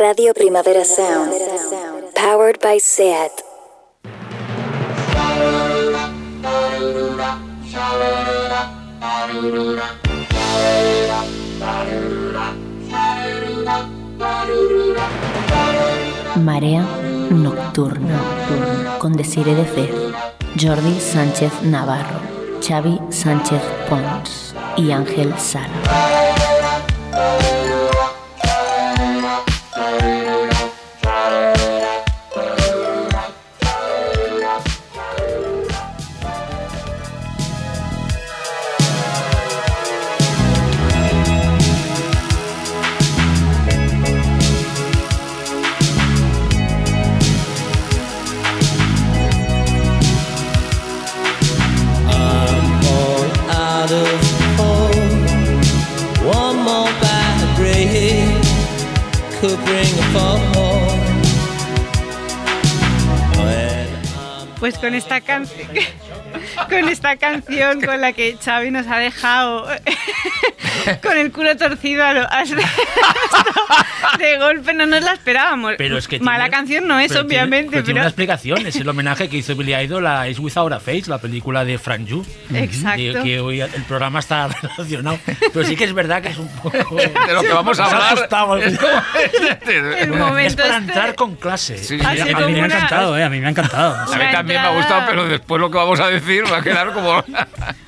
Radio Primavera Sound. Powered by SEAT. Marea Nocturna con Desire de Fez, Jordi Sánchez Navarro, Xavi Sánchez Pons y Ángel Sala. Con esta canción, con esta canción con la que Xavi nos ha dejado con el culo torcido a lo- a- de golpe, no nos la esperábamos. Pero es que Mala tiene- canción no es, pero tiene- obviamente, pero tiene pero una explicación. Es el homenaje que hizo Billy Idol a Is Without a Face, la película de Frank Yu. Exacto. Que, que hoy el programa está relacionado. Pero sí que es verdad que es un poco. De lo que vamos a hablar. asustado. el es momento para este- entrar con clase. Sí, sí, a A mí mí me ha una- encantado, ¿eh? A mí me ha encantado. a mí Una también me ha gustado, pero después lo que vamos a decir va a quedar como.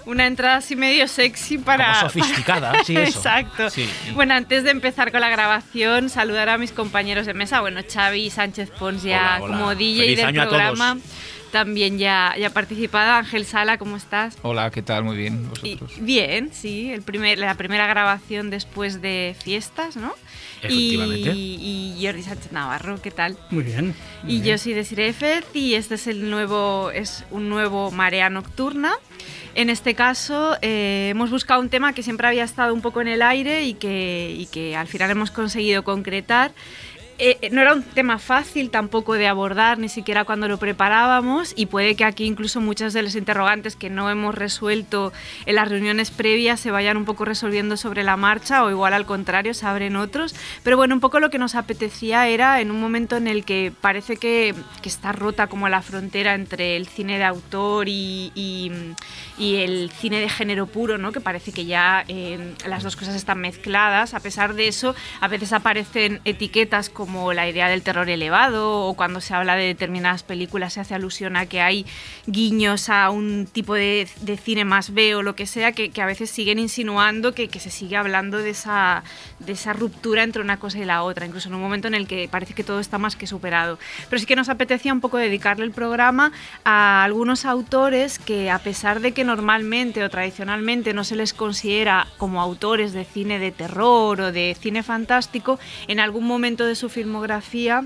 Una entrada así medio sexy para... Como sofisticada, sí, eso. Exacto. Sí. Bueno, antes de empezar con la grabación, saludar a mis compañeros de mesa. Bueno, Xavi Sánchez Pons ya Hola, hola. como DJ Feliz del programa. También ya, ya ha participado. Ángel Sala, ¿cómo estás? Hola, ¿qué tal? Muy bien. Y- ¿Vosotros? bien, sí, el primer, la primera grabación después de fiestas, ¿no? Efectivamente. Y, y Jordi Sánchez Navarro, ¿qué tal? Muy bien. muy Y bien. yo soy Desiree Fez y este es el nuevo, es un nuevo Marea Nocturna. En este caso eh, hemos buscado un tema que siempre había estado un poco en el aire y que, y que al final hemos conseguido concretar. Eh, eh, no era un tema fácil tampoco de abordar, ni siquiera cuando lo preparábamos, y puede que aquí incluso muchos de los interrogantes que no hemos resuelto en las reuniones previas se vayan un poco resolviendo sobre la marcha, o igual al contrario, se abren otros. Pero bueno, un poco lo que nos apetecía era en un momento en el que parece que, que está rota como la frontera entre el cine de autor y, y- y el cine de género puro, ¿no? que parece que ya eh, las dos cosas están mezcladas. A pesar de eso, a veces aparecen etiquetas como la idea del terror elevado o cuando se habla de determinadas películas se hace alusión a que hay guiños a un tipo de, de cine más B o lo que sea, que, que a veces siguen insinuando que, que se sigue hablando de esa, de esa ruptura entre una cosa y la otra, incluso en un momento en el que parece que todo está más que superado. Pero sí que nos apetecía un poco dedicarle el programa a algunos autores que a pesar de que normalmente o tradicionalmente no se les considera como autores de cine de terror o de cine fantástico, en algún momento de su filmografía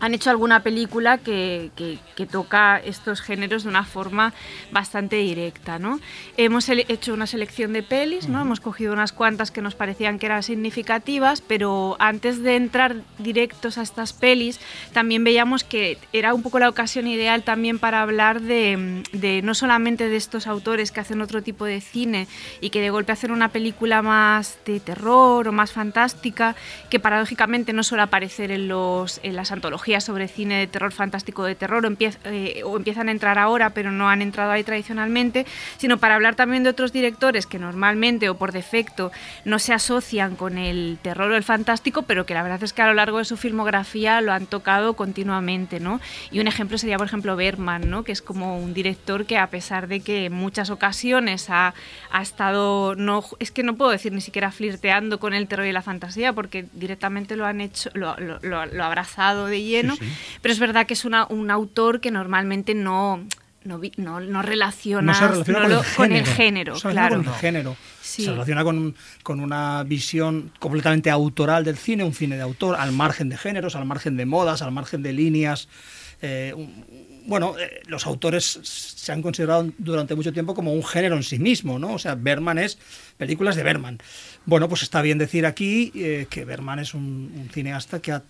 han hecho alguna película que, que- que toca estos géneros de una forma bastante directa. ¿no? Hemos hecho una selección de pelis, ¿no? hemos cogido unas cuantas que nos parecían que eran significativas, pero antes de entrar directos a estas pelis, también veíamos que era un poco la ocasión ideal también para hablar de, de no solamente de estos autores que hacen otro tipo de cine y que de golpe hacen una película más de terror o más fantástica, que paradójicamente no suele aparecer en, los, en las antologías sobre cine de terror fantástico de terror o, empiez- eh, o empiezan a entrar ahora pero no han entrado ahí tradicionalmente, sino para hablar también de otros directores que normalmente o por defecto no se asocian con el terror o el fantástico, pero que la verdad es que a lo largo de su filmografía lo han tocado continuamente, ¿no? Y un ejemplo sería, por ejemplo, Bergman, ¿no? Que es como un director que a pesar de que en muchas ocasiones ha, ha estado, no, es que no puedo decir ni siquiera flirteando con el terror y la fantasía, porque directamente lo han hecho, lo, lo- lo- lo abrazado de lleno, pero es verdad que es una- un autor que normalmente no... No, no, no relaciona, no se relaciona con, lo- el con el género, se claro. con el género. Sí. Se relaciona con, con una visión completamente autoral del cine, un cine de autor, al margen de géneros, al margen de modas, al margen de líneas. Eh, un- bueno, eh, los autores se han considerado durante mucho tiempo como un género en sí mismo, ¿no? O sea, Berman es películas de Berman. Bueno, pues está bien decir aquí eh, que Berman es un, un cineasta que ha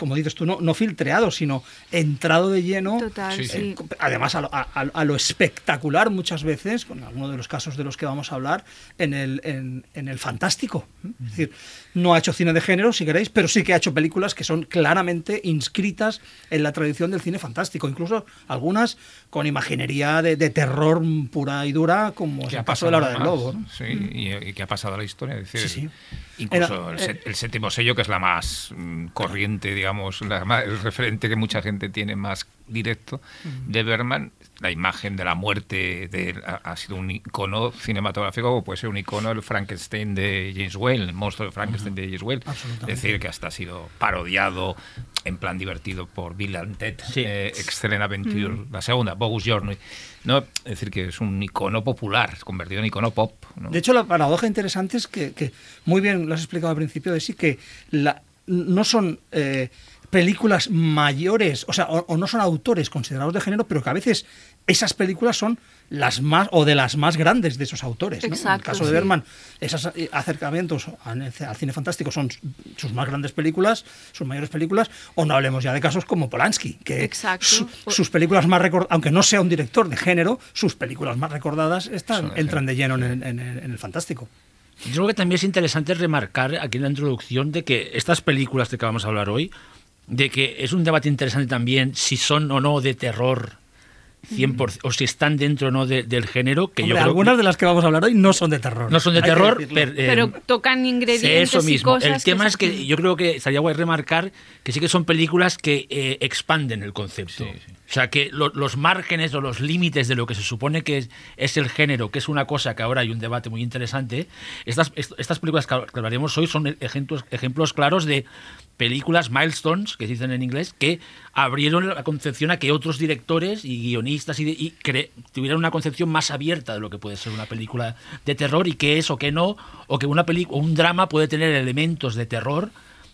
como dices tú, no, no filtreado, sino entrado de lleno. Total, Sí, sí. sí. Eh, además, a lo, a- a- a lo espectacular muchas veces, con alguno de los casos de los que vamos a hablar, en el, en, en el fantástico. Es decir, no ha hecho cine de género, si queréis, pero sí que ha hecho películas que son claramente inscritas en la tradición del cine fantástico, incluso algunas con imaginería de, de terror pura y dura, como es el ha caso de la hora del lobo. ¿no? Sí, y, y que ha pasado a la historia. Es decir, Sí, sí. Incluso Era- el, sé- el séptimo sello, que es la más mm, corriente, digamos, la más- el referente que mucha gente tiene más directo de Berman, la imagen de la muerte de, ha, ha sido un icono cinematográfico, como puede ser un icono el Frankenstein de James Whale, el monstruo de Frankenstein de James Whale. Absolutamente. Es decir, que hasta ha sido parodiado en plan divertido por Bill and Ted, Sí. eh, Excellent Adventure, la segunda, Bogus Journey. No, es decir, que es un icono popular, convertido en icono pop. ¿no? De hecho, la paradoja interesante es que, que muy bien lo has explicado al principio de sí, que la- no son eh, películas mayores, o sea, o, o no son autores considerados de género, pero que a veces esas películas son las más o de las más grandes de esos autores. ¿no? en el Exacto, caso de sí. Berman, esos eh, acercamientos al, cine fantástico son sus más grandes películas, sus mayores películas, o no hablemos ya de casos como Polanski, que Exacto. su- sus películas más recordadas, aunque no sea un director de género, sus películas más recordadas están, de entran de lleno en en el fantástico. Yo creo que también es interesante remarcar aquí en la introducción de que estas películas de que vamos a hablar hoy, de que es un debate interesante también si son o no de terror 100%, o si están dentro o no de- del género, que Hombre, yo creo algunas de las que vamos a hablar hoy no son de terror. no son de que terror, pero, eh, Pero tocan ingredientes eso mismo. y cosas El tema se- es que yo creo que estaría guay remarcar que sí que son películas que eh, expanden el concepto. Sí, sí. O sea, que lo- los márgenes o los límites de lo que se supone que es, es el género, que es una cosa que ahora hay un debate muy interesante, estas, est- estas películas que que hablaremos hoy son ejemplos, ejemplos claros de películas milestones, que se dicen en inglés, que abrieron la concepción a que otros directores y guionistas y, de- y cre- tuvieran una concepción más abierta de lo que puede ser una película de terror y que es o que no, o que una película un drama puede tener elementos de terror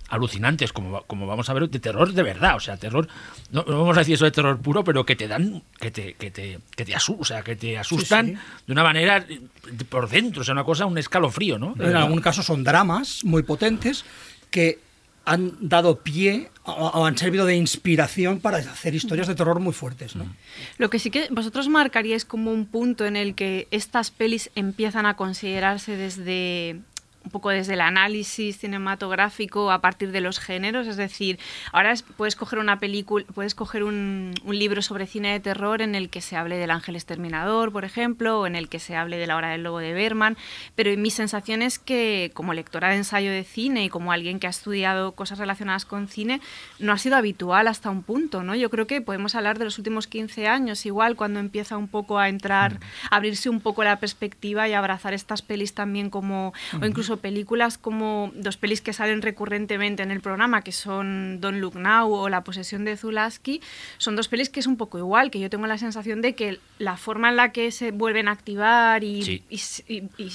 alucinantes, como, como vamos a ver, de terror de verdad, o sea, terror, no, no vamos a decir eso de terror puro, pero que te dan, que te, que te, que te, asu- o sea, que te asustan sí. de una manera eh, por dentro, o sea, una cosa, un escalofrío, ¿no? En algún caso son dramas muy potentes que han dado pie o, han servido de inspiración para hacer historias de terror muy fuertes. ¿no? Lo que sí que vosotros marcaríais como un punto en el que estas pelis empiezan a considerarse desde un poco desde el análisis cinematográfico a partir de los géneros, es decir, ahora es- puedes coger una película, puedes coger un, un libro sobre cine de terror en el que se hable del ángel exterminador, por ejemplo, o en el que se hable de la hora del lobo de Berman, pero mi sensación es que como lectora de ensayo de cine y como alguien que ha estudiado cosas relacionadas con cine, no ha sido habitual hasta un punto, ¿no? Yo creo que podemos hablar de los últimos 15 años, igual cuando empieza un poco a entrar, a abrirse un poco la perspectiva y abrazar estas pelis también como, o incluso películas como dos pelis que salen recurrentemente en el programa, que son Don't Look Now o La posesión de Zulaski, son dos pelis que es un poco igual, que yo tengo la sensación de que la forma en la que se vuelven a activar y, Sí. y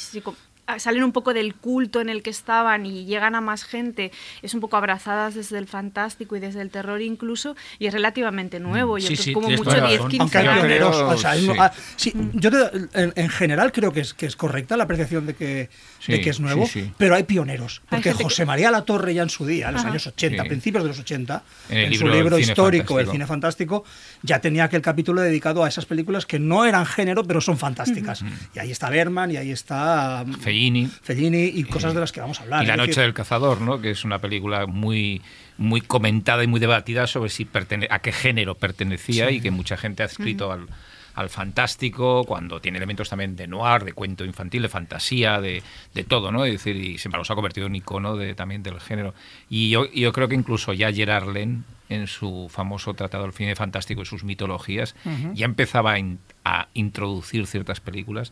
salen un poco del culto en el que estaban y llegan a más gente, es un poco abrazadas desde el fantástico y desde el terror incluso, y es relativamente nuevo, yo Sí, creo sí, como mucho toda la 10, razón. 15 Aunque hay pioneros. o sea, hay- sí. ah, sí, yo te- en, en general creo que es, que es correcta la apreciación de que, Sí, de que es nuevo, sí, sí. pero hay pioneros. Hay Porque que- José María Latorre ya en su día, en los Ajá. años 80, Sí. principios de los 80, En el en, libro su libro cine histórico, El fantástico. cine fantástico, ya tenía aquel capítulo dedicado a esas películas que no eran género, pero son fantásticas. Y ahí está Berman, y ahí está mm, Fellini. Fellini y cosas de las que vamos a hablar. Y La Noche decir, del Cazador, ¿no? que es una película muy, muy comentada y muy debatida sobre si pertene a qué género pertenecía y que mucha gente ha escrito al, al fantástico, cuando tiene elementos también de noir, de cuento infantil, de fantasía, de, de todo, ¿no? Es decir, y se ha convertido en icono de, también del género. Y yo, yo creo que incluso ya Gerard Len, en su famoso tratado del cine fantástico y sus mitologías, ya empezaba a, in- a introducir ciertas películas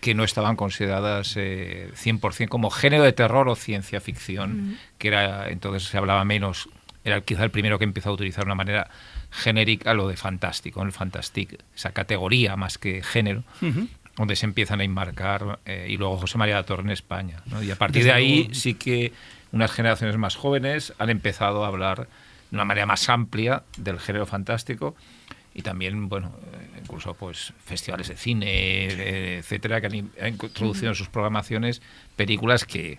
que no estaban consideradas eh, 100% como género de terror o ciencia ficción, que era entonces se hablaba menos, era quizá el primero que empezó a utilizar de una manera genérica lo de fantástico, el fantastic, esa categoría más que género, donde se empiezan a enmarcar, eh, y luego José María Torre en España. ¿no? Y a partir Desde de ahí sí que unas generaciones más jóvenes han empezado a hablar de una manera más amplia del género fantástico y también, bueno, eh, incluso pues festivales de cine, etcétera, que han, in- han introducido en sus programaciones películas que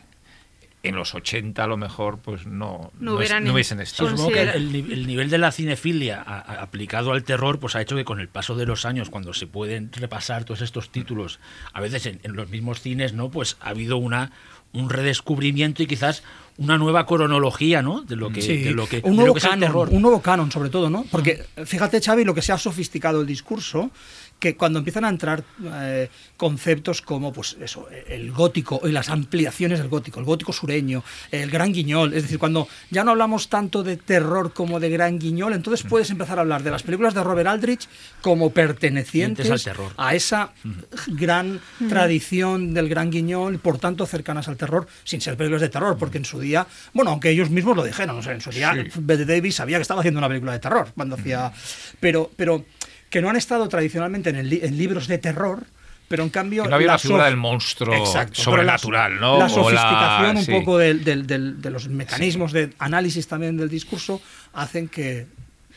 en los 80 a lo mejor pues no, No no, es- no hubiesen estado. supongo que Considera- el, ni- el nivel de la cinefilia a- a- aplicado al terror pues ha hecho que con el paso de los años, cuando se pueden repasar todos estos títulos, a veces en, en los mismos cines, ¿no? Pues ha habido una un redescubrimiento y quizás una nueva cronología, ¿no? De lo que, Sí, de lo que, un de nuevo lo que es el canon, terror. un nuevo canon sobre todo, ¿no? Porque fíjate, Xavi, lo que se ha sofisticado el discurso, que cuando empiezan a entrar eh, conceptos como, pues eso, el gótico y las ampliaciones del gótico, el gótico sureño, el gran guiñol, es decir, cuando ya no hablamos tanto de terror como de gran guiñol, entonces puedes empezar a hablar de las películas de Robert Aldrich como pertenecientes al terror. a esa gran tradición del gran guiñol y por tanto cercanas al terror, sin ser películas de terror, porque en su día, bueno, aunque ellos mismos lo dijeron, o sea, en su día Bette Davis sabía que estaba haciendo una película de terror cuando hacía, pero, pero que no han estado tradicionalmente en, el li- en libros de terror. Pero en cambio. Que no había la figura del monstruo Exacto, sobrenatural, ¿no? La sofisticación la- un sí. poco de los mecanismos de análisis también del discurso hacen que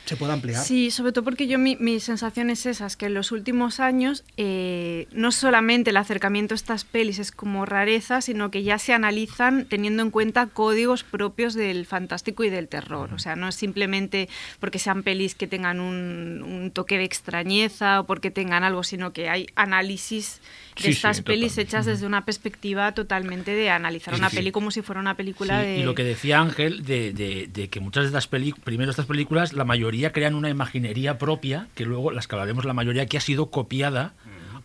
se pueda ampliar. Sí, sobre todo porque yo mi, mi sensación es esa, es que en los últimos años eh, no solamente el acercamiento a estas pelis es como rareza, sino que ya se analizan teniendo en cuenta códigos propios del fantástico y del terror. O sea, no es simplemente porque sean pelis que tengan un, un toque de extrañeza o porque tengan algo, sino que hay análisis de Sí, sí, estas pelis total. hechas desde una perspectiva totalmente de analizar Sí, una sí. peli como si fuera una película Sí, de... Y lo que decía Ángel, de, de- de que muchas de estas películas, primero estas películas, la mayoría crean una imaginería propia, que luego, las que hablaremos, la mayoría que ha sido copiada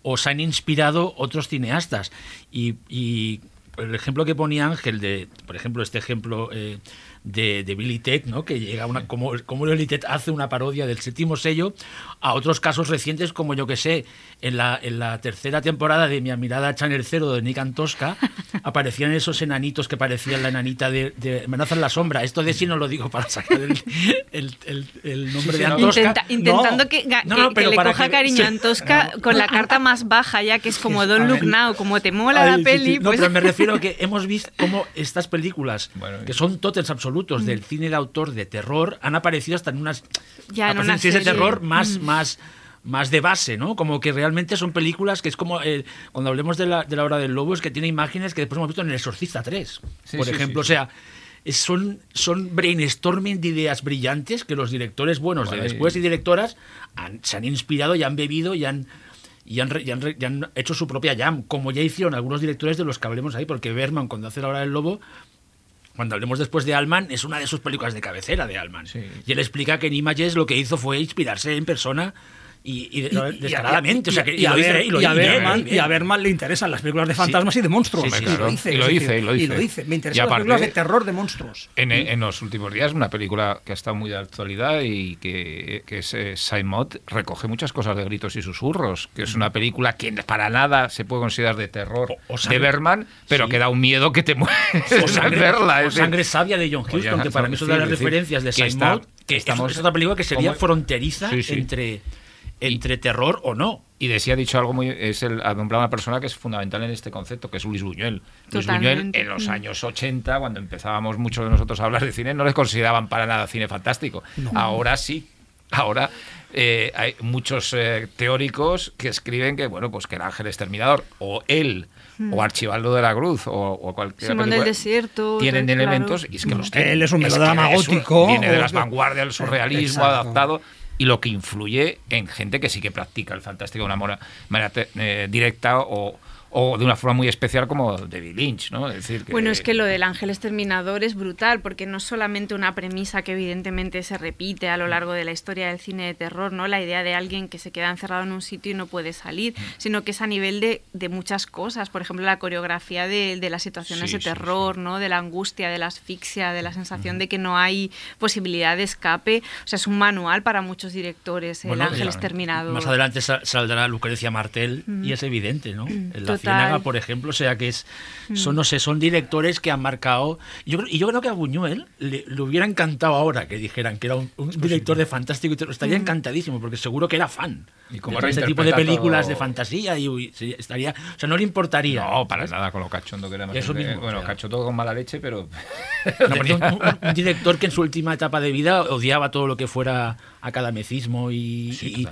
o se han inspirado otros cineastas. Y, y el ejemplo que ponía Ángel, de, por ejemplo, este ejemplo eh, de, de Billy Ted, ¿no? que llega una, como, como Billy Ted hace una parodia del séptimo sello, a otros casos recientes como yo que sé, en la, en la tercera temporada de Mi Admirada Channel Cero de Nick Antosca, aparecían esos enanitos que parecían la enanita de, de Amenaza en la Sombra. Esto de sí no lo digo para sacar el, el- el- el nombre Sí, de. Antosca. Intenta- intentando No. que, ga- No, que- no, que le coja que- cariño sí. a Antosca con la carta más baja, ya que es como Don't a Look. Now, como te mola Ay, la sí, peli. sí. No, pues- pero me refiero a que hemos visto cómo estas películas, Bueno, que son tótems absolutos del cine de autor de terror, han aparecido hasta en unas Ya, en una series de serie. terror más, más, más de base, ¿no? Como que realmente son películas que es como eh, cuando hablemos de la, de la hora del lobo, es que tiene imágenes que después hemos visto en El Exorcista 3, Sí, por sí, ejemplo. sí, sí. O sea, son, son brainstorming de ideas brillantes que los directores buenos Bueno, de después y directoras han- se han inspirado y han bebido y han, y han, y han y han hecho su propia jam, como ya hicieron algunos directores de los que hablemos ahí, porque Berman, cuando hace la hora del lobo, cuando hablemos después de Alman, es una de sus películas de cabecera de Alman. Sí. Y él explica que en Images lo que hizo fue inspirarse en persona y, y de- Y- descaradamente. y- a Berman- y bien. y a Berman le interesan las películas de fantasmas y de monstruos. Sí, sí, y, lo dice, Y lo decir, y lo y lo. Me interesan las aparte- películas de terror de monstruos. En, en los últimos días, una película que ha estado muy de actualidad y que, que es eh, Simon, recoge muchas cosas de gritos y susurros, que es una película que para nada se puede considerar de terror O- o de sangre- Berman, pero sí. que da un miedo que te mueres o sangre, verla. o Sangre sabia de John Oye, Huston, que para mí es sí, una de las referencias de Maud, que es- estamos- es otra película que sería fronteriza Sí, sí. entre entre terror o no. Y de sí ha dicho algo muy. Es el, ha nombrado una persona que es fundamental en este concepto, que es Luis Buñuel. Luis Buñuel, en los años 80, cuando empezábamos muchos de nosotros a hablar de cine, no les consideraban para nada cine fantástico. Ahora sí. Ahora eh, hay muchos eh, teóricos que escriben que, bueno, pues que el ángel exterminador, o él, o Archibaldo de la Cruz, o, o cualquier Simón del Desierto, tienen claro. elementos, y es que los tienen. Él es un melodrama es gótico, Viene de las vanguardias del surrealismo Exacto. adaptado y lo que influye en gente que sí que practica el fantástico de una manera eh, directa o, o de una forma muy especial como David Lynch, ¿no? Es decir, que, Bueno, es que lo del ángel exterminador es brutal, porque no es solamente una premisa que evidentemente se repite a lo largo de la historia del cine de terror, ¿no? La idea de alguien que se queda encerrado en un sitio y no puede salir, Mm. sino que es a nivel de, de muchas cosas. Por ejemplo, la coreografía de, de las situaciones Sí, de sí, terror, ¿no? De la angustia, de la asfixia, de la sensación de que no hay posibilidad de escape. O sea, es un manual para muchos directores, el ángel exterminador. Más adelante sa- saldrá Lucrecia Martel y es evidente, ¿no? Total. Ciénaga, por ejemplo, o sea que es, son, no sé, son directores que han marcado. Yo, y yo creo que a Buñuel le, le hubiera encantado ahora que dijeran que era un, un director de fantástico estaría encantadísimo porque seguro que era fan. Y cómo de este tipo de películas todo- de fantasía y uy, estaría, o sea, no le importaría. No, para nada con lo cachondo que era. más Eso bien, mismo, bueno, o sea. cachondo con mala leche, pero... No, un- un director que en su última etapa de vida odiaba todo lo que fuera academicismo y, Sí, y-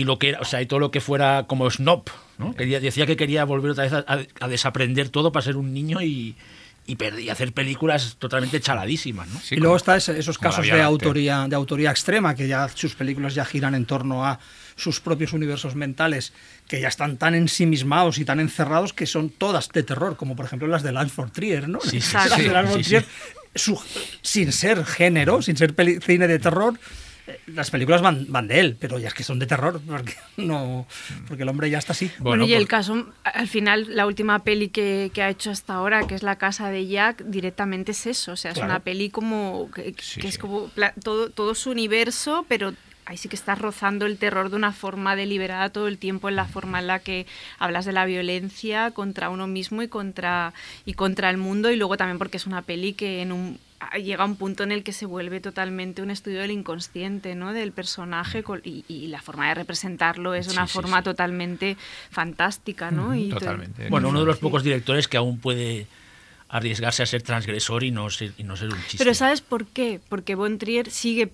y lo que era, o sea, y todo lo que fuera como snob, ¿no? Quería, decía que quería volver otra vez a, a- desaprender todo para ser un niño y, y, y hacer películas totalmente chaladísimas, ¿no? Sí, y luego como- está ese- esos casos de autoría, de autoría extrema, que ya sus películas ya giran en torno a sus propios universos mentales, que ya están tan ensimismados y tan encerrados que son todas de terror, como por ejemplo las de Lance for Trier, ¿no? Sí, sí, las sí, de Lance. Trier, su- sin ser género, sin ser peli- cine de terror, las películas van, van de él, pero ya es que son de terror, porque, no, porque el hombre ya está así. Bueno, Bueno, y el por- caso, al final, la última peli que, que ha hecho hasta ahora, que es La casa de Jack, directamente es eso. O sea, es Claro. una peli como que, Sí, que es sí. como todo, todo su universo, pero ahí sí que estás rozando el terror de una forma deliberada todo el tiempo, en la forma en la que hablas de la violencia contra uno mismo y contra, y contra el mundo, y luego también porque es una peli que en un llega a un punto en el que se vuelve totalmente un estudio del inconsciente, ¿no? Del personaje col- y, y la forma de representarlo es una sí, forma sí. totalmente fantástica, ¿no? Y to- Totalmente. Bueno, uno de los Sí. pocos directores que aún puede arriesgarse a ser transgresor y no ser, y no ser un chiste. Pero ¿sabes por qué? Porque Von Trier sigue,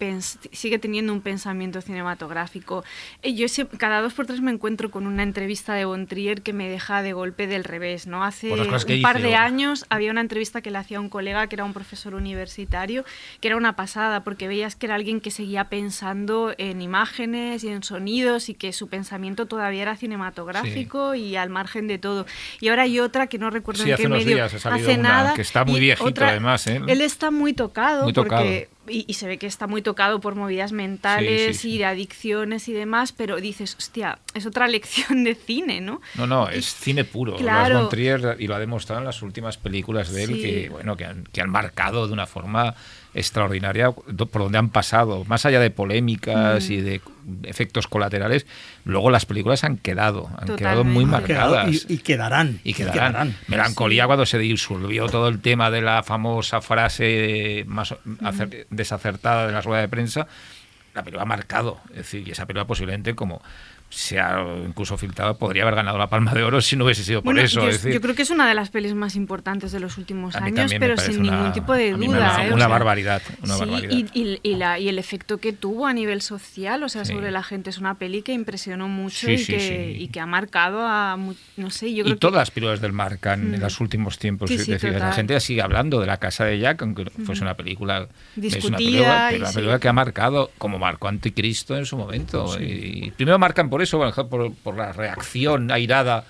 sigue teniendo un pensamiento cinematográfico. Eh, Yo cada dos por tres me encuentro con una entrevista de Von Trier que me deja de golpe del revés. ¿no? Hace un par dice, de o- años había una entrevista que le hacía un colega que era un profesor universitario, que era una pasada, porque veías que era alguien que seguía pensando en imágenes y en sonidos y que su pensamiento todavía era cinematográfico y al margen de todo. Y ahora hay otra que no recuerdo Sí, en qué medio. días una nada. que está muy y viejito, otra- además, ¿eh? Él está muy tocado, Muy tocado. porque y, y se ve que está muy tocado por movidas mentales Sí, sí, sí. y de adicciones y demás, pero dices, hostia, es otra lección de cine, ¿no? No, no, es cine puro. Claro. Trier, y lo ha demostrado en las últimas películas de él, que, bueno, que, han, que han marcado de una forma extraordinaria por donde han pasado. Más allá de polémicas Mm. y de efectos colaterales, luego las películas han quedado, han quedado muy marcadas. Y, y quedarán. Y quedarán. Melancolía cuando se disolvió todo el tema de la famosa frase más acer- desacertada de la rueda de prensa, la película ha marcado. Es decir, y esa película posiblemente como se ha incluso filtrado, podría haber ganado la Palma de Oro si no hubiese sido por Bueno, eso. yo, es decir, yo creo que es una de las pelis más importantes de los últimos años, pero sin una- ningún tipo de duda. ¿eh? O una sea, barbaridad, una sí, barbaridad. Y, y- y la- y el efecto que tuvo a nivel social, o sea, Sí. sobre la gente, es una peli que impresionó mucho Sí, y, que, y que ha marcado a, no sé, yo y creo que... todas las películas del marcan en Mm. los últimos tiempos. Es decir, la gente sigue hablando de la casa de Jack, aunque fuese una película es una Discutida película, y pero una película que ha marcado, como marcó Anticristo en su momento. Y primero marcan por por, ejemplo, por, por la reacción airada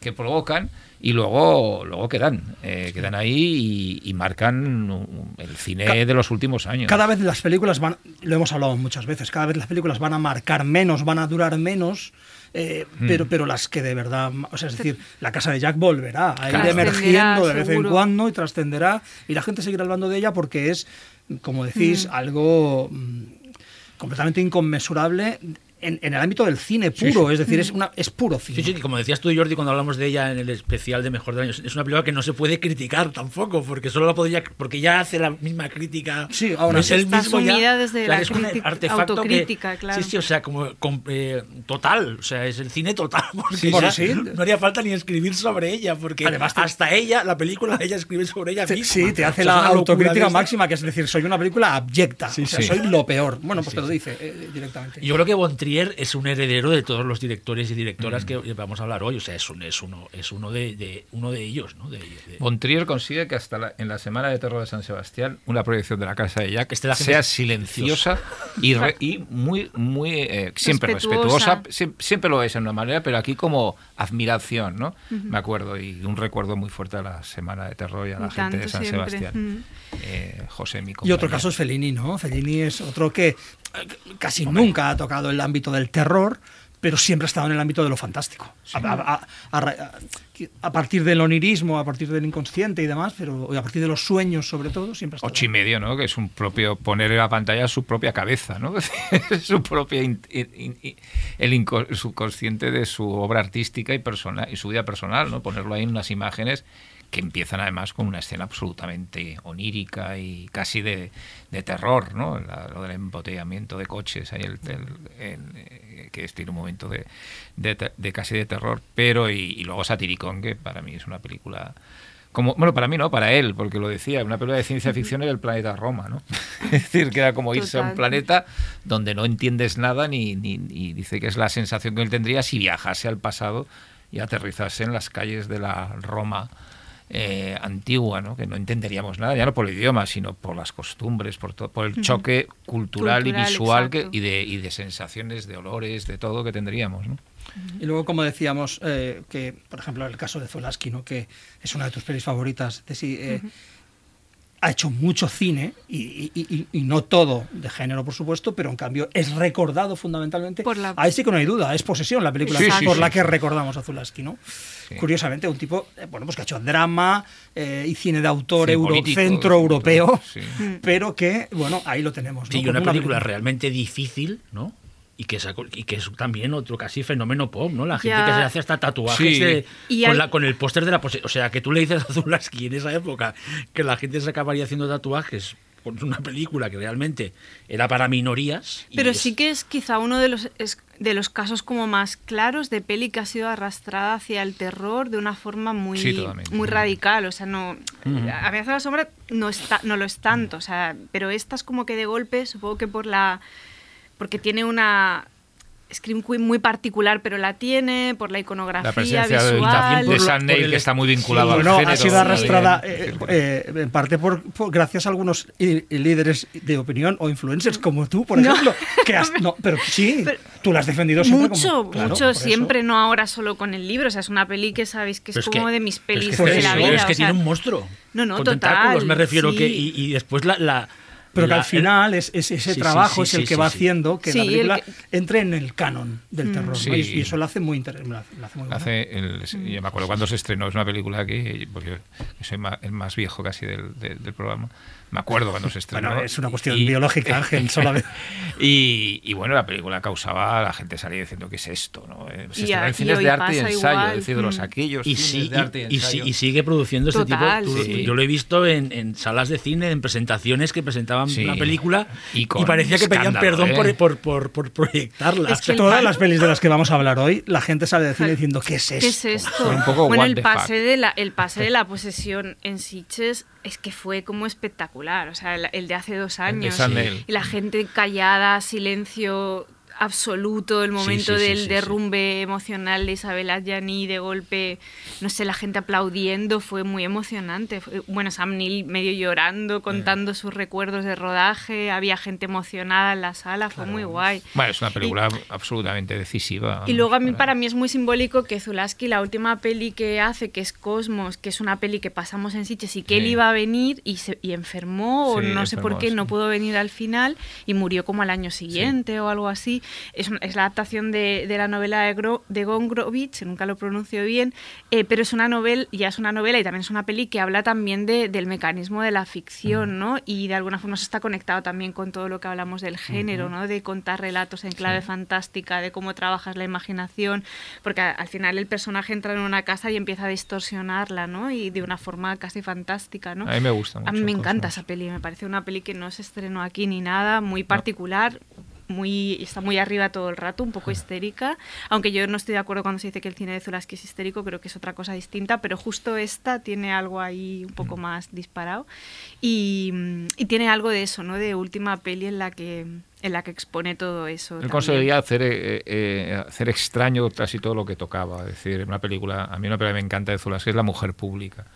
que provocan. Y luego, luego quedan, eh, quedan ahí y, y marcan um, el cine de los últimos años. Cada vez las películas van, lo hemos hablado muchas veces, cada vez las películas van a marcar menos, van a durar menos, eh, Mm. pero, pero las que de verdad, o sea, es decir, la casa de Jack volverá a ir Claro. emergiendo de vez en cuando y trascenderá y la gente seguirá hablando de ella porque es, como decís, algo mm, completamente inconmensurable en, en el ámbito del cine puro, es decir, es, una, es puro cine. Sí, sí, como decías tú, Jordi, cuando hablamos de ella en el especial de Mejor del Año, es una película que no se puede criticar tampoco, porque solo la podría, porque ya hace la misma crítica. Sí, ahora no es sí. el Está mismo ya. desde O sea, la que es un artefacto que- autocrítica, claro. Sí, sí, o sea, como com- eh, total, o sea, es el cine total, porque Sí, bueno, ya sí. no haría falta ni escribir sobre ella, porque Además te- hasta ella, la película, ella escribe sobre ella Te- misma. sí, te hace O sea, la autocrítica de máxima, que es decir, soy una película abyecta, o sea, sí. soy lo peor. Bueno, pues te lo dice eh, directamente. Yo creo que Von Trier es un heredero de todos los directores y directoras Mm. que vamos a hablar hoy. O sea, es, un, es uno, es uno de, de- uno de ellos, ¿no? De- de- Von Trier consigue que hasta la- en la Semana de Terror de San Sebastián una proyección de la casa de Jack gente sea silenciosa y, re- y muy, muy eh, siempre Respetuosa. respetuosa. Siem- Siempre lo es en una manera, pero aquí como admiración, ¿no? Me acuerdo y un recuerdo muy fuerte a la Semana de Terror y a la Y gente de San siempre. Sebastián. Mm. Eh, José, mi Y otro compañero. caso es Fellini, ¿no? Fellini es otro que eh, casi nunca ha tocado el ámbito del terror, pero siempre ha estado en el ámbito de lo fantástico. A, a- a- a ra- a partir del onirismo, a partir del inconsciente y demás, pero a partir de los sueños sobre todo, siempre ha estado. Ocho y medio, ¿no? Que es un propio poner en la pantalla su propia cabeza, ¿no? su propia in- in- in- el inco- subconsciente de su obra artística y personal y su vida personal, ¿no? Ponerlo ahí en unas imágenes que empiezan además con una escena absolutamente onírica y casi de, de terror, ¿no? La- lo del embotellamiento de coches, ahí el, el- el- eh, que tiene un momento de, de de casi de terror, pero y, y luego Satiricón, que para mí es una película como, bueno, para mí no, para él, porque lo decía, una película de ciencia ficción era el planeta Roma, ¿no? es decir, que era como irse a un planeta donde no entiendes nada ni, ni, ni dice que es la sensación que él tendría si viajase al pasado y aterrizase en las calles de la Roma eh, antigua, ¿no? que no entenderíamos nada, ya no por el idioma, sino por las costumbres, por, todo, por el choque cultural, y visual que, y, de, y de sensaciones, de olores, de todo que tendríamos. ¿no? Y luego, como decíamos, eh, que por ejemplo el caso de Zolaski, ¿no? que es una de tus pelis favoritas, de sí, eh, ha hecho mucho cine y, y- y- y no todo de género, por supuesto, pero en cambio es recordado fundamentalmente. Por la- Ahí sí que no hay duda, es Posesión la película Sí, por sí, la sí. que recordamos a Zulaski, ¿no? Curiosamente, un tipo, eh, bueno, pues que ha hecho drama eh, y cine de autor euro- político, centro europeo, sí. pero que, bueno, ahí lo tenemos. ¿no? Sí, y una película película. realmente difícil, ¿no? Y que, sacó- y que es también otro casi fenómeno pop, ¿no? La gente Ya. que se hace hasta tatuajes Sí. de- Y con, hay- la- con el póster de la pose- O sea, que tú le dices a Zulaski en esa época que la gente se acabaría haciendo tatuajes con una película que realmente era para minorías. Pero es- sí que es quizá uno de los, es- de los casos como más claros de peli que ha sido arrastrada hacia el terror de una forma muy, Sí, totalmente. muy radical. O sea, no. A veces la sombra no, está, no lo es tanto. O sea, pero esta es como que de golpe, supongo que por la. Porque tiene una. Scream Queen muy particular, pero la tiene por la iconografía La presencia de, visual. de por Sam Neill, que está muy vinculado Sí, al bueno, género. ha sido arrastrada eh, eh, en parte por, por- gracias a algunos líderes de opinión o influencers como tú, por ejemplo. Que has- no, pero sí, Pero- tú la has defendido siempre Mucho, como. claro, mucho, siempre, no ahora solo con el libro. O sea, es una peli que sabéis que es Pero como que- de mis pero es pelis que de la vida. Es que o sea, tiene un monstruo. No, no, con total, tentáculos, me refiero sí. que. Y, y después la. la- Pero que al final es, es ese Sí, trabajo sí, es el sí, que sí, va sí. haciendo que Sí, la el película que- entre en el canon del terror. ¿no? Sí. Y, y eso lo hace muy interesante. Yo me acuerdo cuando se estrenó, es una película que, porque yo soy el más viejo casi del, del- del programa, me acuerdo cuando se estrenó. Bueno, es una cuestión y- biológica, Ángel, solamente. y, y bueno, la película causaba, la gente salía diciendo, ¿qué es esto? ¿no? Eh, Se Y estrenó en y cines de arte y ensayo, igual. es decir, de los Mm. aquellos y, cines sí- de arte y, ensayo. y sigue produciendo este Total, tipo. tú- sí. Yo lo he visto en, en salas de cine, en presentaciones que presentaban Sí. una película Y parecía que pedían perdón ¿eh? por, por, por, por proyectarla. Es que Todas las pelis de las que vamos a hablar hoy, la gente sale de cine diciendo, ¿qué es esto? ¿Qué es esto? Un poco bueno, el the pase, de la, el pase de la posesión en Sitges es que fue como espectacular. O sea, el, el de hace dos años. Y la gente callada, silencio absoluto, el momento sí, sí, del sí, derrumbe emocional de Isabel Adjani, de golpe, no sé, la gente aplaudiendo, fue muy emocionante. Bueno, Sam Neill medio llorando, contando sus recuerdos de rodaje, había gente emocionada en la sala, fue muy guay. Bueno, es una Y- película absolutamente decisiva. y luego a mí, para mí es muy simbólico que Zulaski, la última peli que hace, que es Cosmos, que es una peli que pasamos en Sitges y que él iba a venir y, se, y enfermó, o no sé por qué, no pudo venir al final y murió como al año siguiente o algo así. Es, la adaptación de, de la novela de, Gro- de Gongrovich, nunca lo pronuncio bien, eh, pero es una novela, ya es una novela y también es una peli que habla también de- del mecanismo de la ficción, ¿no? Y de alguna forma se está conectado también con todo lo que hablamos del género, ¿no? De contar relatos en clave fantástica, de cómo trabajas la imaginación, porque a- al final el personaje entra en una casa y empieza a distorsionarla, ¿no? Y de una forma casi fantástica, ¿no? A mí me gusta A mí mucho me encanta Cosmos. esa peli, me parece una peli que no se estrenó aquí ni nada, muy particular. Muy, está muy arriba todo el rato, un poco histérica. Aunque yo no estoy de acuerdo cuando se dice que el cine de Zulaski es histérico, creo que es otra cosa distinta, pero justo esta tiene algo ahí un poco más disparado. Y, mm, y tiene algo de eso, ¿no? De última peli en la que, en la que expone todo eso. Él conseguía hacer, eh, eh, hacer extraño casi todo lo que tocaba. Es decir, una película, a mí una película que me encanta de Zulas, que es La Mujer Pública,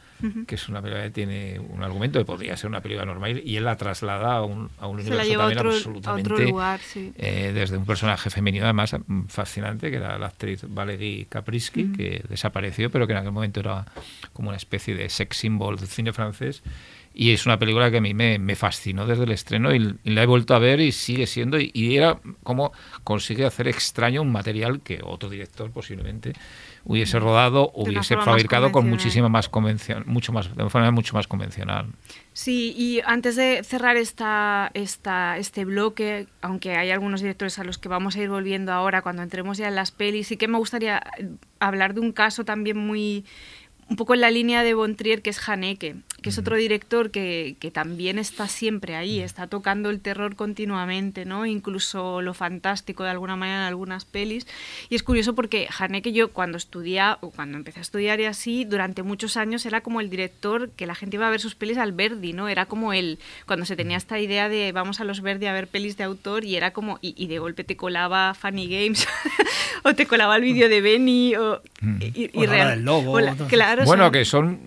que es una película que tiene un argumento que podría ser una película normal y él la traslada a un, a un Se universo también otro, absolutamente otro lugar, sí. eh, desde un personaje femenino además fascinante que era la actriz Valerie Caprisky que desapareció pero que en aquel momento era como una especie de sex symbol del cine francés. Y es una película que a mí me, me fascinó desde el estreno y, y la he vuelto a ver y sigue siendo y, y era como consigue hacer extraño un material que otro director posiblemente hubiese rodado hubiese fabricado con muchísima más convención mucho más de una forma mucho más convencional Sí, y antes de cerrar esta, esta, este bloque, aunque hay algunos directores a los que vamos a ir volviendo ahora cuando entremos ya en las pelis, sí que me gustaría eh, hablar de un caso también muy un poco en la línea de Bontrier, que es Haneke. Que es otro director que, que también está siempre ahí, está tocando el terror continuamente, ¿no? Incluso lo fantástico de alguna manera en algunas pelis. Y es curioso porque Haneke yo cuando estudia, o cuando empecé a estudiar y así, durante muchos años era como el director que la gente iba a ver sus pelis al Verdi, ¿no? Era como el, cuando se tenía esta idea de vamos a los Verdi a ver pelis de autor y era como, y, y de golpe te colaba Funny Games o te colaba el vídeo de Benny o... Y, y O la real- del lobo, o la- claro, o Bueno, sea, que son.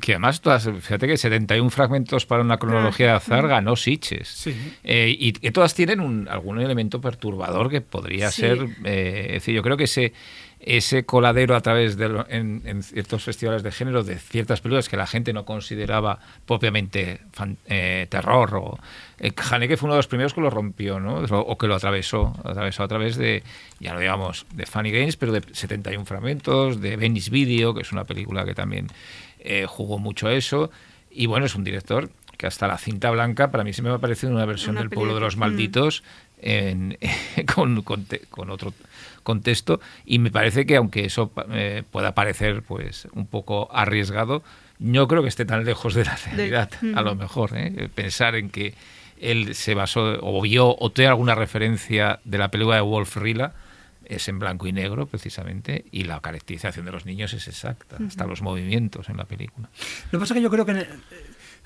Que además, todas, fíjate que 71 fragmentos para una cronología de azar ganó Sitches. Sí. Eh, y que todas tienen un, algún elemento perturbador que podría Sí. ser. eh, es decir, yo creo que ese, ese coladero a través de lo- en, en ciertos festivales de género de ciertas películas que la gente no consideraba propiamente fan- eh, terror o eh, Haneke fue uno de los primeros que lo rompió ¿no? o, o que lo atravesó atravesó a través de ya lo digamos de Funny Games pero de 71 fragmentos de Venice Video que es una película que también eh, jugó mucho eso y bueno es un director que hasta la cinta blanca para mí se me ha parecido una versión Una del pueblo de los mm. malditos en- con, con te- con otro contexto y me parece que aunque eso eh, pueda parecer pues un poco arriesgado no creo que esté tan lejos de la realidad a lo mejor ¿eh? pensar en que él se basó o vio o tiene alguna referencia de la película de Wolf Rila es en blanco y negro precisamente y la caracterización de los niños es exacta hasta los movimientos en la película Lo que pasa es que yo creo que eh,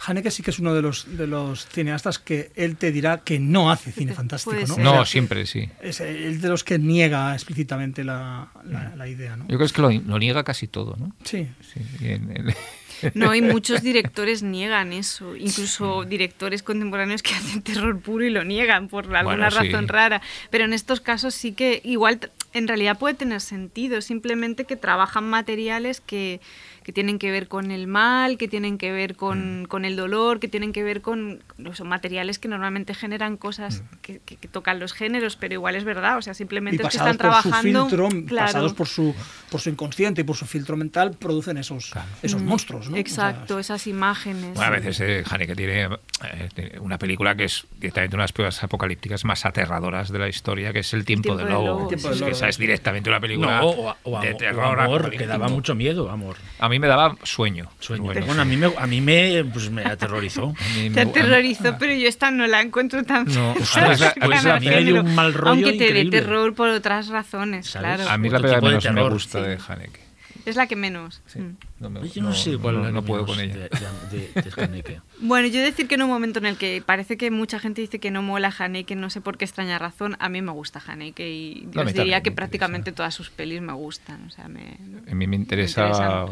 Haneke sí que es uno de los, de los cineastas que él te dirá que no hace cine fantástico, ¿no? O no sea, siempre sí Es el de los que niega explícitamente la, la- la idea, ¿no? yo creo que es que lo, lo niega casi todo ¿no? Sí. Sí, y en- en- No, y muchos directores niegan eso, incluso directores contemporáneos que hacen terror puro y lo niegan por alguna Bueno, sí. razón rara. Pero en estos casos sí que igual en realidad puede tener sentido, simplemente que trabajan materiales que, que tienen que ver con el mal, que tienen que ver Mm. con, con el dolor, que tienen que ver con son materiales que normalmente generan cosas Mm. que, que- que tocan los géneros, pero igual es verdad, o sea, Y simplemente es que están por su trabajando. filtro, claro. pasados por su, por su inconsciente y por su filtro mental, producen esos, esos monstruos, ¿no? O sea, Exacto, esas imágenes. Bueno, a veces eh, Haneke tiene, eh, tiene una película que es directamente una de las películas apocalípticas más aterradoras de la historia, que es El tiempo, Tiempo del del lobo. lobo, El tiempo Es que esa es directamente una película No, o, o de terror. o amor, que daba mucho miedo, amor. A mí me daba sueño. Sueño. Bueno, Bueno, a mí me, a mí me, pues, me aterrorizó. a mí Te me- aterrorizó, pero yo esta no la encuentro tan No, fea, a mí es la- tan a mí de género, un mal rollo Aunque te dé terror por otras razones, ¿Sabes? claro. A mí es la película menos me gusta Sí. de Haneke. Es la que menos. Sí, Mm. No, me- Yo no, sé cuál no, es la no que puedo con ella. De, de, de- de Haneke. Bueno, yo decir que en un momento en el que parece que mucha gente dice que no mola Haneke, no sé por qué extraña razón, a mí me gusta Haneke y yo os diría que me prácticamente interesa. todas sus pelis me gustan. O sea, me, A mí me interesa.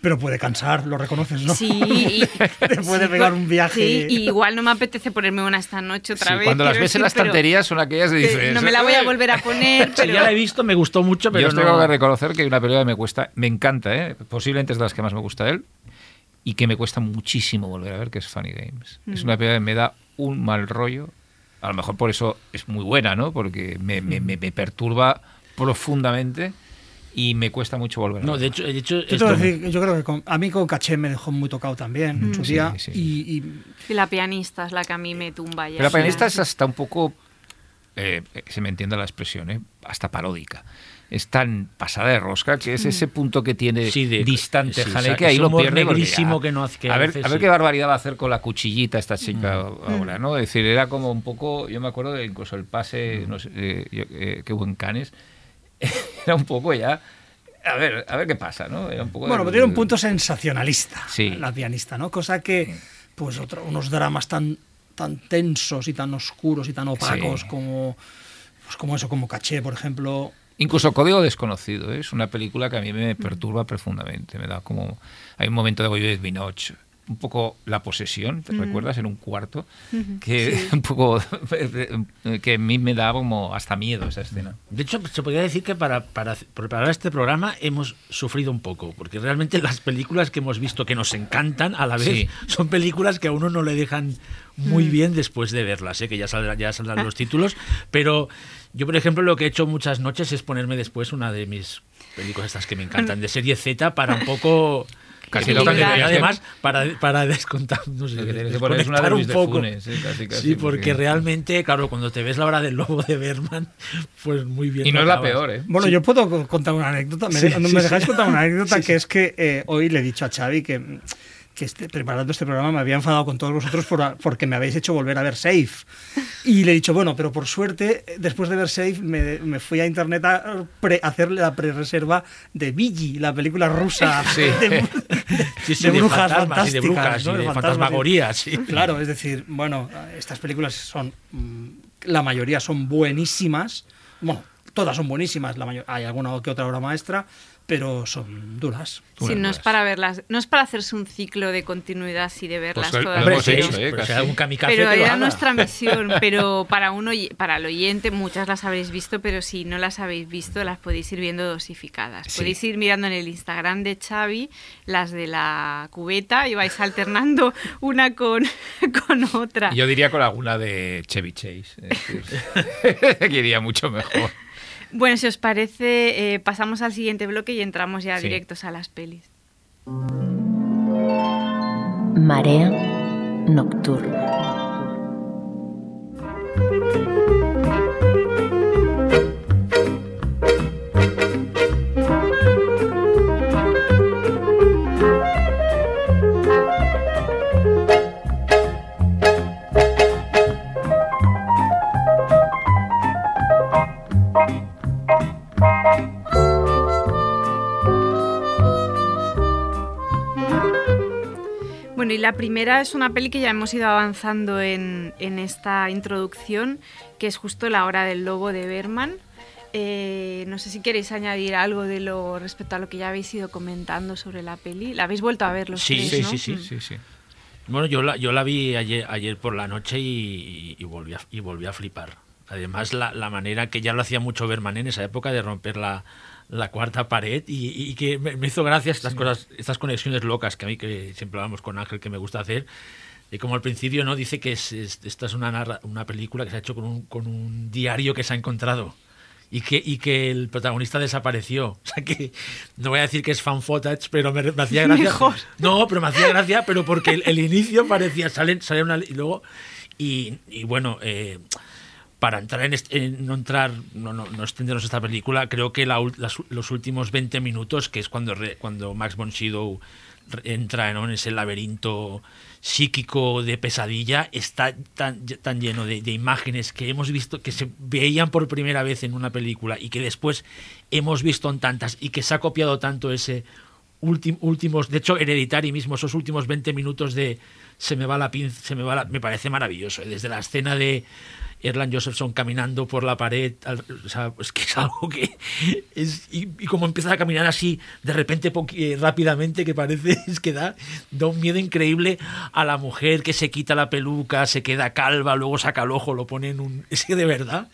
Pero puede cansar, lo reconoces, ¿no? Sí, y, Te puede sí, pegar un viaje. Sí, y igual no me apetece ponerme una esta noche otra Sí, vez. cuando las ves en las pero estanterías son aquellas de que dices. no me la voy a volver a poner, Sí, pero ya la he visto, me gustó mucho, pero Yo no... tengo que reconocer que hay una película que me cuesta, me encanta, ¿eh? posiblemente es de las que más me gusta de él, y que me cuesta muchísimo volver a ver, que es Funny Games. Es Mm. una película que me da un mal rollo, a lo mejor por eso es muy buena, ¿no? Porque me, me- me- me perturba profundamente y me cuesta mucho volver a No, ver. de hecho, de hecho Yo, esto- decir yo creo que con- a mí con Caché me dejó muy tocado también en su Sí, día. sí. Y, y Y la pianista es la que a mí me tumba ya. Pero la pianista es hasta un poco, eh, se me entiende la expresión, ¿eh? hasta paródica. Es tan pasada de rosca que es ese punto que tiene Sí, de- distante sí, Haneke, ahí lo pierde. negrísimo ya- que no hace- que a ver, hace, a ver sí. qué barbaridad va a hacer con la cuchillita esta chica ahora, ¿no? Es decir, era como un poco, yo me acuerdo de incluso el pase, no sé, eh, yo- eh, que hubo en Cannes, era un poco ya, a ver, a ver qué pasa, ¿no? Era un poco bueno, pero tiene un punto sensacionalista Sí. la pianista, ¿no? Cosa que, pues, otro- unos dramas tan, tan tensos y tan oscuros y tan opacos Sí. como, pues, como eso, como Caché, por ejemplo. Incluso Código Desconocido, ¿eh? es una película que a mí me perturba profundamente. Me da como. Hay un momento de Goyet Binoche, un poco la posesión, ¿te recuerdas? En un cuarto, que un poco. que a mí me da como hasta miedo esa escena. De hecho, se podría decir que para, para preparar este programa hemos sufrido un poco, porque realmente las películas que hemos visto que nos encantan a la vez Sí. son películas que a uno no le dejan muy bien después de verlas, ¿eh? que ya saldrán, ya saldrán los títulos, pero yo, por ejemplo, lo que he hecho muchas noches es ponerme después una de mis películas estas que me encantan, de serie Z, para un poco... Casi lo que además para, para descontar, no sé, Lo que es una de un poco. Funes, ¿eh? Casi, casi, sí, porque porque- realmente, claro, cuando te ves la hora del lobo de Berman, pues muy bien. Y no es la peor, ¿eh? Bueno, yo puedo co- contar una anécdota. ¿Me, Sí, sí, ¿me sí. dejáis contar una anécdota? que es que eh, hoy le he dicho a Xavi que mm, que este- preparando este programa me había enfadado con todos vosotros por, porque me habéis hecho volver a ver Safe. Y le he dicho, bueno, pero por suerte, después de ver Safe, me, me fui a internet a pre- la pre-reserva de Vigi, la película rusa Sí. de, de- Sí, sí, de de brujas fantasmas y de fantásticas, brujas ¿no? y de fantasmas y- fantasmagorías, sí. Claro, es decir, bueno, estas películas son, mm, la mayoría son buenísimas, bueno, todas son buenísimas, la mayo- hay alguna que otra obra maestra, pero son duras. Sí, no es para verlas, no es para hacerse un ciclo de continuidad así de verlas Pues todas. hemos sí, hecho, ¿eh? hay algún kamikaze Pero era nuestra misión, pero para uno para el oyente muchas las habréis visto, pero si no las habéis visto las podéis ir viendo dosificadas. Sí. Podéis ir mirando en el Instagram de Xavi las de la cubeta y vais alternando una con, con otra. Yo diría con alguna de Chevy Chase. es decir, que iría mucho mejor. Bueno, si os parece, eh, pasamos al siguiente bloque y entramos ya Sí. directos a las pelis. Marea nocturna. Y la primera es una peli que ya hemos ido avanzando en, en esta introducción, que es justo La Hora del Lobo de Berman. Eh, no sé si queréis añadir algo de lo respecto a lo que ya habéis ido comentando sobre la peli. ¿La habéis vuelto a ver los Sí, tres, sí, no? sí, sí. Mm. Sí, sí. Bueno, yo la, yo la vi ayer, ayer por la noche y, y volví, a, y volví a flipar. Además, la, la manera que ya lo hacía mucho Berman en esa época de romper la, la cuarta pared y, y que me, hizo gracia estas cosas, estas conexiones locas que a mí que siempre hablamos con Ángel que me gusta hacer. Y como al principio no dice que es, es- esta es una, narra- una película que se ha hecho con un, con un diario que se ha encontrado y que, y que el protagonista desapareció. O sea que no voy a decir que es fan footage, pero me, me hacía gracia. Mejor. No, pero me hacía gracia, pero porque el, el inicio parecía, sale, sale una y luego y, y bueno, eh, para entrar en, est- en- no entrar, no, no, no extendernos esta película, creo que la las- los últimos 20 minutos, que es cuando, re- cuando Max von entra en ese laberinto psíquico de pesadilla, está tan, lleno de, imágenes que hemos visto, que se veían por primera vez en una película y que después hemos visto en tantas y que se ha copiado tanto ese últim- últimos, de hecho, Hereditary mismo, esos últimos 20 minutos de se me va la pinza, se me va la, me parece maravilloso, ¿eh? desde la escena de Erland Josephson caminando por la pared, al- o sea, es que es algo que es, y, y como empieza a caminar así de repente eh, rápidamente que parece es que da, da un miedo increíble a la mujer que se quita la peluca, se queda calva, luego saca el ojo, lo pone en un es que de verdad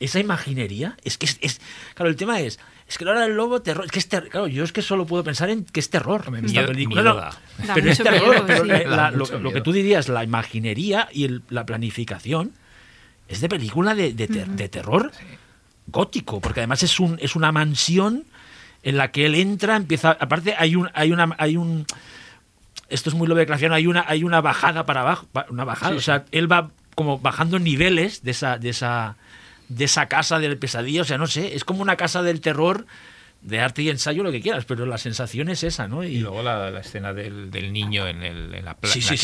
esa imaginería es que es, es- claro el tema es es que la hora del lobo terror es que es ter- claro yo es que solo puedo pensar en que es terror Hombre, esta miedo- película miedo No, pero es terror miedo, pero sí. la- lo, lo que miedo. tú dirías la imaginería y el- la planificación es de película de, de ter- de terror gótico porque además es un es una mansión en la que él entra empieza aparte hay un hay una hay un esto es muy Lovecraftiano, hay una, hay una bajada para abajo, ba- una bajada, Sí, o sea, él va como bajando niveles de esa, de esa, de esa casa del pesadilla, o sea, no sé, es como una casa del terror de arte y ensayo, lo que quieras, pero la sensación es esa, ¿no? Y luego la, la escena del, del niño en, el, en la playa.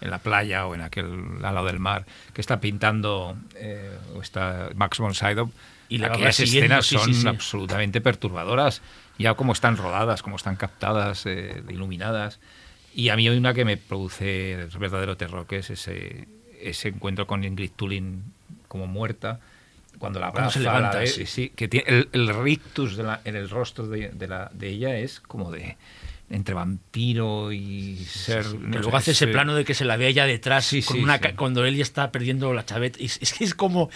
En la playa o en aquel al lado del mar, que está pintando eh, o está Max von Sydow. Y la aquellas escenas sí, son sí, sí. absolutamente perturbadoras. Ya como están rodadas, como están captadas, eh, iluminadas. Y a mí hay una que me produce verdadero terror, que es ese, ese encuentro con Ingrid Tulin como muerta, cuando la Cuando se levanta, sí. sí, que tiene el, el rictus de la- en el rostro de, de la, de ella es como de entre vampiro y ser Que no luego hace ese es, plano de que se la ve ella detrás Sí, con sí, una sí. cuando él ya está perdiendo la chaveta. Es, es que es como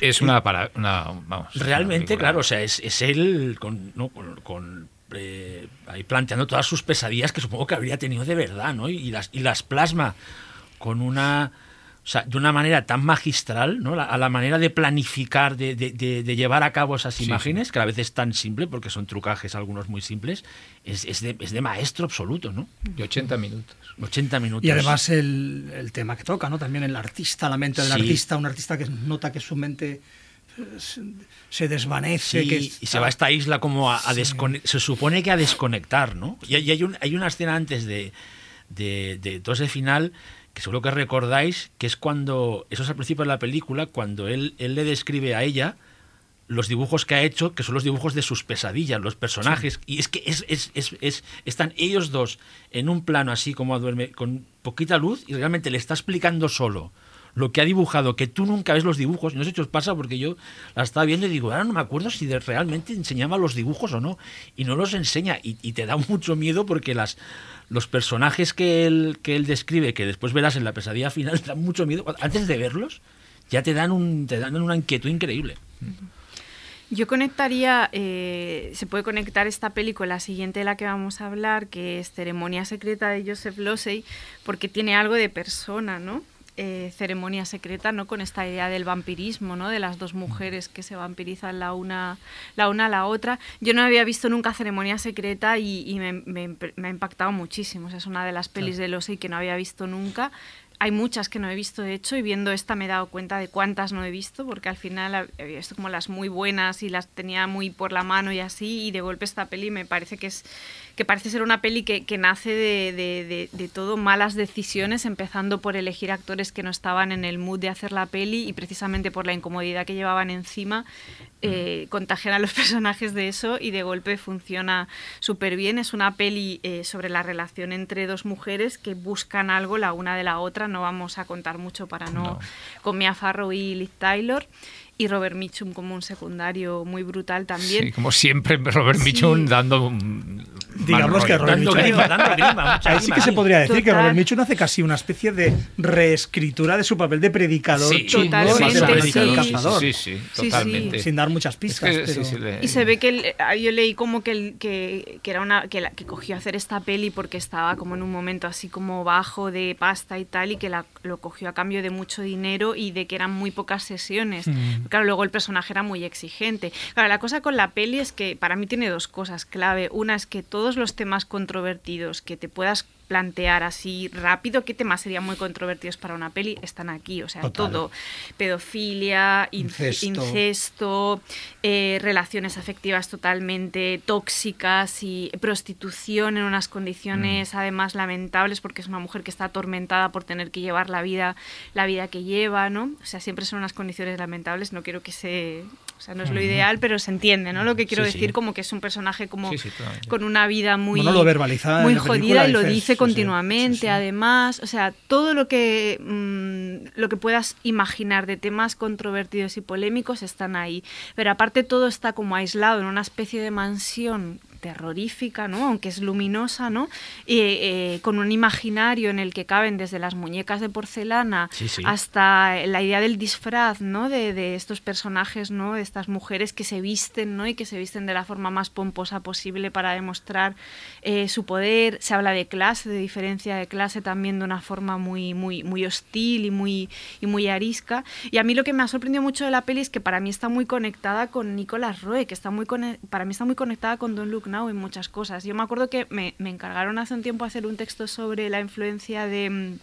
es una para una vamos una realmente, película- claro, o sea, es, es él con, ¿no? con, con, eh, ahí planteando todas sus pesadillas que supongo que habría tenido de verdad, ¿no? Y las, y las plasma con una. O sea, de una manera tan magistral, ¿no? La- a la manera de planificar, de, de- de- de llevar a cabo esas Sí, imágenes, que a veces es tan simple, porque son trucajes algunos muy simples, es, es de, es de maestro absoluto, ¿no? de 80 minutos 80 minutos. Y además el, el tema que toca, ¿no? También el artista, la mente del Sí. artista, un artista que nota que su mente eh, se, desvanece, Sí, que y se va a esta isla como a, a se supone que a desconectar, ¿no? Y, y hay, un- hay una escena antes de, de, de todo ese final que seguro que recordáis, que es cuando, eso es al principio de la película, cuando él, él le describe a ella los dibujos que ha hecho, que son los dibujos de sus pesadillas, los personajes, y es que es, es, es, es- están ellos dos en un plano así como a duerme, con poquita luz, y realmente le está explicando solo lo que ha dibujado, que tú nunca ves los dibujos, no sé si os pasa porque yo la estaba viendo y digo, ahora no me acuerdo si realmente enseñaba los dibujos o no, y no los enseña, y, y te da mucho miedo porque las los personajes que él, que él describe, que después verás en la pesadilla final, te dan mucho miedo, antes de verlos, ya te dan, un, te dan una inquietud increíble. Yo conectaría, eh, se puede conectar esta peli con la siguiente de la que vamos a hablar, que es Ceremonia Secreta de Joseph Losey, porque tiene algo de persona, ¿no? Eh, ceremonia secreta, ¿no? Con esta idea del vampirismo, ¿no? De las dos mujeres que se vampirizan la una, la una a la otra. Yo no había visto nunca Ceremonia Secreta y, y me, me- me ha impactado muchísimo. O sea, es una de las pelis de Losey que no había visto nunca. Hay muchas que no he visto, de hecho, y viendo esta me he dado cuenta de cuántas no he visto, porque al final había visto como las muy buenas y las tenía muy por la mano y así, y de golpe esta peli me parece que es que parece ser una peli que, que nace de, de- de- de todo malas decisiones, empezando por elegir actores que no estaban en el mood de hacer la peli y precisamente por la incomodidad que llevaban encima, eh, contagian a los personajes de eso y de golpe funciona súper bien. Es una peli eh, sobre la relación entre dos mujeres que buscan algo la una de la otra. No vamos a contar mucho para no, No. con Mia Farrow y Liz Taylor. Y Robert Mitchum como un secundario muy brutal también. Sí, como siempre, Robert Sí. Mitchum dando un Digamos que. Robert Mitchum- grima, dando grima, mucha Ahí sí que se sí. podría decir que Total. Robert Mitchum hace casi una especie de reescritura de su papel de predicador Sí, Totalmente, noche del sí. cazador, Sí, sí, sí. totalmente. sin dar muchas Es pistas. que, sí, pero- sí, le- Y se ve que el- ah, yo leí como que, el- que, que era una que, la- que cogió a hacer esta peli porque estaba como en un momento así como bajo de pasta y tal y que la, lo cogió a cambio de mucho dinero y de que eran muy pocas sesiones. Claro, luego el personaje era muy exigente. Claro, la cosa con la peli es que para mí tiene dos cosas clave. Una es que todos los temas controvertidos que te puedas plantear así rápido, qué temas serían muy controvertidos para una peli, están aquí. O sea, Total. todo. Pedofilia, ince- Incesto. incesto, eh, relaciones afectivas totalmente tóxicas y prostitución en unas condiciones además lamentables porque es una mujer que está atormentada por tener que llevar la vida la vida que lleva, ¿no? O sea, siempre son unas condiciones lamentables, no quiero que se o sea, no es lo ideal, pero se entiende, ¿no? Lo que quiero Sí, sí. decir como que es un personaje como Sí, con una vida muy lo muy jodida y lo dice sí, continuamente, sí, además, o sea, todo lo que mm, lo que puedas imaginar de temas controvertidos y polémicos están ahí, pero aparte todo está como aislado en una especie de mansión terrorífica, ¿no? Aunque es luminosa, ¿no? Y, eh, con un imaginario en el que caben desde las muñecas de porcelana Sí, sí. hasta la idea del disfraz, ¿no? De, de estos personajes, ¿no? De estas mujeres que se visten, ¿no? Y que se visten de la forma más pomposa posible para demostrar eh, su poder. Se habla de clase, de diferencia de clase también de una forma muy, muy, muy hostil y muy, y muy arisca. Y a mí lo que me ha sorprendido mucho de la peli es que para mí está muy conectada con Nicolas Roe, que está muy para mí está muy conectada con Don Look Now en muchas cosas. Yo me acuerdo que me, me encargaron hace un tiempo hacer un texto sobre la influencia de...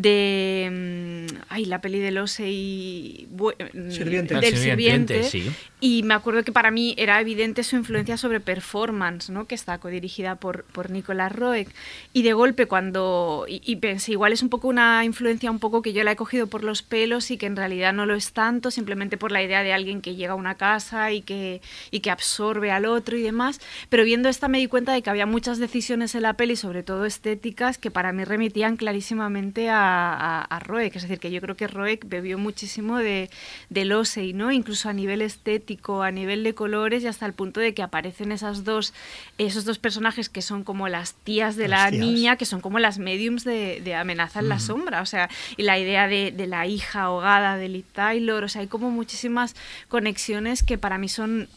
de mm, ay la peli del Ose y mm, Sirviente. del El sirviente, sirviente sí. y me acuerdo que para mí era evidente su influencia sobre performance no que está codirigida por por Nicolas Roeg y de golpe cuando y, y pensé igual es un poco una influencia un poco que yo la he cogido por los pelos y que en realidad no lo es tanto simplemente por la idea de alguien que llega a una casa y que y que absorbe al otro y demás pero viendo esta me di cuenta de que había muchas decisiones en la peli sobre todo estéticas que para mí remitían clarísimamente a, a, a Roeg es decir que yo creo que Roeg bebió muchísimo de del Osei no incluso a nivel estético a nivel de colores y hasta el punto de que aparecen esas dos esos dos personajes que son como las tías de Las la tías. niña que son como las mediums de, de amenaza en la sombra. O sea y la idea de, de la hija ahogada de Liz Taylor o sea hay como muchísimas conexiones que para mí son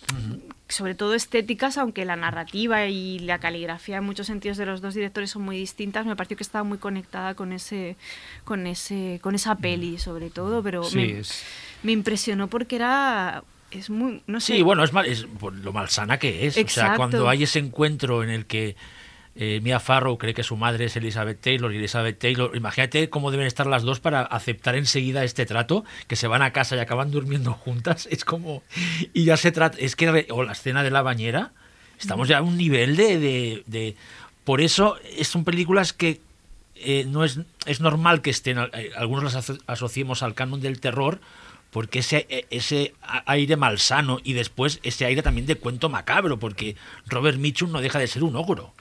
sobre todo estéticas, aunque la narrativa y la caligrafía en muchos sentidos de los dos directores son muy distintas, me pareció que estaba muy conectada con ese, con ese, con esa peli sobre todo, pero Sí, me, es- me impresionó porque era es muy no sé Sí, bueno, es, mal, es lo malsana que es. O sea, Exacto. cuando hay ese encuentro en el que eh, Mia Farrow cree que su madre es Elizabeth Taylor y Elizabeth Taylor, imagínate cómo deben estar las dos para aceptar enseguida este trato, que se van a casa y acaban durmiendo juntas. Es como. Y ya se trata. Es que. O la escena de la bañera. Estamos ya a un nivel de. de- de- por eso son películas que eh, no es, es normal que estén, eh, algunos las aso- asociemos al canon del terror, porque ese, eh, ese aire malsano y después ese aire también de cuento macabro, porque Robert Mitchum no deja de ser un ogro.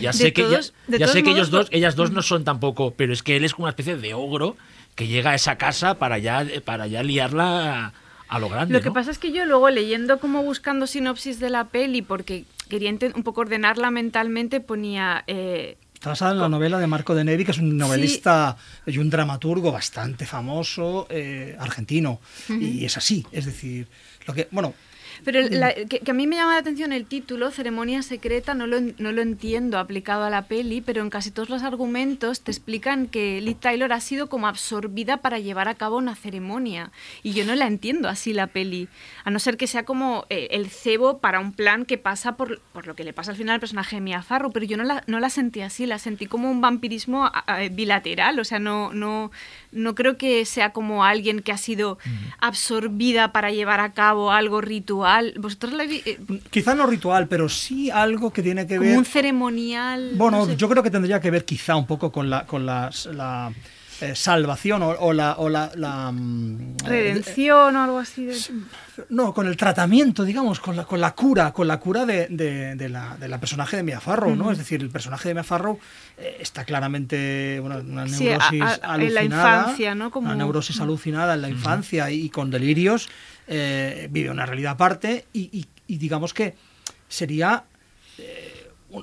Ya sé que, todos- ya sé que ellos dos, lo- ellas dos no son tampoco, pero es que él es como una especie de ogro que llega a esa casa para ya, para ya liarla a, a lo grande. Lo que ¿no? pasa es que yo luego leyendo como buscando sinopsis de la peli, porque quería un poco ordenarla mentalmente, ponía... eh, Está basada en la novela de Marco de Nevi, que es un novelista y un dramaturgo bastante famoso eh, argentino. Y es así, es decir, lo que, bueno, Pero la- que, que a mí me llama la atención el título, Ceremonia Secreta, no lo, no lo entiendo aplicado a la peli, pero en casi todos los argumentos te explican que Liv Tyler ha sido como absorbida para llevar a cabo una ceremonia. Y yo no la entiendo así la peli, a no ser que sea como eh, el cebo para un plan que pasa por, por lo que le pasa al final al personaje de Mia Farrow, pero yo no la, no la sentí así, la sentí como un vampirismo bilateral, o sea, no, no, no creo que sea como alguien que ha sido absorbida para llevar a cabo algo ritual. ¿Vosotros la vi- eh, quizá no ritual, pero sí algo que tiene que como ver... un ceremonial? Bueno, no sé. yo creo que tendría que ver quizá un poco con la, con las- la, eh, salvación o, o la... o la- la, mm, eh, redención o algo así. de- No, con el tratamiento, digamos, con la, con la cura, con la cura de, de- de la, de la personaje de Mia Farrow, ¿no? Es decir, el personaje de Mia Farrow eh, está claramente bueno, una Sí, a- neurosis a- en la alucinada, infancia, ¿no? Como- una neurosis alucinada en la infancia y, y con delirios, eh, vive una realidad aparte y, y- y digamos que sería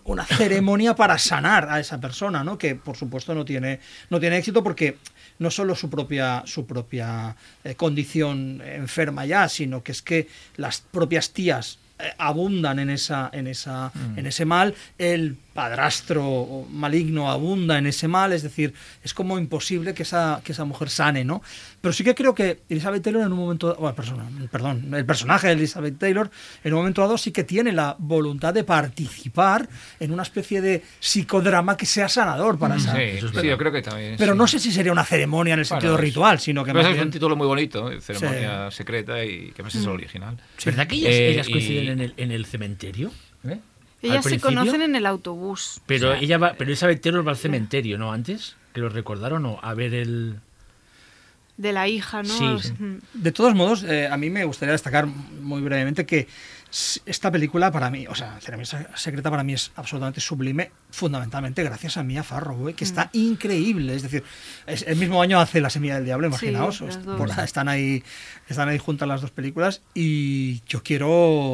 una ceremonia para sanar a esa persona, ¿no? Que por supuesto no tiene, no tiene éxito porque no solo su propia, su propia eh, condición enferma ya, sino que es que las propias tías eh, abundan en esa, en esa, en ese mal, el padrastro maligno abunda en ese mal, es decir, es como imposible que esa, que esa mujer sane, ¿no? Pero sí que creo que Elizabeth Taylor en un momento, bueno, persona, perdón, el personaje de Elizabeth Taylor en un momento dado sí que tiene la voluntad de participar en una especie de psicodrama que sea sanador para esa. Sí, eso es sí, yo creo que también. Pero sí. no sé si sería una ceremonia en el sentido ritual, sino que Pero más es bien- un título muy bonito, eh, Ceremonia Secreta, y que más es el original. ¿Verdad que ellas, Eh, ellas y- coinciden en, el, en el cementerio? ¿Eh? Ellas se conocen en el autobús. Pero ella va, pero Isabel Taylor va al cementerio, ¿no? Antes, que lo recordaron, ¿no? A ver el... De la hija, ¿no? Sí. Mm. De todos modos, eh, a mí me gustaría destacar muy brevemente que esta película para mí, o sea, Ceremonia Secreta para mí es absolutamente sublime, fundamentalmente gracias a Mia Farrow, eh, que está increíble. Es decir, es- el mismo año hace La Semilla del Diablo, imaginaos. por- están, ahí, están ahí juntas las dos películas y yo quiero,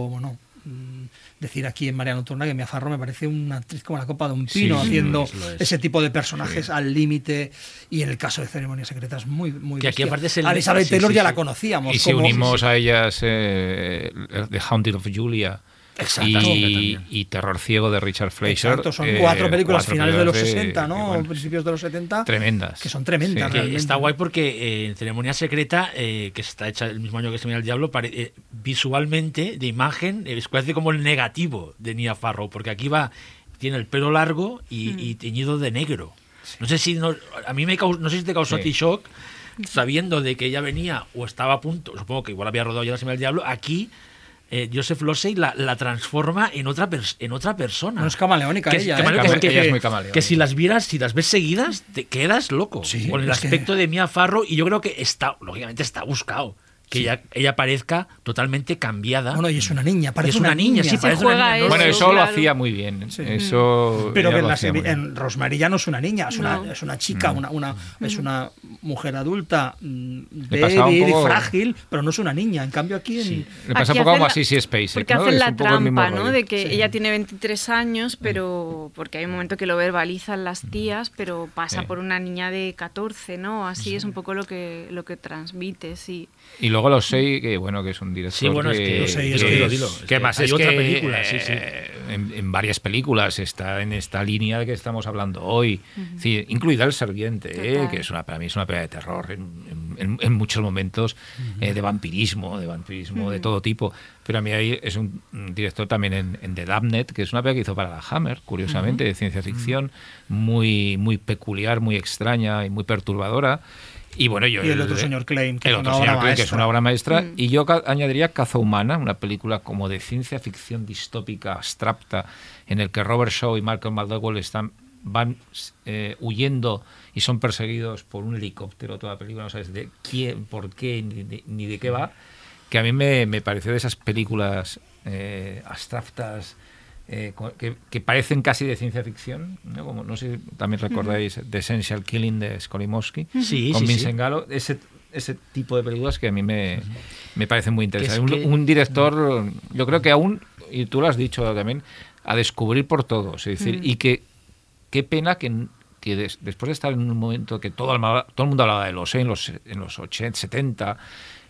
bueno, mm, decir aquí en María Nocturna que Mia Farrow me parece una actriz como la copa de un pino, sí, haciendo es, es. ese tipo de personajes al límite y en el caso de Ceremonia Secreta es muy, muy Que aquí aparte es el- A Elizabeth sí, Taylor sí, ya sí. la conocíamos. Y si como- unimos a ellas eh, The Haunted of Julia Exacto. y, y Terror Ciego de Richard Fleischer. Exacto, son eh, cuatro películas cuatro finales de los películas 60, ¿no? bueno, Principios de los 70. tremendas. Que son tremendas, Sí. Que está guay porque eh, en Ceremonia Secreta, eh, que está hecha el mismo año que Semilla del Diablo, pare- eh, visualmente, de imagen, eh, es parece como el negativo de Nia Farrow, porque aquí va, tiene el pelo largo y, y teñido de negro. No sé si no, a mí me caus- no sé si te causó a Sí. ti shock, sabiendo de que ella venía o estaba a punto, supongo que igual había rodado ya la Semilla del Diablo, aquí eh, Joseph Losey la, la transforma en otra, en otra persona. No es camaleónica Que- ella, que ¿eh? que- ella es muy camaleónica. que si las vieras, si las ves seguidas, te quedas loco. Sí, con el aspecto de Mia Farrow y yo creo que está, lógicamente está buscado. Que ella, ella parezca totalmente cambiada. Bueno, y es una niña, parece es una niña, sí, Se parece juega una niña. eso. Bueno, ¿no? eso lo hacía muy bien. Sí. Eso Pero que en, en Rosemary ya no es una niña, es, una, No. es una chica, una, una, es una mujer adulta mm, débil poco- frágil, pero no es una niña. En cambio aquí en, Sí. Le pasa Aquí un poco como la- a Sissy Spacek, Porque ¿no? hacen la trampa, ¿no? De que Sí. ella tiene 23 años, pero porque hay un momento que lo verbalizan las tías, pero pasa Sí. por una niña de 14, ¿no? Así es un poco lo que lo que transmite, sí. Y luego los seis, que bueno, que es un director Sí, bueno, es que- sé, que, es que- dilo, dilo, es que además hay es otra que, película, sí, sí. eh, En, en varias películas está en esta línea de que estamos hablando hoy, Sí, incluida El Serviente, eh, que es una para mí es una película de terror en, en- en- muchos momentos, eh, de vampirismo, de vampirismo de todo tipo. Pero a mí ahí es un, director también en, en The Damned, que es una película que hizo para la Hammer, curiosamente, de ciencia ficción, muy, muy peculiar, muy extraña y muy perturbadora. Y bueno, yo Y el otro señor Klein, que el es otro una señor obra Klein, que es maestra. una obra maestra. Mm. Y yo añadiría Caza Humana, una película como de ciencia ficción distópica, abstracta, en el que Robert Shaw y Malcolm McDowell están van eh, huyendo y son perseguidos por un helicóptero toda la película, no sabes de quién, por qué, ni de, ni de qué va, que a mí me, me pareció de esas películas eh, abstractas eh, que, que parecen casi de ciencia ficción, ¿no? Como, no sé si también recordáis The Essential Killing de Skolimowski, Sí, con sí, sí. Vincent Gallo, ese, ese tipo de películas que a mí me, me parecen muy interesantes. Que es un, que- un director, yo creo que aún, y tú lo has dicho también, a descubrir por todos, es decir, y que qué pena que, que des- después de estar en un momento que todo el, todo el mundo hablaba de los en los, en los 80, 70,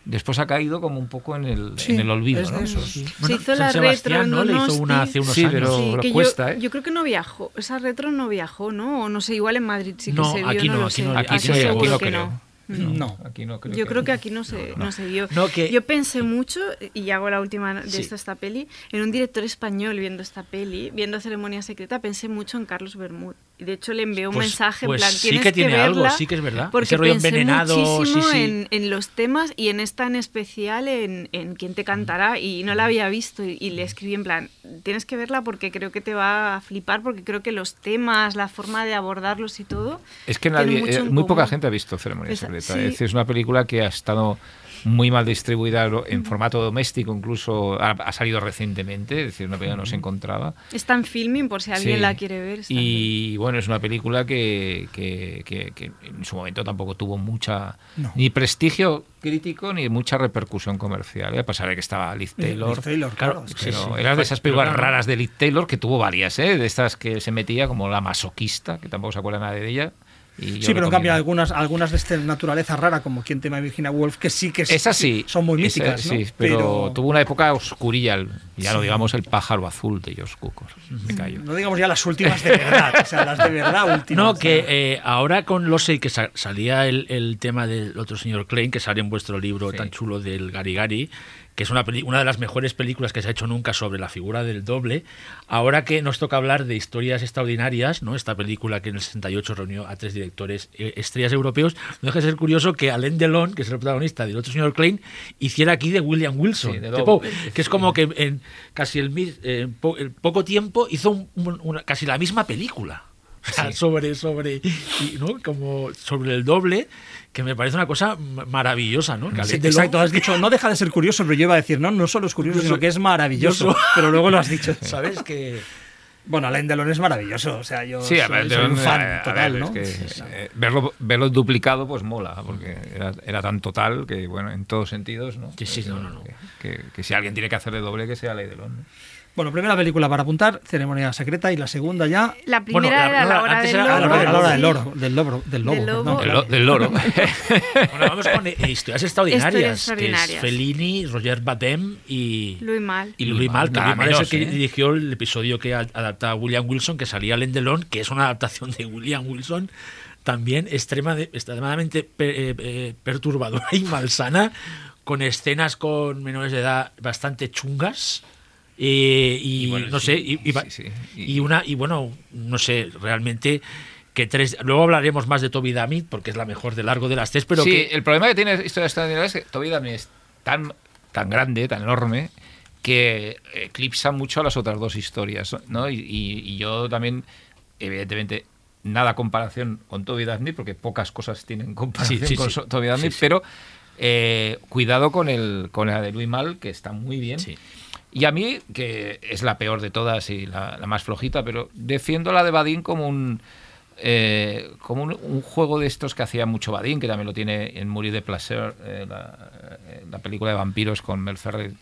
después ha caído como un poco en el, Sí, en el olvido. ¿no? esos. Se Bueno, hizo San la Sebastián, retro ¿no? Le hizo una hace unos Sí, años. pero- Sí, que cuesta, yo, ¿eh? yo creo que no viajó. Esa retro no viajó, ¿no? O no sé, igual en Madrid sí que No, se vio, aquí no, no, lo aquí sé. no, Aquí Aquí sí, aquí seguro no que creo. No. No. Aquí no creo Yo que, creo que aquí no se, no, se vio. No, que- Yo pensé mucho, y hago la última de Sí. esto, esta peli, en un director español viendo esta peli, viendo Ceremonia Secreta, pensé mucho en Carlos Bermud. Y de hecho le envié un Pues- mensaje pues en plan, sí tienes que tiene algo, verla", sí que es verdad. Porque Ese rollo pensé envenenado, sí, muchísimo sí. En, en los temas y en esta en especial en, en Quién te cantará y no la había visto y, y le escribí en plan, tienes que verla porque creo que te va a flipar porque creo que los temas, la forma de abordarlos y todo... Es que nadie, mucho eh, muy poca gente ha visto Ceremonia Secreta. Sí. Es es una película que ha estado muy mal distribuida en formato doméstico, incluso ha, ha salido recientemente, es decir, una película no se encontraba. Está en filming por si alguien Sí. la quiere ver. Y bueno, es una película que, que- que- que en su momento tampoco tuvo mucha No. ni prestigio crítico ni mucha repercusión comercial. ¿eh? A pesar de que estaba Liz Taylor. Liz Taylor, claro. Pero sí. era de esas películas claro. raras de Liz Taylor, que tuvo varias, ¿eh? de estas que se metía como la masoquista, que tampoco se acuerda nadie de ella. Y Sí, pero en cambio algunas, algunas de esta naturaleza rara, como quien tema Virginia Woolf, que sí que Esa sí. son muy esa- míticas, ¿no? Sí, pero, tuvo una época oscurilla, el- ya no digamos el pájaro azul de George Cukor. Me callo. No digamos ya las últimas de verdad, o sea, las de verdad últimas. No, que eh, ahora con los que sa- salía el, el tema del otro señor Klein, que sale en vuestro libro Sí. tan chulo del Garigari, que es una, una de las mejores películas que se ha hecho nunca sobre la figura del doble. Ahora que nos toca hablar de historias extraordinarias, ¿no? esta película que en el 68 reunió a tres directores eh, estrellas europeos, no deja de ser curioso que Alain Delon, que es el protagonista del otro señor Klein, hiciera aquí de William Wilson, Sí, de de doble. Poe, que es como que en casi el, eh, en po- en poco tiempo hizo un- un- una- casi la misma película. Sobre, sobre, y, ¿no? como sobre el doble, que me parece una cosa maravillosa, ¿no? Sí, Alain exacto, has dicho, no deja de ser curioso, pero yo iba a decir, no, no solo es curioso, sino que es maravilloso. Pero luego lo has dicho. ¿Sabes? Que. Bueno, Alain Delon es maravilloso, o sea, yo Sí, soy, ver, soy un de- fan a total, ver, ¿no? es que, eh, verlo, verlo duplicado pues mola, porque era, era tan total que, bueno, en todos sentidos, ¿no? Sí, sí, Eso, no, no, no. Que, que- que si alguien tiene que hacer de doble, que sea Ley Delon. ¿no? Bueno, primera película para apuntar, Ceremonia Secreta, y la segunda ya, La Bueno, primera la- era no, la hora antes del era a la hora, a la hora del sí. loro, del lobo, del lobo, Del perdón. lobo. Del, lo- del loro. Bueno, vamos con historias extraordinarias. Historias Que extraordinarias. es Fellini, Roger Badem y. Luis Mal. Y Louis Louis Mal, que Louis Mal es el que ¿eh? dirigió el episodio que adapta a William Wilson, que salía Alain Delon, que es una adaptación de William Wilson también extrema de- extremadamente eh, eh, perturbadora y malsana, con escenas con menores de edad bastante chungas. Eh, y, Y bueno, no sí, sé, y, sí, una, y bueno, no sé, realmente que tres. Luego hablaremos más de Toby Damit, porque es la mejor de largo de las tres, pero sí, que. el problema que tiene Historia Extraordinaria es que Toby Daphne es tan, tan grande, tan enorme, que eclipsa mucho a las otras dos historias, ¿no? Y, y- y yo también, evidentemente, nada comparación con Toby Daphne, porque pocas cosas tienen comparación Sí, sí, con sí. Toby sí. pero eh, cuidado con el con la de Louis Mal, que está muy bien. Sí. Y a mí, que es la peor de todas y la, la más flojita, pero defiendo la de Badin como un eh, como un, juego de estos que hacía mucho Badin, que también lo tiene en Mourir de Placer, eh, la, eh, la película de vampiros con Mel Ferrer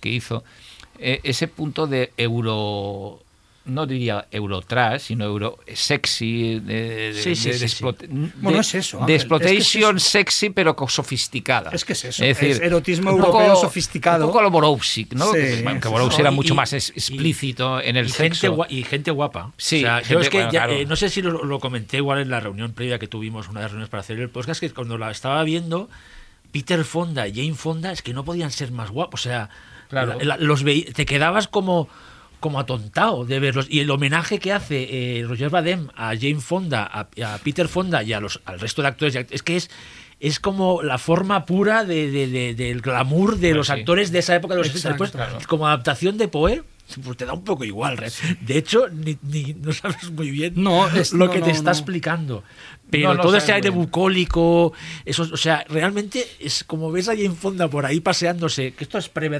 que hizo. Eh, ese punto de euro no diría eurotrash, sino euro sexy, de, de- Sí, sí, de- Bueno, es eso, de Ángel, es que es exploitation sexy, pero sofisticada. Es que es eso, es erotismo un europeo sofisticado. Un poco lo Borowski, ¿no? Sí, Que- sí. era mucho y- más es- explícito en el y gente, sexo. y gente guapa. Sí, O sea, yo gente- es que bueno, ya, claro. eh, no sé si lo, lo comenté igual en la reunión previa que tuvimos, una de las reuniones para hacer el podcast, que cuando la estaba viendo, Peter Fonda y Jane Fonda es que no podían ser más guapos. O sea, Claro. la- la- los te quedabas como como atontado de verlos. Y el homenaje que hace eh, Roger Badem a Jane Fonda, a, a Peter Fonda y a los, al resto de actores, es que es es como la forma pura de, de- de- del glamour de Pues los sí. actores de esa época de los Exacto, 60. Después, claro. como adaptación de Poe, pues te da un poco igual. De hecho, ni, ni- no sabes muy bien No, es- lo no, que no, te está no. explicando. Pero No, no todo ese aire bien. bucólico, eso, o sea, realmente es como ves a Jane Fonda por ahí paseándose, que esto es pre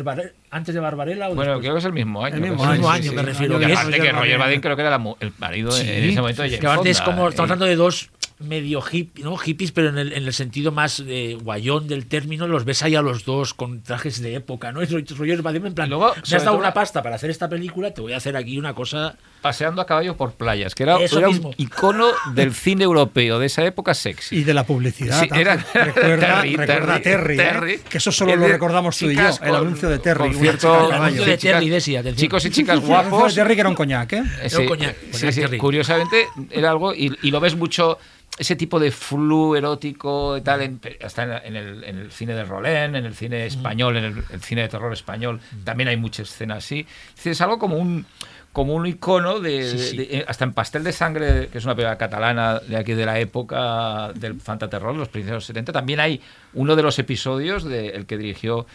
antes de Barbarella o Bueno, después? creo que es el mismo año. El mismo que año, sí, año, sí, me sí. refiero, Que que es- aparte que Roger Badin creo que era la el marido de- en ese momento de Jane que aparte es como, eh, estamos hablando de dos medio hip, ¿no? hippies, pero en el, en el sentido más eh, guayón del término, los ves ahí a los dos con trajes de época, ¿no? Roger Vadim en plan, luego, me has dado una pasta para hacer esta película, te voy a hacer aquí una cosa... Paseando a caballo por playas, que era, un icono del cine europeo de esa época sexy. Y de la publicidad. Sí, era- recuerda, Terry, recuerda a Terry, Terry, ¿eh? Terry. que eso solo lo recordamos tú y yo, el anuncio de Terry. con una cierto- chica a El anuncio de Terry atención. Chicos y chicas guapos. Terry que era un coñac, ¿eh? Era un coñac, sí, curiosamente era algo y, y lo ves mucho ese tipo de flu erótico y tal en- hasta en, en el, en el cine de Rolén en el cine español en el, el cine de terror español también hay mucha escena así es algo como un como un icono de, Sí, sí. de- eh, hasta en Pastel de Sangre que es una película catalana de aquí de la época del fantaterror los principios de los 70 también hay uno de los episodios de el que dirigió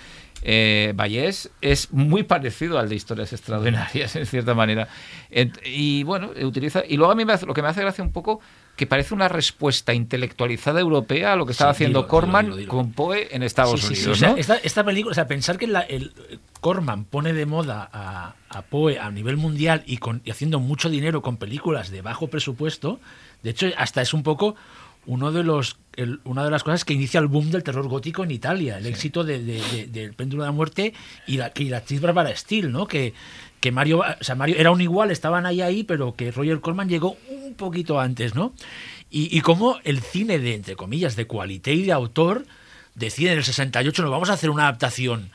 eh, Vallés es muy parecido al de Historias Extraordinarias, en cierta manera. Y bueno, utiliza. Y luego a mí me hace- lo que me hace gracia un poco que parece una respuesta intelectualizada europea a lo que estaba Sí, haciendo dilo, Corman dilo, dilo. con Poe en Estados Sí, sí, sí, Unidos. o sea, ¿no? esta, esta película, o sea, pensar que la- el Corman pone de moda a, a Poe a nivel mundial y, con, y haciendo mucho dinero con películas de bajo presupuesto, de hecho, hasta es un poco uno de los el- una de las cosas que inicia el boom del terror gótico en Italia, el éxito de- de- de- del péndulo de la muerte y la, y la actriz Bárbara Steele, ¿no? Que, que Mario, o sea, Mario era un igual, estaban ahí ahí, pero que Roger Corman llegó un poquito antes, ¿no? Y, y como el cine de, entre comillas, de cualité y de autor, decide en el 68, nos vamos a hacer una adaptación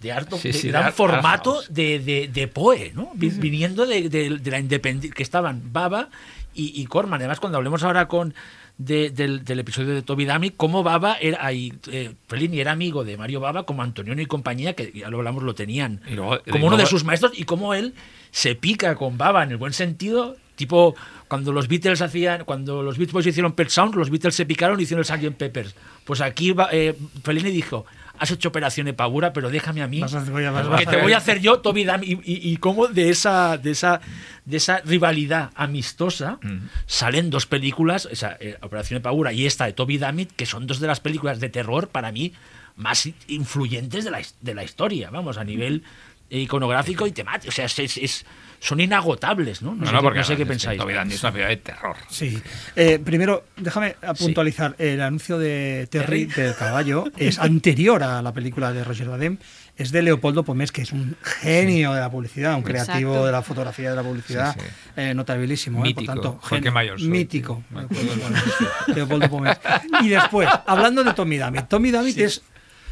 de, harto, Sí, de sí, de gran Art- formato de, de, de Poe, ¿no? Vi- Viniendo de, de- de la independencia, que estaban Baba y, y Corman. Además, cuando hablemos ahora con de- del, del episodio de Toby Dami, cómo Baba era, ahí, eh, Fellini era amigo de Mario Baba, como Antonioni y compañía, que ya lo hablamos, lo tenían luego- como uno de sus maestros, y cómo él se pica con Baba en el buen sentido, tipo cuando los Beatles hacían, cuando los Beach Boys hicieron Pet Sound, los Beatles se picaron y hicieron el Sgt. Peppers. Pues aquí eh, Fellini dijo, has hecho operación Epagura, pero déjame a mí Vas a hacer- voy a- vas- que te voy a hacer yo, Toby Dam, y, y, y cómo de esa, de esa, de esa rivalidad amistosa salen dos películas, esa, eh, Operación Epagura y esta de Toby Dammit, que son dos de las películas de terror para mí más influyentes de la, de la historia, vamos, a nivel iconográfico y temático. O sea, es- es- es- son inagotables, ¿no? No, sé, qué- no sé qué pensáis. Es una película de terror. Sí. Eh, primero, déjame puntualizar. El anuncio de Terry, Terry. del caballo es anterior a la película de Roger Badem. Es de Leopoldo Pomés, que es un genio de la publicidad, un creativo Exacto. de la fotografía de la publicidad, Sí, sí. eh, notabilísimo. eh, Mítico, por tanto, Jorge genio. Mayor, sobre- Mítico. Leopoldo Pomés. Y después, hablando de Tommy Dammit. Tommy Dammit es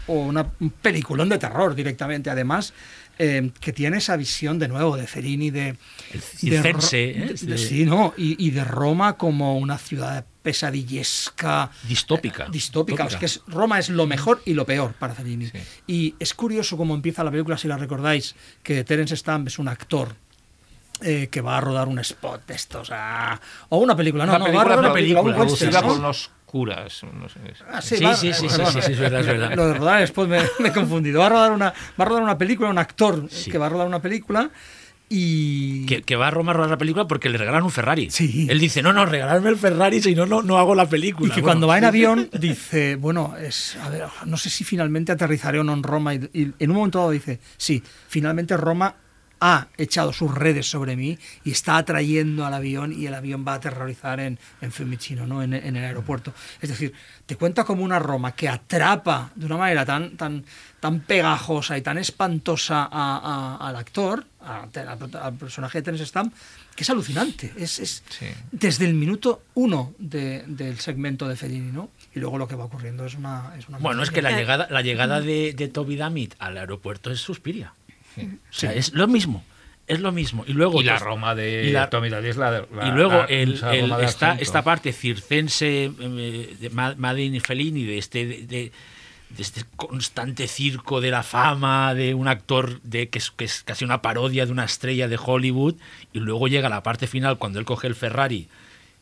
una, un peliculón de terror directamente, además, eh, que tiene esa visión de nuevo de Fellini de... El de circense, Ro- ¿eh? de- De- sí, ¿no? Y, y de Roma como una ciudad pesadillesca. Distópica. eh, distópica. o sea, que es, Roma es lo mejor y lo peor para Fellini. Sí. Y es curioso cómo empieza la película, si la recordáis, que Terence Stamp es un actor. eh, que va a rodar un spot de estos ah, o una película no, Una no, película, va a rodar una película, un película, western, producida ¿no? por unos curas. no sé. Ah, Sí, va- sí, sí, sí, perdón, sí, sí, es verdad, es verdad. Lo de rodar después me, me he confundido. Va a rodar una, va a rodar una película, un actor Sí. que va a rodar una película y Que, que va a Roma a rodar la película porque le regalan un Ferrari. Sí. Él dice, no, no, regalarme el Ferrari, si no, no, no hago la película. Y que Bueno, cuando va en avión dice, bueno, es, a ver, no sé si finalmente aterrizaré o no en Roma. Y, y en un momento dado dice, sí, finalmente Roma ha echado sus redes sobre mí y está atrayendo al avión y el avión va a aterrorizar en, en Fiumicino, ¿no? en, en el aeropuerto. Es decir, te cuenta como una Roma que atrapa de una manera tan, tan, tan pegajosa y tan espantosa a- a- al actor, a- al, personaje de Terence Stamp, que es alucinante. Es, es Sí. desde el minuto uno de- del segmento de Fellini, ¿no? Y luego lo que va ocurriendo es una... Es una Bueno, es que la llegada, la llegada de, de Toby Dammit al aeropuerto es Suspiria. O sea, es lo mismo. Es lo mismo. Y luego. Y la Roma de y la- Tommy la de. la- y luego la- el, esta, parte circense eh, de Ma- Madin y Fellini, de este. De, de- de este constante circo de la fama de un actor de que es, que es casi una parodia de una estrella de Hollywood y luego llega la parte final cuando él coge el Ferrari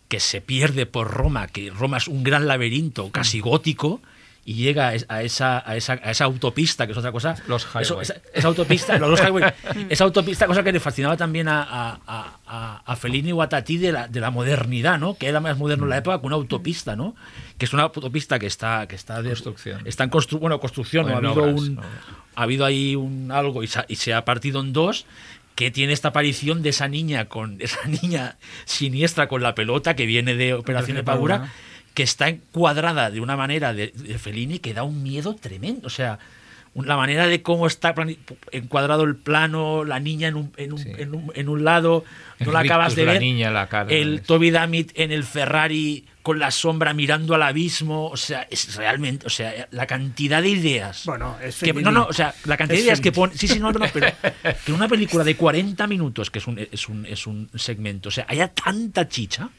que se pierde por Roma, que Roma es un gran laberinto casi gótico y llega a es- a esa, a esa, a esa autopista, que es otra cosa. Los Eso- highway. esa, esa autopista, los highway, esa autopista, cosa que le fascinaba también a, a, a- a- a Fellini y Guatati de la, de la modernidad, ¿no? Que era más moderno en la época que una autopista, ¿no? Que es una autopista que está, que está de, Construcción. Está en constru bueno, construcción, O ¿no? ha habido obras, un, obras. ha habido ahí un algo y se, ha- y se ha partido en dos que tiene esta aparición de esa niña con esa niña siniestra con la pelota que viene de Operación Operación Epagura Epagura. Que está encuadrada de una manera de, de Fellini que da un miedo tremendo. O sea, un- la manera de cómo está encuadrado el plano, la niña en un, en un, Sí. en un- en un lado, no la acabas de la ver. niña, la cara, el es- Toby Dammit en el Ferrari con la sombra mirando al abismo. O sea, es realmente, o sea, la cantidad de ideas. Bueno, es que, no, no, o sea, la cantidad Es de ideas que pone. Sí, sí, no, no, no, pero que una película de 40 minutos, que es un, es un, es un segmento, o sea, haya tanta chicha,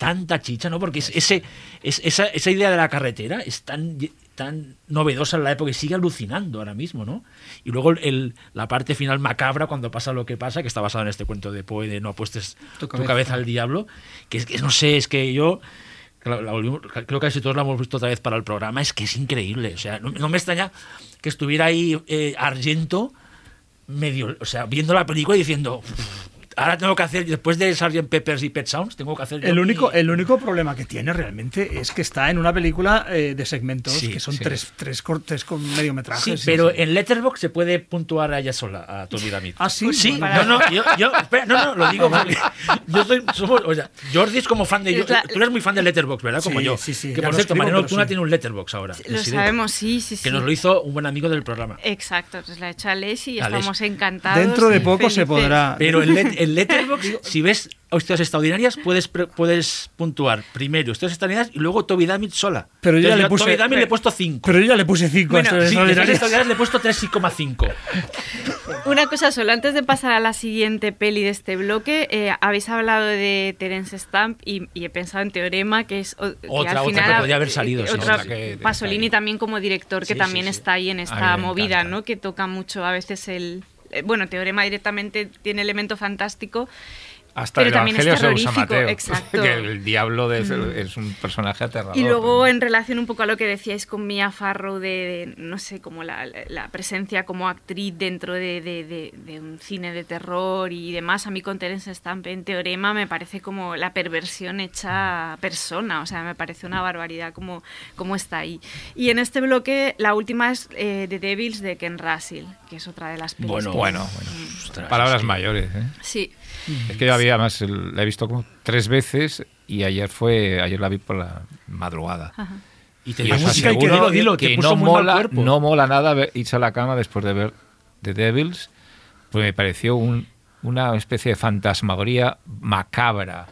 tanta chicha, ¿no? Porque es, ese, es, esa, esa idea de la carretera es tan, tan novedosa en la época y sigue alucinando ahora mismo, ¿no? Y luego el, la parte final macabra cuando pasa lo que pasa, que está basado en este cuento de Poe de no apuestes Tu tu cabeza. cabeza, al diablo, que es que no sé, es que yo la- la volvimos- creo que casi todos la hemos visto otra vez para el programa, es que es increíble, o sea, no, no me extraña que estuviera ahí eh, Argento medio, o sea, viendo la película y diciendo, ahora tengo que hacer, después de Sgt. Peppers y Pet Sounds, tengo que hacer yo El mi- único, el único problema que tiene realmente es que está en una película eh, de segmentos, Sí, que son sí. tres, tres, cor- tres con mediometrajes. Sí, pero en Letterboxd se puede puntuar a ella sola, a Tony Damit. Ah, sí, Sí, no, no, yo, yo- espera, no, no, lo digo porque yo soy, somos, o sea, Jordi es como fan de, la- tú eres muy fan de Letterboxd, ¿verdad? Como Sí, yo. sí, sí, Que por cierto, Mariano sí. tiene un Letterboxd ahora. Lo sabemos, sí, sí, sí. Que nos lo hizo un buen amigo del programa. Exacto, entonces la he hecho a Leslie y estamos encantados. Dentro de poco se podrá. Pero en, Let- en Letterboxd, si ves historias extraordinarias, puedes, puedes puntuar primero historias extraordinarias y luego Toby Damit sola. Pero yo ya le puse- Toby Damit le he puesto 5. Pero yo ya le puse cinco Bueno, a Sí, de extraordinarias. le he puesto 3,5. Una cosa solo, antes de pasar a la siguiente peli de este bloque, eh, habéis hablado de Terence Stamp y, y he pensado en Teorema, que es que Otra, al otra que podría haber salido, otra- está Pasolini también como director, que Sí, también sí, sí. está ahí en esta movida, encanta. ¿no? Que toca mucho a veces el... eh, Bueno, Teorema directamente tiene elemento fantástico, Hasta pero el también es Evangelio se usa terrorífico, Mateo. exacto. Que el diablo de- es un personaje aterrador. Y luego en relación un poco a lo que decíais con Mia Farrow de, de, no sé, como la, la presencia como actriz dentro de, de- de- de un cine de terror y demás, a mí con Terence Stamp en Teorema me parece como la perversión hecha persona, o sea, me parece una barbaridad como, como está ahí. Y en este bloque la última es eh, The Devils de Ken Russell, que es otra de las pelis Bueno, Bueno, bueno. Ostras, Palabras mayores. ¿eh? Sí, Es que yo había más, el- la he visto como tres veces y ayer fue, ayer la vi por la madrugada. ajá. Y te Y digo, música y que dilo, dilo, te que puso no muy mal mola, cuerpo. no mola nada ver- irse a la cama después de ver The Devils, pues me pareció un- una especie de fantasmagoría macabra,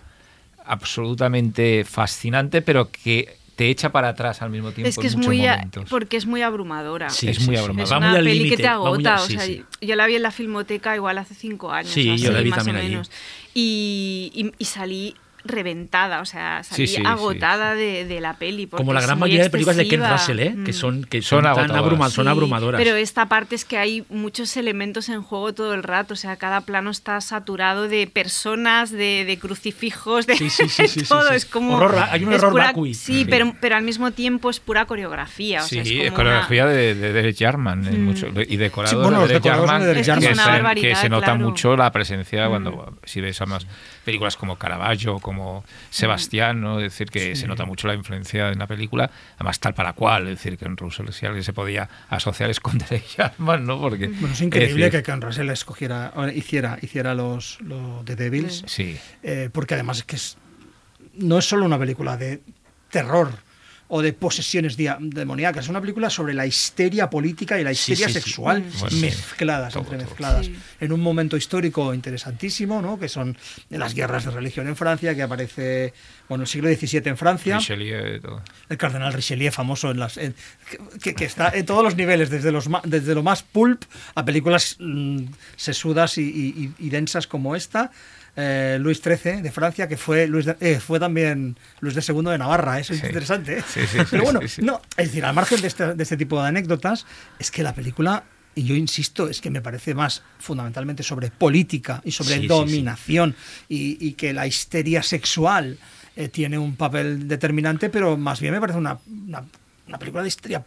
absolutamente fascinante, pero que te echa para atrás al mismo tiempo Es que en es muchos muy, a- momentos. porque es muy abrumadora. Sí, es sí, muy sí. abrumadora. Es Va una al peli que te muy agota. o sea, sí. Yo la vi en la filmoteca igual hace cinco años. Sí, o yo la así, vi más también o allí. menos. Y, y- y salí reventada, o sea, salí Sí, sí, sí, agotada De, de la peli. Como la gran mayoría de películas de Ken. Russell, ¿eh? que Mm. son, que Son son, tan agotadoras. abruma- son Sí, abrumadoras. Pero esta parte es que hay muchos elementos en juego todo el rato. O sea, cada plano está saturado de personas, de, de crucifijos, de Sí, sí, sí, sí, sí, todo. sí. Es como. Horror- hay un horror pura- vacui. Sí, Sí. Pero, pero al mismo tiempo es pura coreografía. O sea, Sí, es como coreografía una- de, de Derek Jarman Mm. mucho- y decorados Sí, bueno, los de Derek Jarman, que se, barbaridad, que se nota mucho la presencia Mm. cuando si ves además películas como Caravaggio, como Sebastián, ¿no? es decir, que se nota mucho la influencia en la película, además tal para cual, es decir, que en Russell si alguien se podía asociar es con Derek Jarman, ¿no? Porque, Bueno, es increíble decir, que Ken Russell escogiera, hiciera, hiciera los, los The Devils, Sí, eh, porque además es que es, no es solo una película de terror o de posesiones demoníacas, es una película sobre la histeria política y la histeria sí, sí. sexual Bueno, mezcladas, Todo, entremezcladas, todo. En un momento histórico interesantísimo, ¿no? que son las guerras de religión en Francia, que aparece, bueno, el siglo XVII en Francia, Richelieu, todo. el cardenal Richelieu famoso en las en- que, que está en todos los niveles desde los ma- desde lo más pulp a películas mm, sesudas y, y- y- y densas como esta eh, Luis XIII de Francia, que fue, Luis de- eh, fue también Luis II de Navarra. Eso es Sí. interesante. ¿eh? Sí, sí, sí, Pero bueno, no, es decir, al margen de este, de este tipo de anécdotas, es que la película, y yo insisto, es que me parece más fundamentalmente sobre política y sobre Sí, sí, sí. dominación Y, y que la histeria sexual eh, tiene un papel determinante, pero más bien me parece una, una, una película de histeria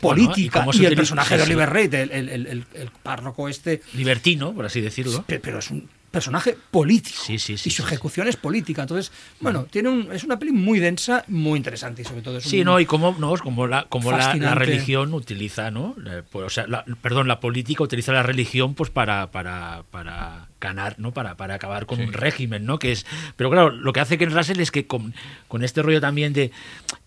política. ¿y el personaje de. Oliver Reed, el, el- el- el- párroco este, Libertino, por así decirlo. pe- pero es un personaje político. Sí, sí, sí, y su ejecución es política. Entonces, bueno, tiene un, es una peli muy densa, muy interesante y sobre todo es Sí, no, y cómo, no, es como la, como la, la religión utiliza, ¿no? Pues, o sea, la- perdón, la política utiliza la religión pues para, para, para ganar, ¿no? Para, para acabar con Sí. un régimen, ¿no? Que es, pero claro, lo que hace Ken Russell es que con, con este rollo también de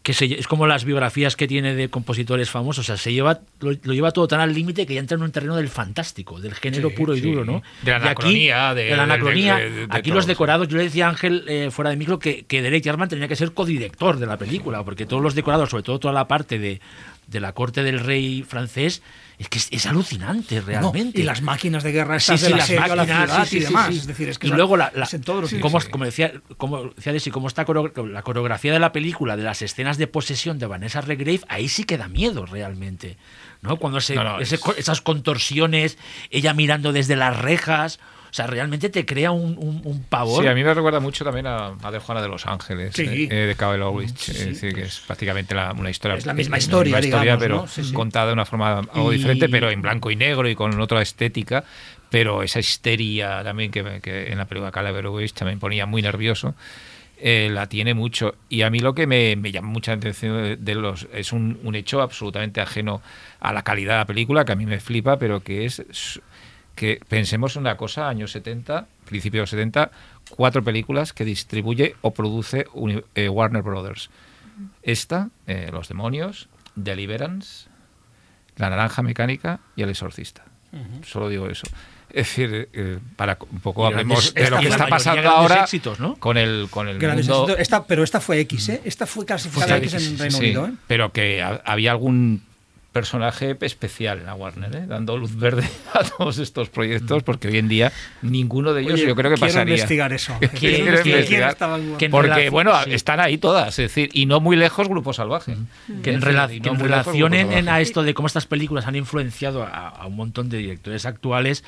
que se, es como las biografías que tiene de compositores famosos, o sea, se lleva lo, lo lleva todo tan al límite que ya entra en un terreno del fantástico, del género Sí, puro y sí. duro, ¿no? De la aquí- anacronía, de- de la anacronía. de- de- de aquí los decorados, yo le decía a Ángel eh, fuera de micro que, que Derek Jarman tenía que ser codirector de la película, porque todos los decorados, sobre todo toda la parte de, de la corte del rey francés, es que es, es alucinante No, realmente. y las máquinas de guerra Sí, estas sí, asedio a la máquinas, ciudad sí, y sí, sí, demás. sí. Es decir, es que y luego la, como, decía como decía Desi, como está la coreografía de la película de las escenas de posesión de Vanessa Redgrave ahí sí que da miedo realmente no cuando se, No, no, ese es- co- esas contorsiones ella mirando desde las rejas o sea realmente te crea un, un, un pavor Sí, a mí me recuerda mucho también a, a De Juana de los Ángeles, Sí. eh, de Cabell Lowitz. Sí, es decir, que es prácticamente la- una historia. Es la misma historia, digamos, pero ¿no? Sí, sí. contada de una forma algo Y- diferente, pero en blanco y negro y con otra estética. Pero esa histeria también que, me- que en la película Cabell Lowitz también ponía muy nervioso. eh, la tiene mucho. Y a mí lo que me, me llama mucha atención de, de los es un, un hecho absolutamente ajeno a la calidad de la película, que a mí me flipa, pero que es que pensemos en una cosa, años 70, principios de los 70, cuatro películas que distribuye o produce eh, Warner Brothers. Esta, eh, Los Demonios, Deliverance, La Naranja Mecánica y El Exorcista. Solo digo eso. Es decir, eh, para un poco hablemos de lo que está pasando ahora éxitos, ¿no? con el con el mundo. Esta, pero esta fue X, ¿eh? Esta fue clasificada Fue X en X, Reino Sí, Unido, ¿eh? pero que ha- había algún personaje especial en la Warner, ¿eh? dando luz verde a todos estos proyectos, porque hoy en día ninguno de ellos Oye, yo creo que quiero pasaría. investigar eso. Quiero investigar quién Porque, bueno, sí. están ahí todas, es decir, y no muy lejos Grupo Salvaje. que en, rela- que relación en, a esto de cómo estas películas han influenciado a, a un montón de directores actuales,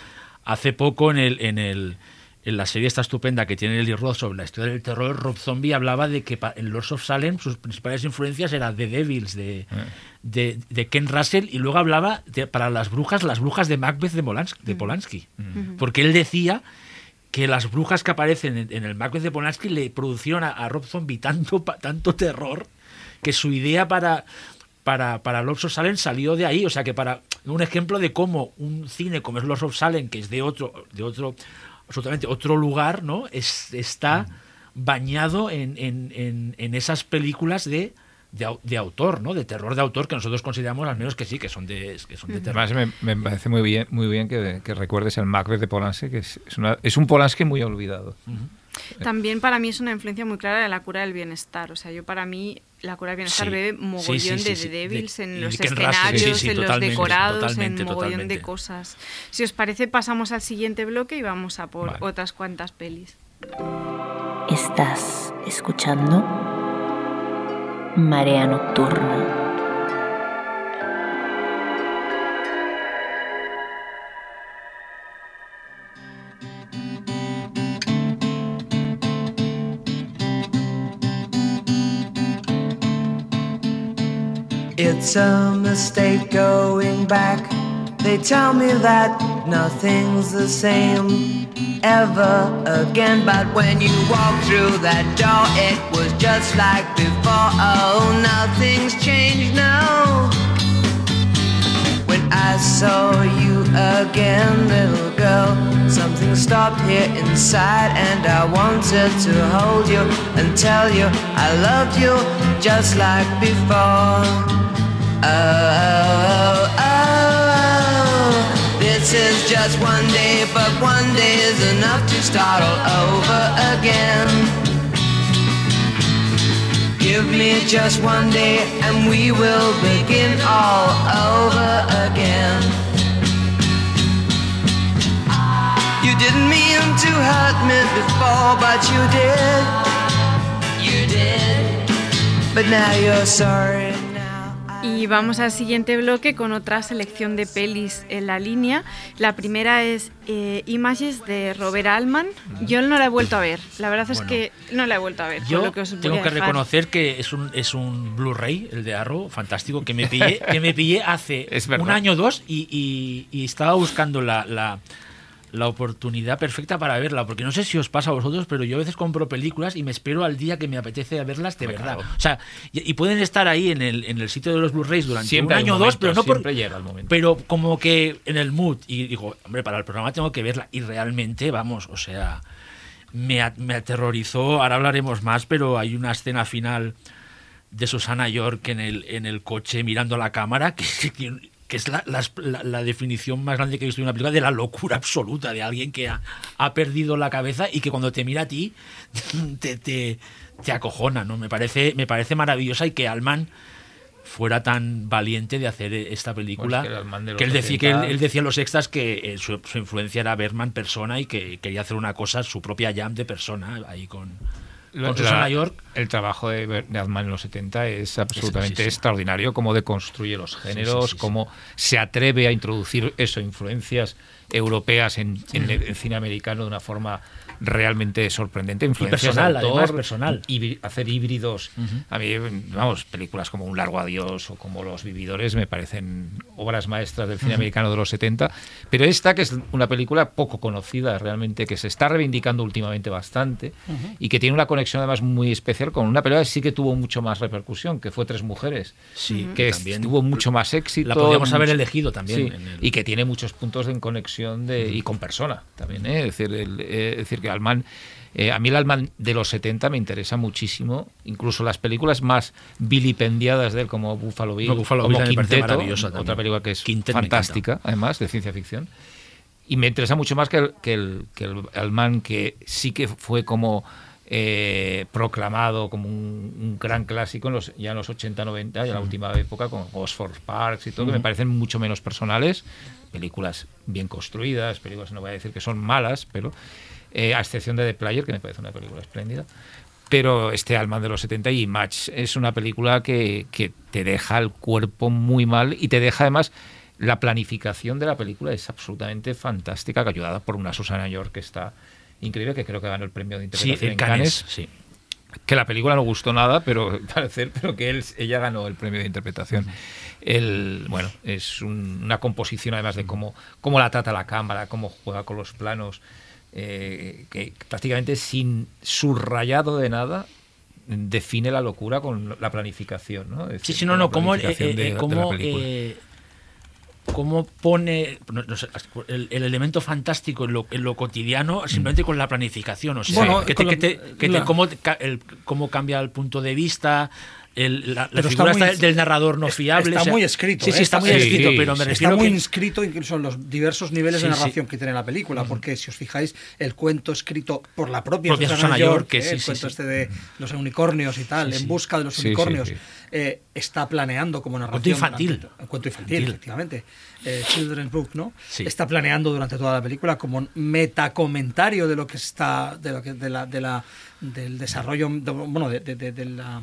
hace poco en el en el en la serie esta estupenda que tiene Eli Roth sobre la historia del terror, Rob Zombie hablaba de que en Lords of Salem sus principales influencias eran The Devils de, de, de Ken Russell y luego hablaba de- para las brujas, las brujas de Macbeth de, Molans- de Polanski. Porque él decía que las brujas que aparecen en, en el Macbeth de Polanski le produjeron a, a Rob Zombie tanto, pa- tanto terror que su idea para, para, para Lords of Salem salió de ahí. O sea que para un ejemplo de cómo un cine como es Lords of Salem, que es de otro, de otro, absolutamente otro lugar, ¿no? Es, está bañado en, en- en- en esas películas de, de, de autor, ¿no? De terror de autor que nosotros consideramos al menos que sí, que son de, que son de terror. Además, me, me parece muy bien, muy bien que, que recuerdes el Macbeth de Polanski, que es, es, una- es un Polanski muy olvidado. También para mí es una influencia muy clara de la cura del bienestar. O sea, yo para mí la cura del bienestar Sí. bebe mogollón sí, sí, de De- en los escenarios, sí, sí, en los decorados, en mogollón de cosas. Si os parece, pasamos al siguiente bloque y vamos a por Vale. otras cuantas pelis. Estás escuchando Marea Nocturna. It's a mistake going back. They tell me that nothing's the same ever again. But when you walk through that door, it was just like before. Oh, nothing's changed now. When I saw you again, little girl, something stopped here inside, and I wanted to hold you and tell you I loved you just like before. Oh, oh, oh, oh. This is just one day, but one day is enough to start all over again. Give me just one day and we will begin all over again. You didn't mean to hurt me, before, but you did. You did. But now you're sorry Y vamos al siguiente bloque con otra selección de pelis en la línea. La primera es eh, Images de Robert Altman. Yo no la he vuelto a ver. La verdad es Bueno. que no la he vuelto a ver. Yo lo que os voy tengo que reconocer que es un, es un Blu-ray, el de Arrow, fantástico, que me pillé, que me pillé hace Es un año o dos y, y- y estaba buscando la, la- la oportunidad perfecta para verla, porque no sé si os pasa a vosotros, pero yo a veces compro películas y me espero al día que me apetece verlas de verdad. claro. O sea, y, y pueden estar ahí en el, en el sitio de los Blu-rays durante Siempre un año o dos, pero no por, llega el momento. pero como que en el mood y digo, hombre, para el programa tengo que verla y realmente, vamos, o sea, me, a- me aterrorizó, ahora hablaremos más, pero hay una escena final de Susana York en el, en el coche mirando a la cámara que, que- que es la, la- la definición más grande que he visto en una película de la locura absoluta de alguien que ha, ha perdido la cabeza y que cuando te mira a ti te, te, te acojona, ¿no? Me parece, me parece maravillosa y que Alman fuera tan valiente de hacer esta película. Pues que el él decía, que él, 80. él decía en los extras que eh, su, su influencia era Berman persona y que quería hacer una cosa, su propia jam de persona, ahí con, con Susana York. El trabajo de, Ber- de Altman en los 70 es absolutamente extraordinario, cómo deconstruye los géneros, sí, sí, sí. cómo se atreve a introducir eso, influencias europeas en, en el en cine americano de una forma realmente sorprendente. Influencias personal, de autor, además, personal. híbri- hacer híbridos. A mí, vamos, películas como Un largo adiós o como Los vividores me parecen obras maestras del cine americano de los 70. Pero esta, que es una película poco conocida realmente, que se está reivindicando últimamente bastante y que tiene una conexión además muy especial con una película que sí que tuvo mucho más repercusión, que fue Tres Mujeres. Sí, que también tuvo mucho más éxito. La podríamos haber elegido también. Sí, en el- y que tiene muchos puntos de conexión de, y con persona también. ¿eh? Es, decir, el- eh, es decir, Alman, eh, a mí el Alman de los 70 me interesa muchísimo. Incluso las películas más vilipendiadas de él, como Buffalo Bill, No, Buffalo como Bill Quinteto, otra película que es Quintet fantástica, además, de ciencia ficción. Y me interesa mucho más que el, que el, que el Alman, que sí que fue como eh, proclamado como un, un gran clásico en los, ya en los 80-90, ya en la última época, con Gosford Parks y todo, que me parecen mucho menos personales. Películas bien construidas, películas, no voy a decir que son malas, pero eh, a excepción de The Player, que me parece una película espléndida. Pero este Alman de los 70 y Match es una película que, que te deja el cuerpo muy mal y te deja además la planificación de la película es absolutamente fantástica, ayudada por una Susana York que está increíble, que creo que ganó el premio de Sí, interpretación en en Cannes, Cannes, sí. que la película no gustó nada, pero parecer, pero que él, ella ganó el premio de interpretación. El, bueno, es un- una composición además de cómo, cómo la trata la cámara, cómo juega con los planos, eh, que prácticamente sin subrayado de nada define la locura con la planificación, ¿no? Sí, sí, no, no, cómo, eh, eh, eh, cómo, pone no- no sé, el, el elemento fantástico en lo, en lo cotidiano simplemente con la planificación. O sea, Bueno, que te- con la- que te- que te- la- cómo, te ca- el- cómo cambia el punto de vista, el- la, está muy- del narrador no fiable. está o sea, muy escrito, Sí, ¿eh? sí, está muy Sí, escrito, sí, pero me sí. Está refiero muy que... inscrito incluso en los diversos niveles de narración que tiene la película, porque si os fijáis, el cuento escrito por la propia, Propia Susana Susana York, York, que ¿eh? el cuento este de los unicornios y tal, en busca de los unicornios, eh, está planeando como narración. Cuento infantil. durante- un cuento infantil, Infantil. efectivamente. Eh, Children's Book, ¿no? Está planeando durante toda la película como metacomentario de lo que está, de lo que, de la, de la, del desarrollo, de- bueno, de- de la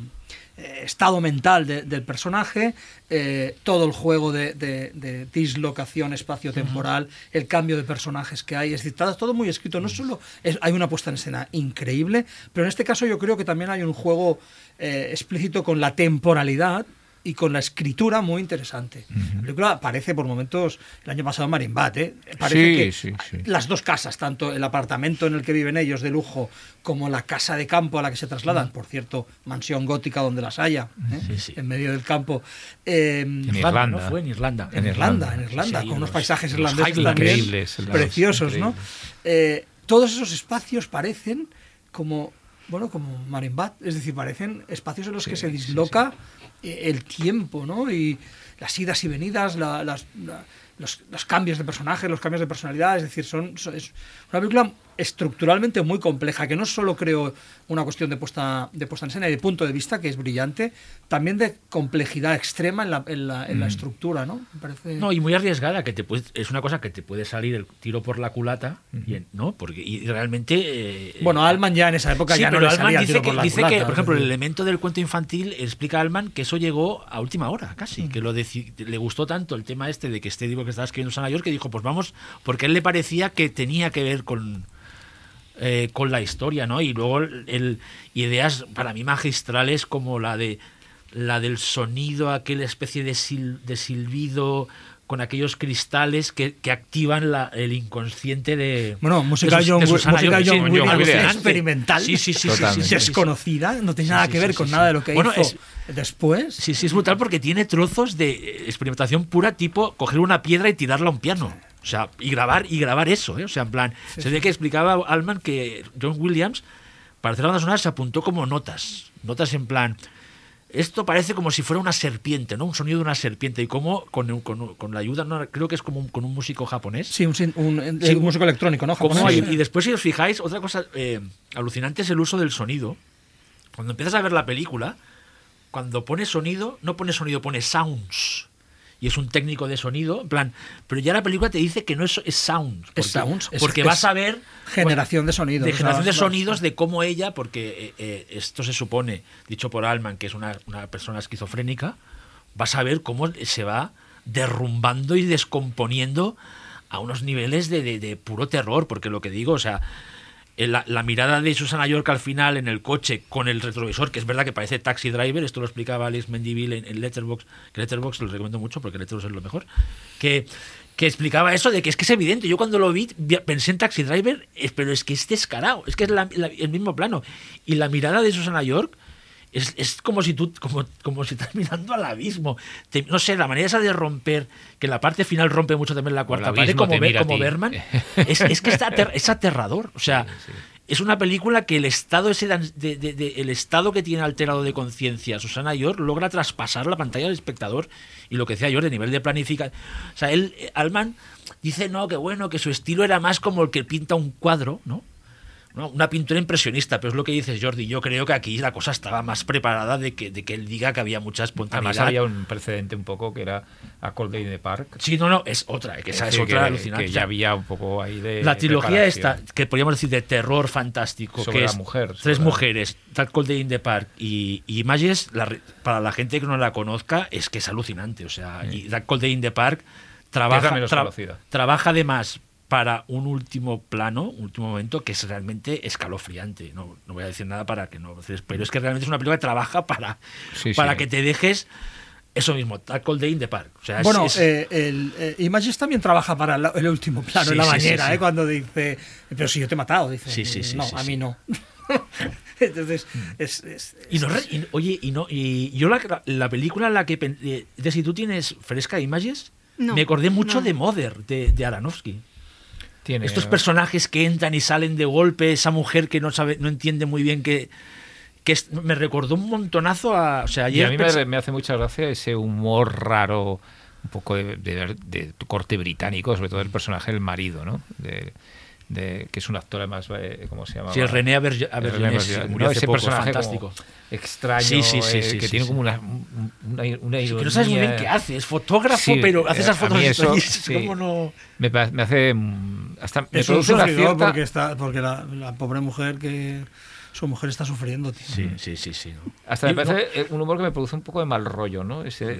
eh, estado mental de- del personaje, eh, todo el juego de, de- de dislocación espacio-temporal, el cambio de personajes que hay, es decir, está todo muy escrito. No solo es- hay una puesta en escena increíble, pero en este caso yo creo que también hay un juego eh, explícito con la temporalidad y con la escritura muy interesante. La película parece por momentos, el año pasado Marimbat, ¿eh? parece Sí, que sí, sí. las dos casas, tanto el apartamento en el que viven ellos de lujo como la casa de campo a la que se trasladan, por cierto, mansión gótica donde las haya, ¿eh? Sí, sí. en medio del campo. eh, En Irlanda, Irlanda. ¿no? Fue en Irlanda. en Irlanda, en Irlanda, Sí, con unos los- paisajes los irlandeses también Increíbles, preciosos, ¿no? increíbles. Eh, todos esos espacios parecen como, bueno, como Marimbat, es decir, parecen espacios en los que se sí, disloca eh, el tiempo, ¿no? Y las idas y venidas, la- las, la- los, los cambios de personajes, los cambios de personalidad, es decir, son, son- es una película estructuralmente muy compleja, que no solo creo una cuestión de puesta, de puesta en escena y de punto de vista, que es brillante, también de complejidad extrema en la, en la, en la estructura, ¿no? Parece... No, y muy arriesgada, que te puede- es una cosa que te puede salir el tiro por la culata, y en- ¿no? Porque y realmente... eh, bueno, Alman ya en esa época Sí, ya no le salía el dice, tiro que, por la dice culata, que, por ejemplo, el elemento del cuento infantil explica Alman que eso llegó a última hora, casi. Que lo le gustó tanto el tema este de que este libro que estaba escribiendo Sana York que dijo, pues vamos, porque a él le parecía que tenía que ver con, eh, con la historia, ¿no? Y luego el, ideas para mí magistrales como la de la del sonido, aquella especie de, sil- de silbido con aquellos cristales que, que activan la- el inconsciente de Bueno, música de, John de Susana música. John Williams experimental. Sí, sí, sí, sí, sí, desconocida, no tiene nada Sí, que ver con nada de lo que Bueno, hizo es- después. Sí, sí, es brutal porque tiene trozos de experimentación pura, tipo coger una piedra y tirarla a un piano. O sea, y grabar, y grabar eso, ¿eh? O sea, en plan, se ve que explicaba Alman que John Williams, para hacer la banda sonora, se apuntó como notas. Notas en plan. Esto parece como si fuera una serpiente, ¿no? Un sonido de una serpiente. Y como con, con- con la ayuda, no, creo que es como un, con un músico japonés. Sí, un, Sí, músico electrónico, ¿no? Como y después, si os fijáis, otra cosa eh, alucinante es el uso del sonido. Cuando empiezas a ver la película, cuando pone sonido, no pone sonido, pone sounds. Y es un técnico de sonido, en plan, pero ya la película te dice que no es, es sounds. Porque, Es sounds, es- porque vas a ver generación de sonidos. de generación de sonidos de cómo ella, porque eh, eh, esto se supone, dicho por Alman, que es una, una persona esquizofrénica, vas a ver cómo se va derrumbando y descomponiendo a unos niveles de, de- de puro terror, porque lo que digo, o sea, la, la mirada de Susana York al final en el coche con el retrovisor, que es verdad que parece Taxi Driver, esto lo explicaba Alex Mendivil en, en Letterboxd, que Letterboxd lo recomiendo mucho porque Letterboxd es lo mejor, que, que explicaba eso de que es que es evidente, yo cuando lo vi pensé en Taxi Driver, es- pero es que es descarado, es que es el mismo plano. Y la mirada de Susana York es, es como si tú como, como si estás mirando al abismo. Te- no sé, la manera esa de romper, que en la parte final rompe mucho también la cuarta pared, como, a como. Berman, es, es que está ater- es aterrador. O sea, es una película que el estado ese de, de- de- de- el estado que tiene alterado de conciencia Susana York logra traspasar la pantalla del espectador y lo que decía York de nivel de planificación. O sea, él, eh, Alman dice, no, que bueno, que su estilo era más como el que pinta un cuadro, ¿no? ¿No? Una pintura impresionista, pero es lo que dices Jordi. Yo creo que aquí la cosa estaba más preparada de que, de que él diga que había mucha espontaneidad. Además había un precedente un poco que era A Cold Day in the Park. Sí, no, no, es otra, que esa es, decir, otra que, alucinante. que ya había un poco ahí de la trilogía esta, que podríamos decir de terror fantástico, Sobre que la es mujer, tres sobre la- mujeres, That Cold Day in the Park y, y Images, la para la gente que no la conozca, es que es alucinante. O sea, y That Cold Day in the Park trabaja, menos tra- trabaja además para un último plano, un último momento que es realmente escalofriante. No, no voy a decir nada para que no, pero es que realmente es una película que trabaja para, Sí, para sí. que te dejes eso mismo, That Cold Day in the Park. O sea, es- Bueno, es- eh, el, eh, Images también trabaja para la- el último plano Sí, en la bañera, sí. ¿eh? cuando dice, pero si yo te he matado, dice, Sí, sí, sí, no, sí, a sí. mí no. Entonces, es, es- Y no, y- oye, y no, y yo la, la película en la que pen- eh, de si tú tienes fresca imágenes, No, me acordé mucho no. de Mother de, de Aronofsky. Tiene- Estos personajes que entran y salen de golpe, esa mujer que no sabe, no entiende muy bien que, que es- me recordó un montonazo a, o sea, Y ayer a mí me, hace mucha gracia ese humor raro, un poco de, de- de corte británico, sobre todo el personaje del marido, ¿no? De, de- que es un actor además, eh, ¿cómo se llama? Sí, el René que murió ¿no? hace ese poco, personaje fantástico. extraño, Sí, sí, sí, eh, sí, que sí, tiene sí. como una, un- una, una que no sabes muy bien qué hace, es fotógrafo, Sí, pero hace eh, esas fotos eso. ¿cómo no? Me, me hace... mm, Hasta me es un una cierta... porque, está, porque la, la pobre mujer que su mujer está sufriendo, tío. Sí, sí, sí, sí. ¿no? Hasta me no- parece un humor que me produce un poco de mal rollo, ¿no? Ese,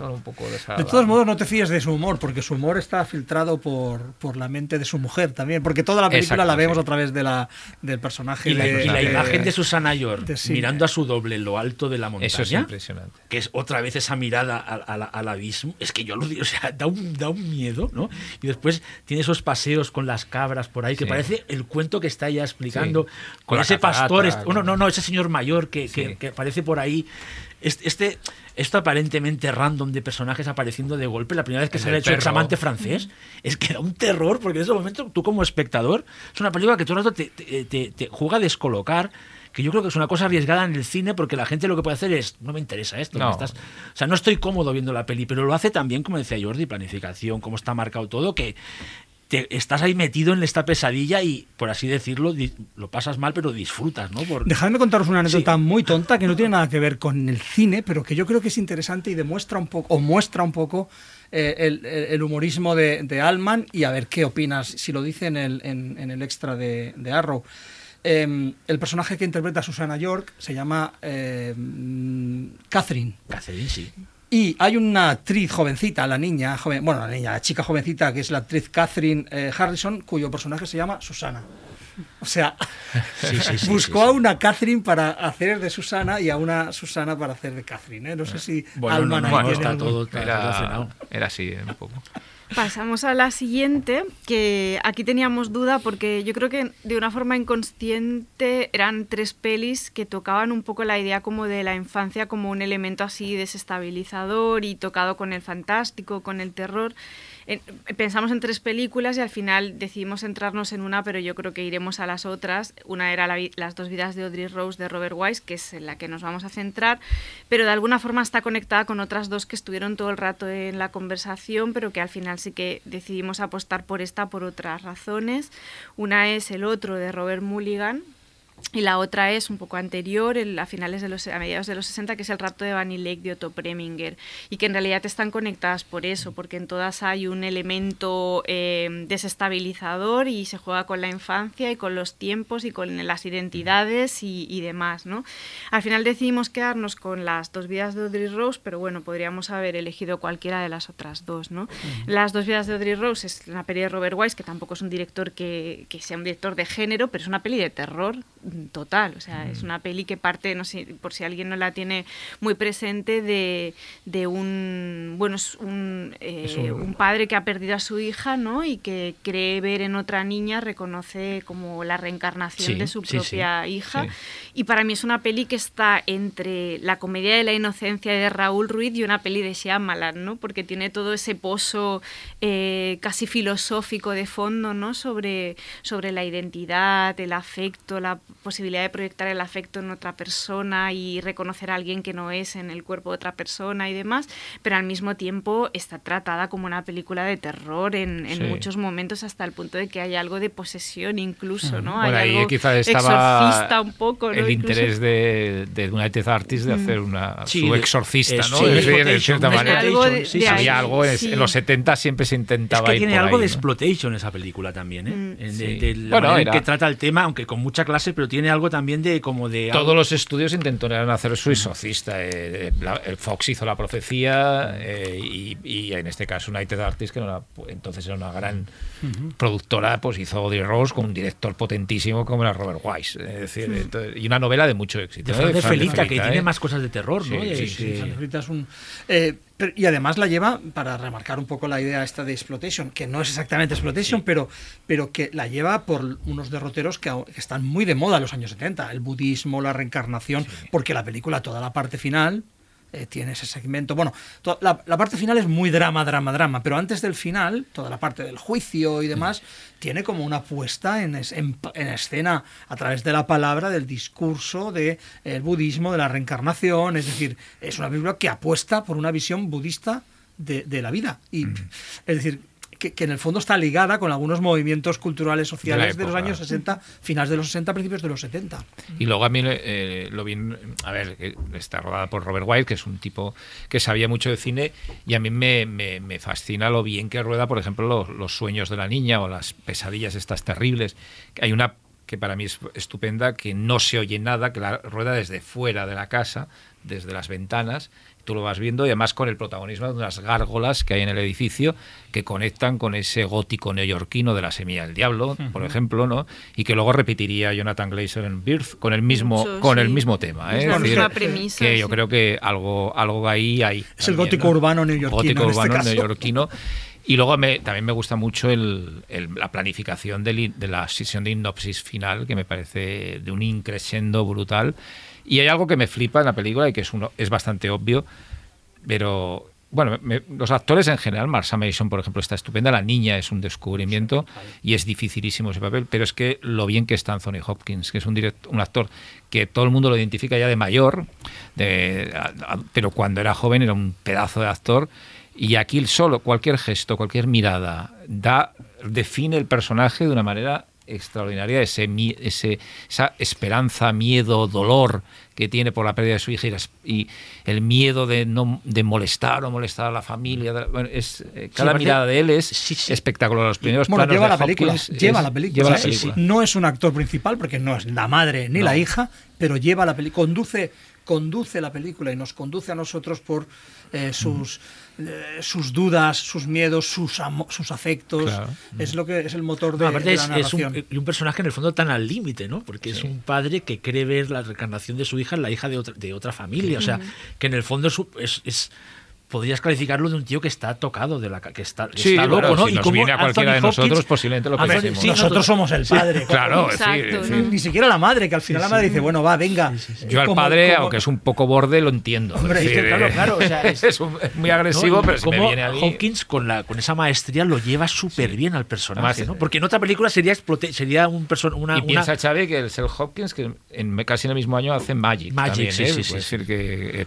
un poco De todos modos, no te fíes de su humor, porque su humor está filtrado por, por la mente de su mujer también, porque toda la película Exacto, la vemos sí. a través de la, del personaje Y la, de, y la de- imagen de Susana York sí. mirando a su doble en lo alto de la montaña. Eso es impresionante. que es otra vez esa mirada al, al- al abismo, es que yo lo digo, o sea, da un, da un miedo, ¿no? Y después tiene esos paseos con las cabras por ahí, que Sí. parece el cuento que está ella explicando, Sí. con, ese catarata, pastor, este- con- no, no, no, ese señor mayor que, que- que aparece por ahí. Este, esto aparentemente random de personajes apareciendo de golpe, la primera vez que sale del hecho examante francés, es que da un terror, porque en ese momento tú como espectador, es una película que todo el rato te, te- te- te juega a descolocar, que yo creo que es una cosa arriesgada en el cine porque la gente lo que puede hacer es, no me interesa esto. No. me estás- o sea, no estoy cómodo viendo la peli, pero lo hace también, como decía Jordi, planificación, cómo está marcado todo, que te, estás ahí metido en esta pesadilla y, por así decirlo, lo pasas mal, pero disfrutas, ¿no? Por- Dejadme contaros una anécdota Sí. muy tonta que no tiene nada que ver con el cine, pero que yo creo que es interesante y demuestra un poco, o muestra un poco eh, el, humorismo de, de Allman y a ver qué opinas, si lo dice en el, en, en el extra de, de Arrow. Eh, el personaje que interpreta a Susana York se llama eh, mm, Catherine. Catherine, sí. Y hay una actriz jovencita, la niña, joven, bueno, la niña, la chica jovencita, que es la actriz Catherine eh, Harrison, cuyo personaje se llama Susana. O sea, Sí, sí, sí, buscó sí, a una Catherine para hacer de Susana y a una Susana para hacer de Catherine. ¿eh? No sé si Bueno, no, Alman no, no, está algún- todo está Era, relacionado. era así, un poco. Pasamos a la siguiente, que aquí teníamos duda porque yo creo que de una forma inconsciente eran tres pelis que tocaban un poco la idea como de la infancia como un elemento así desestabilizador y tocado con el fantástico, con el terror. En- pensamos en tres películas y al final decidimos centrarnos en una, pero yo creo que iremos a las otras. Una era Las dos vidas de Audrey Rose de Robert Wise, que es en la que nos vamos a centrar, pero de alguna forma está conectada con otras dos que estuvieron todo el rato en la conversación, pero que al final sí que decidimos apostar por esta por otras razones. Una es El otro de Robert Mulligan, y la otra es un poco anterior, el- a finales de los a mediados de los 60, que es el rapto de Bunny Lake de Otto Preminger, y que en realidad están conectadas por eso, porque en todas hay un elemento eh, desestabilizador y se juega con la infancia y con los tiempos y con las identidades y, y demás, ¿no? Al final decidimos quedarnos con las dos vidas de Audrey Rose, pero bueno, podríamos haber elegido cualquiera de las otras dos, ¿no? Las dos vidas de Audrey Rose es una peli de Robert Wise, que tampoco es un director que, que sea un director de género, pero es una peli de terror total. O sea, es una peli que parte, no sé, por si alguien no la tiene muy presente, de, de un, bueno, es un, eh, Es un- un padre que ha perdido a su hija, ¿no? Y que cree ver en otra niña, reconoce como la reencarnación Sí, de su sí, sí, propia hija. Y para mí es una peli que está entre la comedia de la inocencia de Raúl Ruiz y una peli de Shyamalan, ¿no? Porque tiene todo ese pozo eh, casi filosófico de fondo, ¿no? Sobre, sobre la identidad, el afecto, la posibilidad de proyectar el afecto en otra persona y reconocer a alguien que no es en el cuerpo de otra persona y demás, pero al mismo tiempo está tratada como una película de terror en, en Sí. muchos momentos hasta el punto de que hay algo de posesión incluso, ¿no? Bueno, hay ahí algo quizá estaba exorcista un poco, ¿no? el Incluso- interés de, de United Artists de hacer una, Sí, su de- exorcista, es- ¿no? sí, Es de cierta manera. algo de- sí, de sí. ahí, Había algo, en, sí. en los 70 siempre se Es intentaba que ir tiene por algo ahí, de ¿no? exploitation esa película también, ¿eh? Mm. En- Sí. de, de la Bueno, manera en era- que trata el tema, aunque con mucha clase, pero tiene algo también de como de... Todos los estudios intentaron hacer su exorcista. eh, la- el Fox hizo la profecía eh, y, y en este caso United Artists, que no era- entonces era una gran productora, pues hizo Audrey Rose con un director potentísimo como era Robert Wise. Es decir, entonces- y una novela de mucho éxito. de ¿eh? Fran de Fran de Felica, que tiene ¿eh? más cosas de terror, ¿no? Sí, sí, Rita es un, eh, pero- y además la lleva, para remarcar un poco la idea esta de exploitation, que no es exactamente exploitation, pero, pero que la lleva por unos derroteros que están muy de moda en los años 70, el budismo, la reencarnación, porque la película, toda la parte final, eh, tiene ese segmento. Bueno, la, la parte final es muy drama, drama, drama, pero antes del final, toda la parte del juicio y demás, tiene como una puesta en, es- en, en escena a través de la palabra, del discurso, del budismo, de la reencarnación. Es decir, es una película que apuesta por una visión budista de, de la vida. Y, Es decir, que, que en el fondo está ligada con algunos movimientos culturales sociales de, los años 60, finales de los 60, principios de los 70. Y luego a mí eh, lo bien, a ver, está rodada por Robert White, que es un tipo que sabía mucho de cine, y a mí me, me- me fascina lo bien que rueda, por ejemplo, los, los sueños de la niña o las pesadillas estas terribles. Hay una que para mí es estupenda, que no se oye nada, que la rueda desde fuera de la casa, desde las ventanas, tú lo vas viendo y además con el protagonismo de unas gárgolas que hay en el edificio que conectan con ese gótico neoyorquino de la semilla del diablo, por ejemplo, ¿no? Y que luego repetiría Jonathan Glazer en Birth con el mismo Mucho, con el sí. mismo tema, Es ¿eh? la Es decir, misma premisa, que yo sí. creo que algo algo ahí hay. Es el también, gótico ¿no? urbano neoyorquino, Gótico en este urbano caso. neoyorquino. Y luego me- también me gusta mucho el- el- la planificación del de la sesión de hipnosis final, que me parece de un increscendo brutal. Y hay algo que me flipa en la película y que es, uno, es bastante obvio, pero bueno, me- los actores en general, Marsha Mason, por ejemplo, está estupenda. La niña es un descubrimiento y es dificilísimo ese papel, pero es que lo bien que está Anthony Hopkins, que es un, direct- un actor que todo el mundo lo identifica ya de mayor, de- a- a- pero cuando era joven era un pedazo de actor. Y aquí solo, cualquier gesto, cualquier mirada, da, define el personaje de una manera extraordinaria, ese, ese, esa esperanza, miedo, dolor que tiene por la pérdida de su hija y, el miedo de no de molestar o molestar a la familia. bueno, es, eh, cada mirada de él es Sí, sí. espectacular. Los primeros Bueno, planos lleva de la película, lleva la película. lleva la Sí, película. sí. No es un actor principal porque no es la madre ni la hija, pero lleva la película, conduce, conduce la película y nos conduce a nosotros por eh, sus, eh, sus dudas, sus miedos, sus, sus afectos. Claro. Es lo que es el motor de, No, aparte de es, la es un, narración. y un personaje en el fondo tan al límite, ¿no? Porque es un padre que cree ver la reencarnación de su hija en la hija de otra, de otra familia. O sea, que en el fondo es, es- es- podrías calificarlo de un tío que está tocado, de la que está, Sí, está loco, ¿no? si Y nos cómo viene a cualquiera Anthony de nosotros, Hopkins- posiblemente lo Anthony- pensemos. sí, nosotros somos el padre. Claro, Exacto, sí. ¿no? Ni siquiera la madre, que al final la madre dice, bueno, va, venga. Yo al Como- padre, como- aunque es un poco borde, lo entiendo. Hombre, Es es que claro, claro, o sea, es- es, un- es muy agresivo, ¿no? Pero si me cómo viene a mí... Hopkins con, la, con esa maestría lo lleva súper bien al personaje, Además, ¿no? eh, Porque en otra película sería explote, sería un person, una, y piensa Xavi que el Sel Hopkins, que en, casi en el mismo año hace Magic. Magic, sí, ¿eh? sí, sí, sí. decir que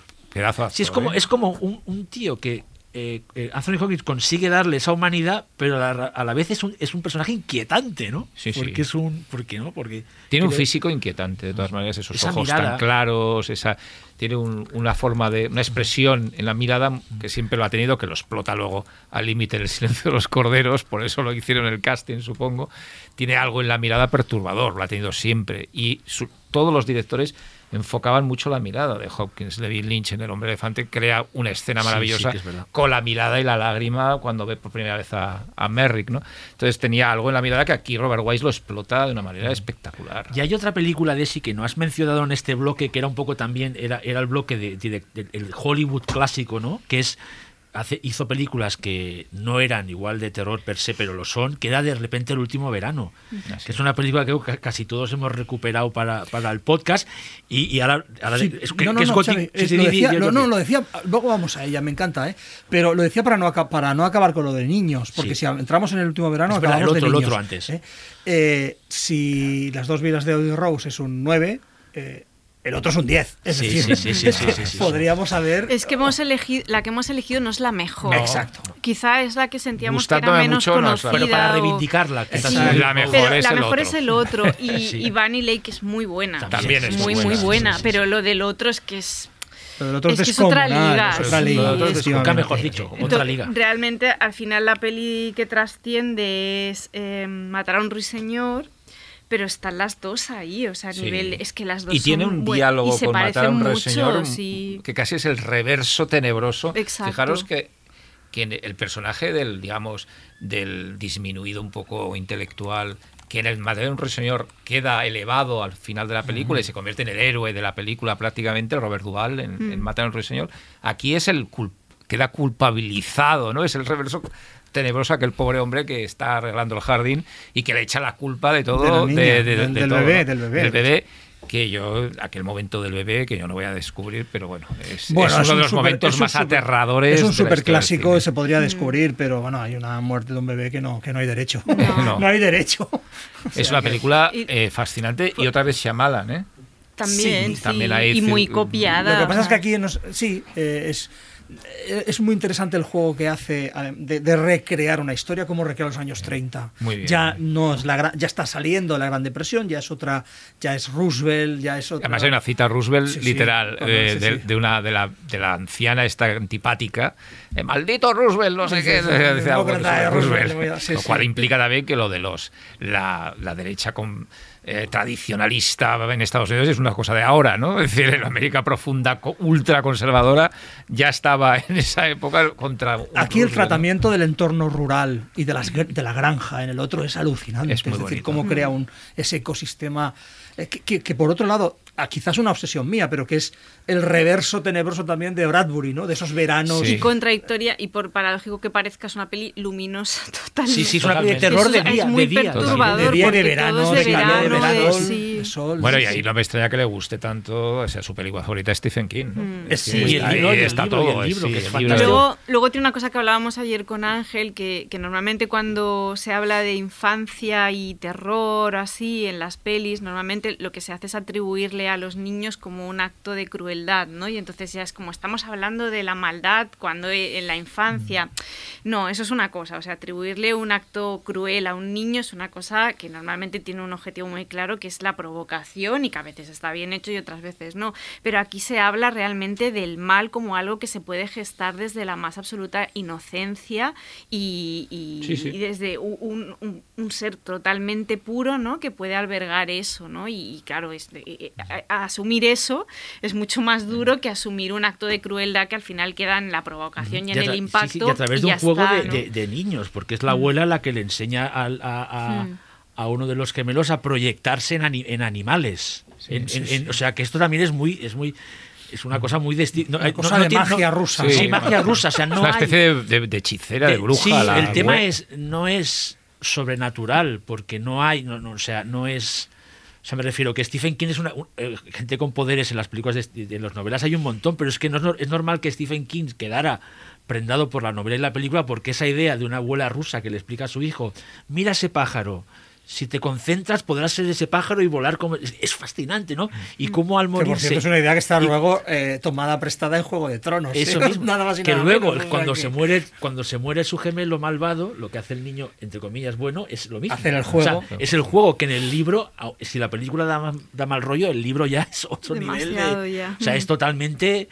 Sí, es como, ¿eh? es como un, un tío que eh, eh, Anthony Hopkins consigue darle esa humanidad, pero a la, a la vez es un, es un personaje inquietante, ¿no? Sí, sí. Porque es un. ¿Por qué no? Porque. Tiene un físico inquietante, de todas maneras, esos Esa ojos mirada. tan claros, esa tiene un- una forma de una expresión en la mirada que siempre lo ha tenido, que lo explota luego al límite del silencio de los corderos, por eso lo hicieron en el casting, supongo. Tiene algo en la mirada perturbador, lo ha tenido siempre. Y su- todos los directores enfocaban mucho la mirada de Hopkins. David Lynch en El hombre elefante crea una escena Sí, maravillosa sí es con la mirada y la lágrima cuando ve por primera vez a, a Merrick, ¿no? Entonces tenía algo en la mirada que aquí Robert Wise lo explota de una manera espectacular. Y hay otra película de ese que no has mencionado en este bloque, que era un poco también, era, era el bloque de, de- Hollywood clásico, ¿no? Que es. Hace, hizo películas que no eran igual de terror per se, pero lo son, que era de repente el último verano. Que es una película que ca- casi todos hemos recuperado para, para el podcast. Y, y ahora, ahora Sí, es, que, no, no, que es no, gótico- Xavi, sí, es- sí, lo decía, no, no, lo decía, luego vamos a ella, me encanta, ¿eh? Pero lo decía para no, para no acabar con lo de niños, porque Sí. si entramos en el último verano, verdad, el acabamos otro, el de otro niños. antes. ¿eh? Eh, si las dos vidas de Audi Rose es un 9, eh, el otro es un 10. Es Sí, decir, sí, sí, sí, es sí, que sí, sí. podríamos haber... Es que hemos elegido, la que hemos elegido no es la mejor. Exacto. Quizá es la que sentíamos que era menos mucho, no conocida. Pero para o- reivindicarla. Sí, está La mejor pero es la el mejor otro. es el otro. Y, Sí. y Bunny Lake es muy buena. También es muy, muy muy buena, buena. sí, sí, pero lo del otro es que es. Pero el otro es, es que es otra liga, es otra sí. liga, Lo otro es. Nunca mejor dicho, otra Entonces, liga. Realmente, al final, la peli que trasciende es eh, Matar a un ruiseñor. Pero están las dos ahí, o sea, a Sí. nivel. Es que las dos y tiene un diálogo y se con Matar a un sí. que casi es el reverso tenebroso. Exacto. Fijaros que, que el personaje del, digamos, del disminuido un poco intelectual, que en el Matar a un queda elevado al final de la película y se convierte en el héroe de la película prácticamente, Robert Duvall en, en Matar a un aquí es el cul- queda culpabilizado, ¿no? Es el reverso tenebroso aquel pobre hombre que está arreglando el jardín y que le echa la culpa de todo De la niña, de- de- del- de del todo, bebé, ¿no? del bebé. bebé, que yo, aquel momento del bebé, que yo no voy a descubrir, pero bueno, es, Bueno, es uno es de los super- momentos más super- aterradores. Es un superclásico, se podría descubrir, pero bueno, hay una muerte de un bebé que no, que no hay derecho. No. No, hay derecho. Es una película Y- eh, fascinante y otra vez Shyamalan, ¿eh? También, Sí, sí, también hay y muy copiada. Lo que pasa es que aquí nos- sí, eh, es, es muy interesante el juego que hace eh, de, de recrear una historia como recrear los años 30. Muy bien. Ya no es la ya está saliendo la Gran Depresión, ya es otra, ya es Roosevelt, ya es otra. Además hay una cita a Roosevelt Sí, literal eh, sí, de, una de la, de la anciana esta antipática eh, maldito Roosevelt no sé qué de Roosevelt, lo cual implica también que lo de los la, la derecha con eh, tradicionalista en Estados Unidos es una cosa de ahora, ¿no? Es decir, en América profunda, ultra conservadora, ya estaba en esa época contra. Aquí el tratamiento del entorno rural y de, las, de la granja en el otro es alucinante. Es muy decir, bonito. cómo crea un, ese ecosistema eh, que, que- que por otro lado, quizás una obsesión mía, pero que es el reverso tenebroso también de Bradbury, ¿no? De esos veranos. Sí. Y contradictoria, y por paradójico que parezca, es una peli luminosa totalmente. Sí, sí, es una peli de terror de día. Es muy de día perturbador. De día verano, de de calor, verano, de de- verano. sí. Sol. Bueno, y ahí no me extraña que le guste tanto, o sea, su película favorita es Stephen King. ¿no? Mm. Es Sí, y el ahí libro, y el está libro, y el todo. libro, sí, que es el fantástico. libro- Luego, luego tiene una cosa que hablábamos ayer con Ángel, que, que normalmente cuando se habla de infancia y terror, así, en las pelis, normalmente lo que se hace es atribuirle a los niños como un acto de crueldad, ¿no? Y entonces ya es como estamos hablando de la maldad cuando e- en la infancia. No, eso es una cosa, o sea, atribuirle un acto cruel a un niño es una cosa que normalmente tiene un objetivo muy claro, que es la provocación y que a veces está bien hecho y otras veces no. Pero aquí se habla realmente del mal como algo que se puede gestar desde la más absoluta inocencia y, y- Sí, sí. y desde un, un- un- ser totalmente puro, ¿no? Que puede albergar eso, ¿no? Y, y claro, es de- eh, a- a- asumir eso es mucho más duro que asumir un acto de crueldad que al final queda en la provocación y en el sí, impacto. sí, y a través de un juego está, de, ¿no? de- de niños, porque es la abuela la que le enseña a, a- Mm. a uno de los gemelos a proyectarse en, ani- en animales. En- en- en- o sea, que esto también es muy... Es muy es una cosa muy desti- no, Una eh, no- cosa no de tiene- magia no- rusa. Sí, Sí. magia rusa. O sea, no es una hay- especie de, de- de hechicera, de bruja. Sí, la el tema es no es sobrenatural porque no hay, no, no, o sea, no es, o sea, me refiero que Stephen King es una un- eh, gente con poderes en las películas de, de las novelas hay un montón, pero es que no es normal que Stephen King quedara prendado por la novela y la película porque esa idea de una abuela rusa que le explica a su hijo, mira ese pájaro. Si te concentras podrás ser ese pájaro y volar como... Es, fascinante, ¿no? Y cómo al Que por morirse... cierto es una idea que está y- luego eh, tomada prestada en Juego de Tronos. eso ¿eh? mismo. Nada más y que nada luego, menos, o sea cuando que- se muere, cuando se muere su gemelo malvado, lo que hace el niño, entre comillas, bueno, es lo mismo. Hacer el O sea, juego. es el juego que en el libro, si la película da, ma- da mal rollo, el libro ya es otro nivel de. ya. O sea, es totalmente.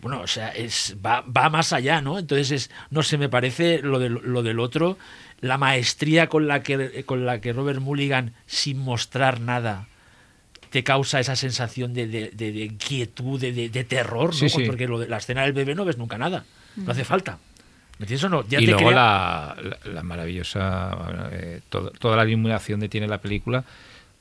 Bueno, o sea, es, va, va más allá, ¿no? Entonces, es, no sé, me parece lo, del lo del otro, la maestría con la, que, con la que Robert Mulligan, sin mostrar nada, te causa esa sensación de, de, de- de inquietud, de, de- de terror, ¿no? Sí, sí. Porque lo de la escena del bebé no ves nunca nada. No hace falta. ¿Me entiendes o no? Ya y te luego crea- la, la- la maravillosa, bueno, eh, todo- toda la iluminación que tiene la película,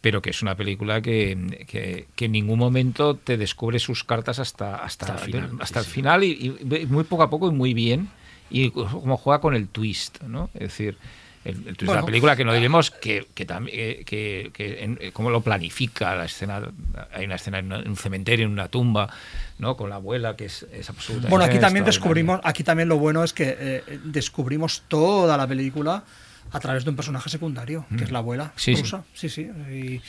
pero que es una película que, que- que en ningún momento te descubre sus cartas hasta, hasta, Hasta el final, hasta sí, el sí. final y, y muy poco a poco y muy bien. Y como juega con el twist, ¿no? Es decir, el, el twist de la película que no diremos que, que también que, que- que en- eh, cómo lo planifica la escena hay una escena en un cementerio en una tumba no con la abuela que es, es absolutamente Bueno, aquí también descubrimos, aquí también lo bueno es que eh, descubrimos toda la película a través de un personaje secundario, que es la abuela Mm. Sí, sí. rusa. Sí, sí. y-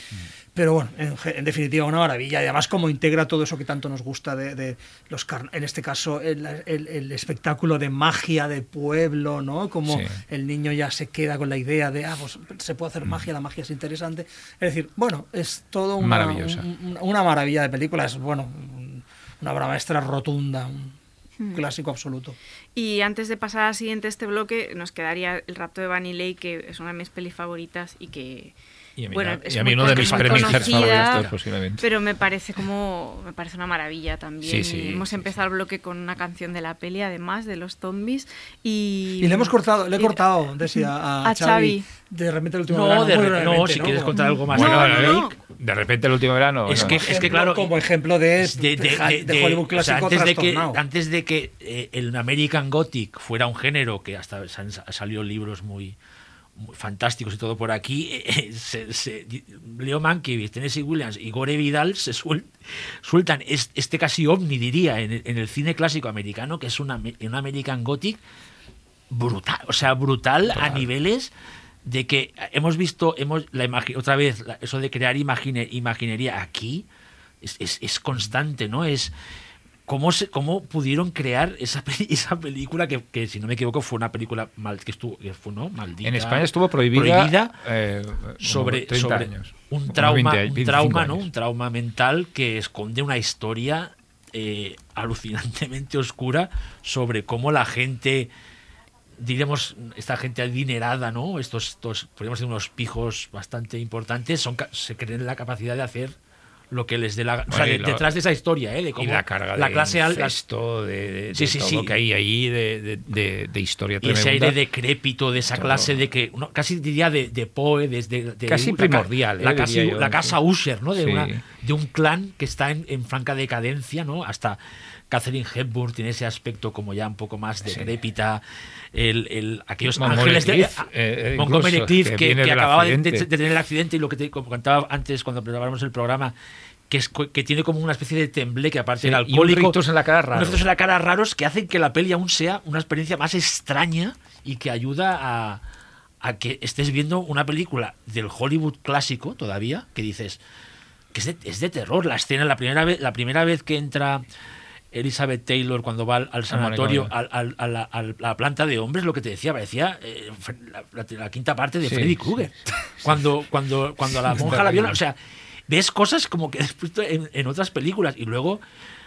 pero bueno, en, definitiva, una maravilla. Y además, cómo integra todo eso que tanto nos gusta de, de los en este caso, el, el- el espectáculo de magia de pueblo, ¿no? Como Sí. el niño ya se queda con la idea de, ah, pues se puede hacer magia, la magia es interesante. Es decir, bueno, es todo una, un- una maravilla de película. Es, bueno, un- una obra maestra rotunda, un clásico absoluto. Y antes de pasar al siguiente este bloque, nos quedaría el rapto de Lake, que es una de mis pelis favoritas y que Y a mí, bueno, na- es y a mí muy uno de mis conocida, favoritos, posiblemente. Pero me parece como me parece una maravilla también. Sí, sí, Y hemos sí, empezado el bloque con una canción de la peli, además de los zombies y Y le hemos cortado, le he y- cortado, decía a, A Xavi, Xavi. de repente el último No, verano, de muy re- no, si quieres contar algo más Bueno, de no, Bunny no. Lake, de repente el último verano Es no. que- Como ejemplo- claro, como ejemplo de, de, de- de- de- de Hollywood o sea, clásico antes de que antes de que eh, el American Gothic fuera un género que hasta han sa- salido libros muy fantásticos y todo por aquí eh, se- se- Leo Mankiewicz, Tennessee Williams y Gore Vidal se suel- sueltan es- este casi ovni diría en el, en el cine clásico americano que es una, un American Gothic brutal o sea brutal a niveles de que hemos visto hemos la otra vez la- eso de crear imagine- imaginería aquí es, es- es constante, ¿no? Es cómo se, cómo pudieron crear esa esa película que, que, si no me equivoco fue una película mal que estuvo que fue no maldita. En España estuvo prohibida, prohibida eh, sobre, 30 sobre años. un trauma 20, un 25 trauma no un trauma mental que esconde una historia eh, alucinantemente oscura sobre cómo la gente diremos esta gente adinerada no estos estos podríamos decir unos pijos bastante importantes son se creen la capacidad de hacer lo que les dé la o sea, Bueno, y de- lo- detrás de esa historia ¿eh? de cómo y la carga la de clase alta de, de- Sí, sí, todo sí. lo que hay ahí de, historia y ese tremenda. aire decrépito de esa Todo. clase de que no, casi diría de, de Poe desde de, Casi primordial, la, eh, yo, la casa. Usher no de, una, de un clan que está en, en franca decadencia no hasta Catherine Hepburn tiene ese aspecto como ya un poco más decrépita. El, el- aquellos Montgomery ángeles de Clift, eh, eh, Montgomery incluso, Clift que acababa de, tener el accidente y lo que te comentaba antes cuando preparábamos el programa. Que, es, que tiene como una especie de temble que aparte Sí, del y alcohólico rictus en la cara raro. unos en la cara raros que hacen que la peli aún sea una experiencia más extraña y que ayuda a, a que estés viendo una película del Hollywood clásico todavía que dices que es de, es de terror la escena la primera vez la primera vez que entra Elizabeth Taylor cuando va al, al sanatorio al- al- a, la, a la planta de hombres lo que te decía parecía eh, la, la- la quinta parte de Sí, Freddy. Krueger. Cuando cuando cuando a la Es monja la viola o sea ves cosas como que visto en, en otras películas. Y luego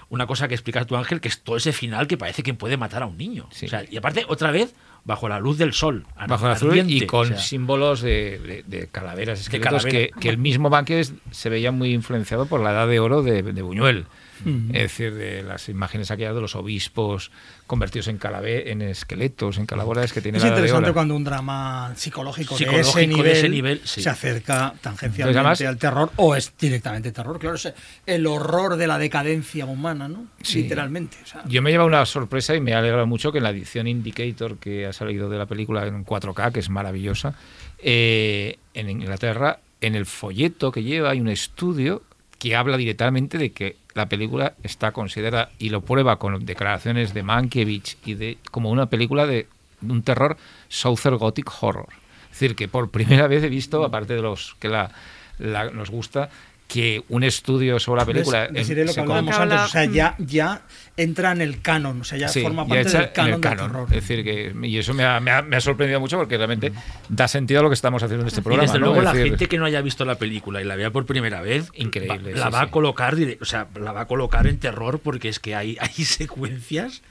una cosa que explicas tú Ángel que es todo ese final que parece que puede matar a un niño. Sí. O sea, y aparte otra vez bajo la luz del sol bajo azul ardiente, y con o sea, símbolos de, de- de calaveras, esqueletos, calavera. que, que el mismo Banques se veía muy influenciado por la edad de oro de, de Es decir, de las imágenes aquellas de los obispos convertidos en calave, en esqueletos, en calaveras que tiene Es la interesante cuando un drama psicológico, Psicológico de, ese de nivel, ese nivel, sí. se acerca tangencialmente Entonces, además- al terror o es directamente terror. Claro, es el horror de la decadencia humana, ¿no? Sí. Literalmente. o sea, Yo me lleva una sorpresa y me alegra mucho que en la edición Indicator que ha salido de la película en 4K, que es maravillosa, eh, en Inglaterra, en el folleto que lleva hay un estudio que habla directamente de que la película está considerada y lo prueba con declaraciones de Mankiewicz y de como una película de un terror Southern Gothic Horror. Es decir, que por primera vez he visto, aparte de los que la, la- nos gusta, que un estudio sobre la película. Les lo se que hablábamos antes, o sea, ya, ya entra en el canon, o sea, ya Sí, forma parte del canon, el del terror. Es decir, que, y eso me ha, me ha- me ha sorprendido mucho porque realmente da sentido a lo que estamos haciendo en este y programa. desde ¿no? luego Es la decir, gente que no haya visto la película y la vea por primera vez Increíble, va- la sí, va sí. a colocar o sea la va a colocar en terror porque es que hay hay secuencias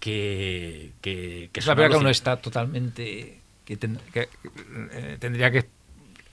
que que, que es son la película que uno está totalmente. que, ten- que, eh, tendría que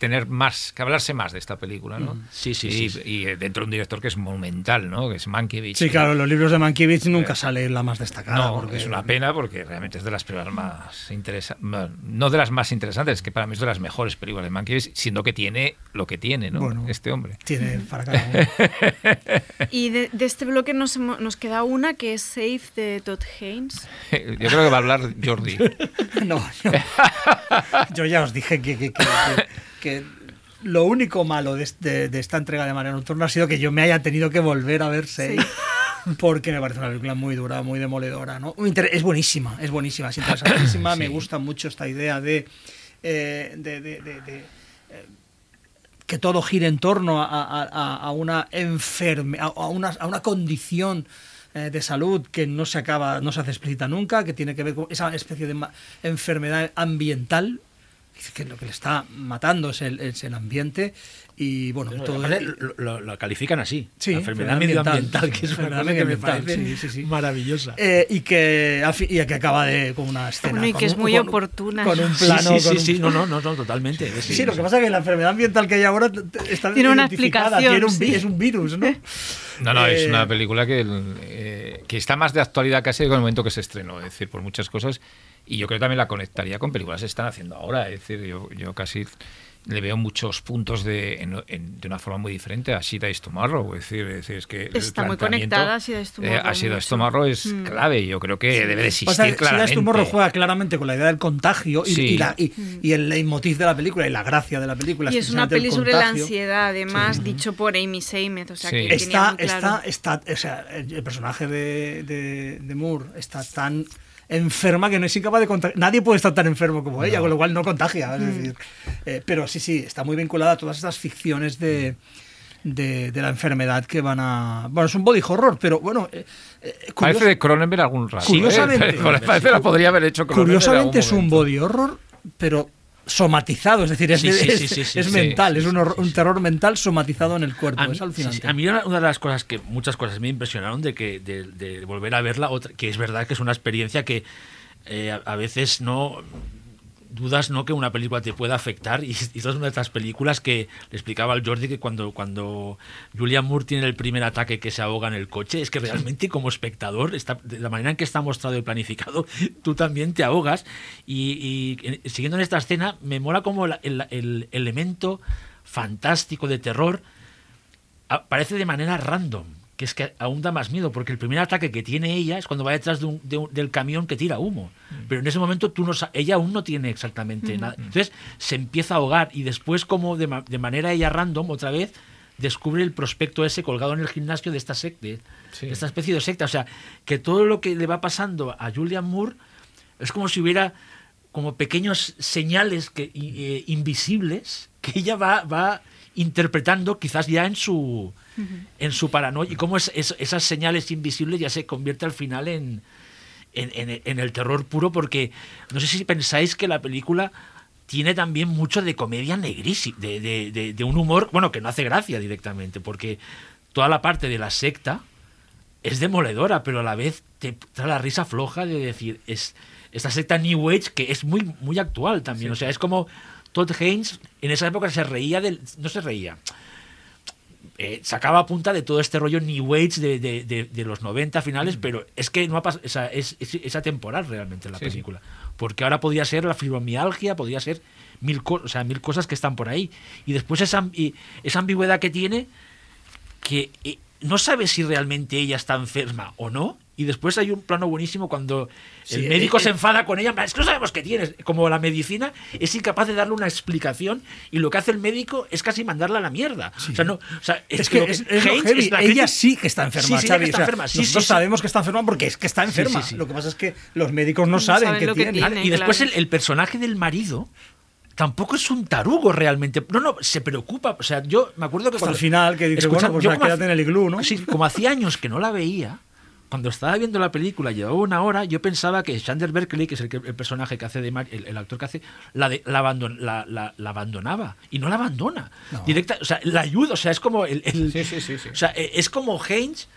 tener más que hablarse más de esta película, ¿no? Sí, sí, y, sí, y, eh, dentro de un director que es monumental, ¿no? Que es Mankiewicz. Sí, claro, en los libros de Mankiewicz nunca sale la más destacada. No, porque- es una pena porque realmente es de las películas más interesantes, no de las más interesantes, que para mí es de las mejores películas de Mankiewicz, siendo que tiene lo que tiene, ¿no? Bueno. este hombre. Tiene para cada uno. Y de, de este bloque nos, queda una que es Safe de Todd Haynes. Yo creo que va a hablar Jordi. No, no. Yo ya os dije que, que- que- que- que lo único malo de, de esta entrega de María Nocturna ha sido que yo me haya tenido que volver a ver seis. Porque me parece una película muy dura, muy demoledora. ¿no? Es buenísima, es buenísima, es interesantísima. Me gusta mucho esta idea de, eh, de- de- de- de, eh, que todo gire en torno a, a- a- a una enferme, a, a una, a una condición eh, de salud que no se acaba, no se hace explícita nunca, que tiene que ver con esa especie de enfermedad ambiental que lo que le está matando es el, es el ambiente y bueno, todo Aparte, lo, lo- lo califican así Sí, la enfermedad enfermedad medioambiental ambiental, que es una enfermedad cosa que me medioambiental, parece sí, sí, sí. maravillosa Eh, y que y que acaba de con una escena Bueno, y con que es un- muy con- oportuna. con un plano sí, sí, con un- sí, no, no, no, no, totalmente. Sí, sí, lo que pasa es que la enfermedad ambiental que hay ahora está Tiene una explicación, tiene un es un virus, ¿no? No, no, es Eh, una película que, eh, que está más de actualidad casi con el momento que se estrenó, es decir, por muchas cosas. Y yo creo que también la conectaría con películas que se están haciendo ahora. Es decir, yo, yo casi le veo muchos puntos de, en- en- de una forma muy diferente a Shida Is Tomorrow. Es decir, es, decir, es que el Está muy conectada a Shida Is Tomorrow eh, a Shida Is. Tomorrow es Mm. clave. Yo creo que debe de existir O sea, claramente. la Morro juega claramente con la idea del contagio y, Sí. y la- y- y el leitmotiv de la película y la gracia de la película. Y es una peli sobre la ansiedad, además, dicho por Amy Seymour. O sea, Sí. que tenía Está, muy claro. está, está, o sea, el el personaje de, de, de Moore está tan enferma que no es incapaz de contagiar. Nadie puede estar tan enfermo como ella, con lo cual no contagia. Es decir, eh, pero sí, sí, está muy vinculada a todas estas ficciones de, de, de la enfermedad que van a. Bueno, es un body horror, pero bueno. eh, eh, Parece de Cronenberg algún rato. Curiosamente- ¿eh? Pero Parece la podría haber hecho Cronenberg en Curiosamente algún es un body horror, pero somatizado, es decir, es, Sí, sí, es- sí, mental, es un, horror- un terror mental somatizado en el cuerpo, A mí, es alucinante. a mí una, una de las cosas que muchas cosas me impresionaron de que de, de volver a verla, otra, que es verdad que es una experiencia que eh, a, a veces no dudas no que una película te pueda afectar. Y, y es una de estas películas que le explicaba al Jordi que cuando cuando Julian Moore tiene el primer ataque que se ahoga en el coche es que realmente como espectador está, de la manera en que está mostrado y planificado tú también te ahogas. Y, y, siguiendo en esta escena me mola como el elemento fantástico de terror aparece de manera random. Que es que aún da más miedo, porque el primer ataque que tiene ella es cuando va detrás de un- de un- del camión que tira humo. Pero en ese momento tú no ella aún no tiene exactamente nada. Entonces se empieza a ahogar y después como de, ma- de manera ella random, otra vez, descubre el prospecto ese colgado en el gimnasio de esta secta, de esta especie de secta. O sea, que todo lo que le va pasando a Julian Moore es como si hubiera como pequeños señales que, eh, invisibles que ella va, va interpretando quizás ya en su, en su paranoia y cómo es- es- esas señales invisibles ya se convierte al final en, en, en- en el terror puro porque no sé si pensáis que la película tiene también mucho de comedia negrísima, de, de- de- de un humor, bueno, que no hace gracia directamente, porque toda la parte de la secta es demoledora, pero a la vez te trae la risa floja de decir, es esta secta New Age que es muy, muy actual también. O sea, es como Todd Haynes en esa época se reía del. No se reía. eh, sacaba punta de todo este rollo New Age de, de- de- de los 90 finales, pero es que no ha pas- o sea, es, es, es atemporal realmente la Sí, sí. película. Porque ahora podría ser la fibromialgia, podría ser mil, o sea, mil cosas que están por ahí. Y después esa, y esa ambigüedad que tiene, que eh, no sabe si realmente ella está enferma o no. Y después hay un plano buenísimo cuando el Sí, médico eh, se eh, enfada con ella. Es que no sabemos qué tienes. Como la medicina es incapaz de darle una explicación y lo que hace el médico es casi mandarla a la mierda. O sea, no, o sea, Es que lo es, es lo Haynes heavy. es la Ella sí que está enferma, Sí, sí, Xavi, que está o sea, enferma. Sí, nosotros sí, sí. sabemos que está enferma porque es que está Sí, enferma. sí, sí. Lo que pasa es que los médicos no No saben, saben qué que tiene. tiene. y después claro. el, el personaje del marido tampoco es un tarugo realmente. No, no, se preocupa. O sea, yo me acuerdo que Hasta cuando- el final, que dice, Escucha, bueno, pues como quédate hace- en el iglú, ¿no? Sí, como hacía años que no la veía, cuando estaba viendo la película, llevaba una hora, yo pensaba que Xander Berkeley, que es el, que- el personaje que hace de Mar- el, el actor que hace, la, de- la, abandon- la, la- la abandonaba. Y no la abandona. No. Directa, o sea, la ayuda. O sea, es como el. el- Sí, sí, sí. O sea, eh, es como Haynes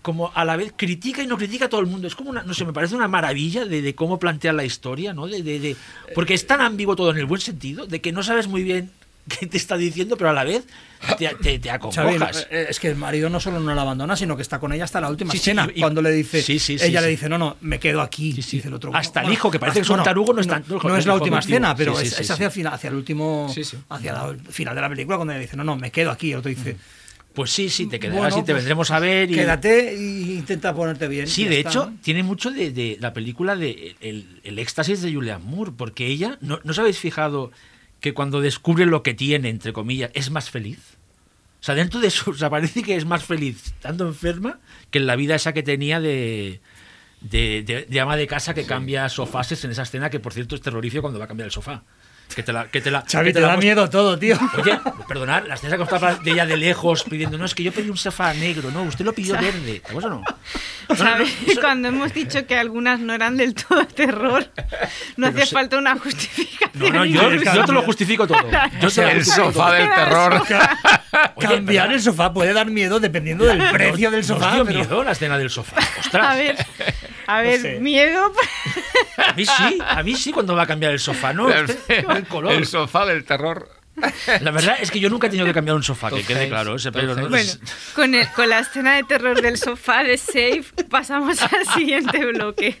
como a la vez critica y no critica a todo el mundo. Es como una, no sé, me parece una maravilla de, de cómo plantea la historia, ¿no? De, de- de- porque es tan ambiguo todo en el buen sentido, de que no sabes muy bien qué te está diciendo, pero a la vez te, te, te acongojas. eh, es que el marido no solo no la abandona, sino que está con ella hasta la última Sí, sí, escena. y- cuando le dice, Sí, ella le dice, no, no, me quedo aquí. Sí, sí. Dice el otro. Hasta el hijo, que parece que es un tarugo, no es no, tan- no, no es la última objetivo. escena, pero es, es hacia, el final, hacia el último, hacia el final de la película, cuando le dice, no, no, me quedo aquí. El otro dice, Pues sí, sí, te quedarás bueno, y te pues, vendremos a ver. Y... quédate e intenta ponerte bien. Sí, de está, hecho, tiene mucho de, de la película de el, el éxtasis de Julianne Moore, porque ella, ¿no, ¿no os habéis fijado que cuando descubre lo que tiene, entre comillas, es más feliz? O sea, dentro de eso, o sea, parece que es más feliz estando enferma que en la vida esa que tenía de, de, de- de ama de casa que cambia sofases en esa escena, que por cierto es terrorífico cuando va a cambiar el sofá. Que te la, que te la, Xavi, que te la da miedo todo, tío. Oye, perdonad, la escena que estaba de ella de lejos pidiendo, no, es que yo pedí un sofá negro, no, usted lo pidió verde. ¿Vos o no? No, no, no, ¿Sabes? eso- Cuando hemos dicho que algunas no eran del todo terror, no hacía se- falta una justificación. No, no, yo, te lo justifico todo. Yo te El sofá todo. del terror. Oye, Cambiar el sofá puede dar miedo dependiendo del precio del Nos sofá. dio pero- miedo la escena del sofá. Ostras. A ver, a ver, sé. miedo. A mí sí, a mí sí cuando va a cambiar el sofá, ¿no? El, Usted, el color. el sofá del terror. La verdad es que yo nunca he tenido que cambiar un sofá, que quede claro. ese no-. Bueno, con, el- con la escena de terror del sofá de Safe pasamos al siguiente bloque.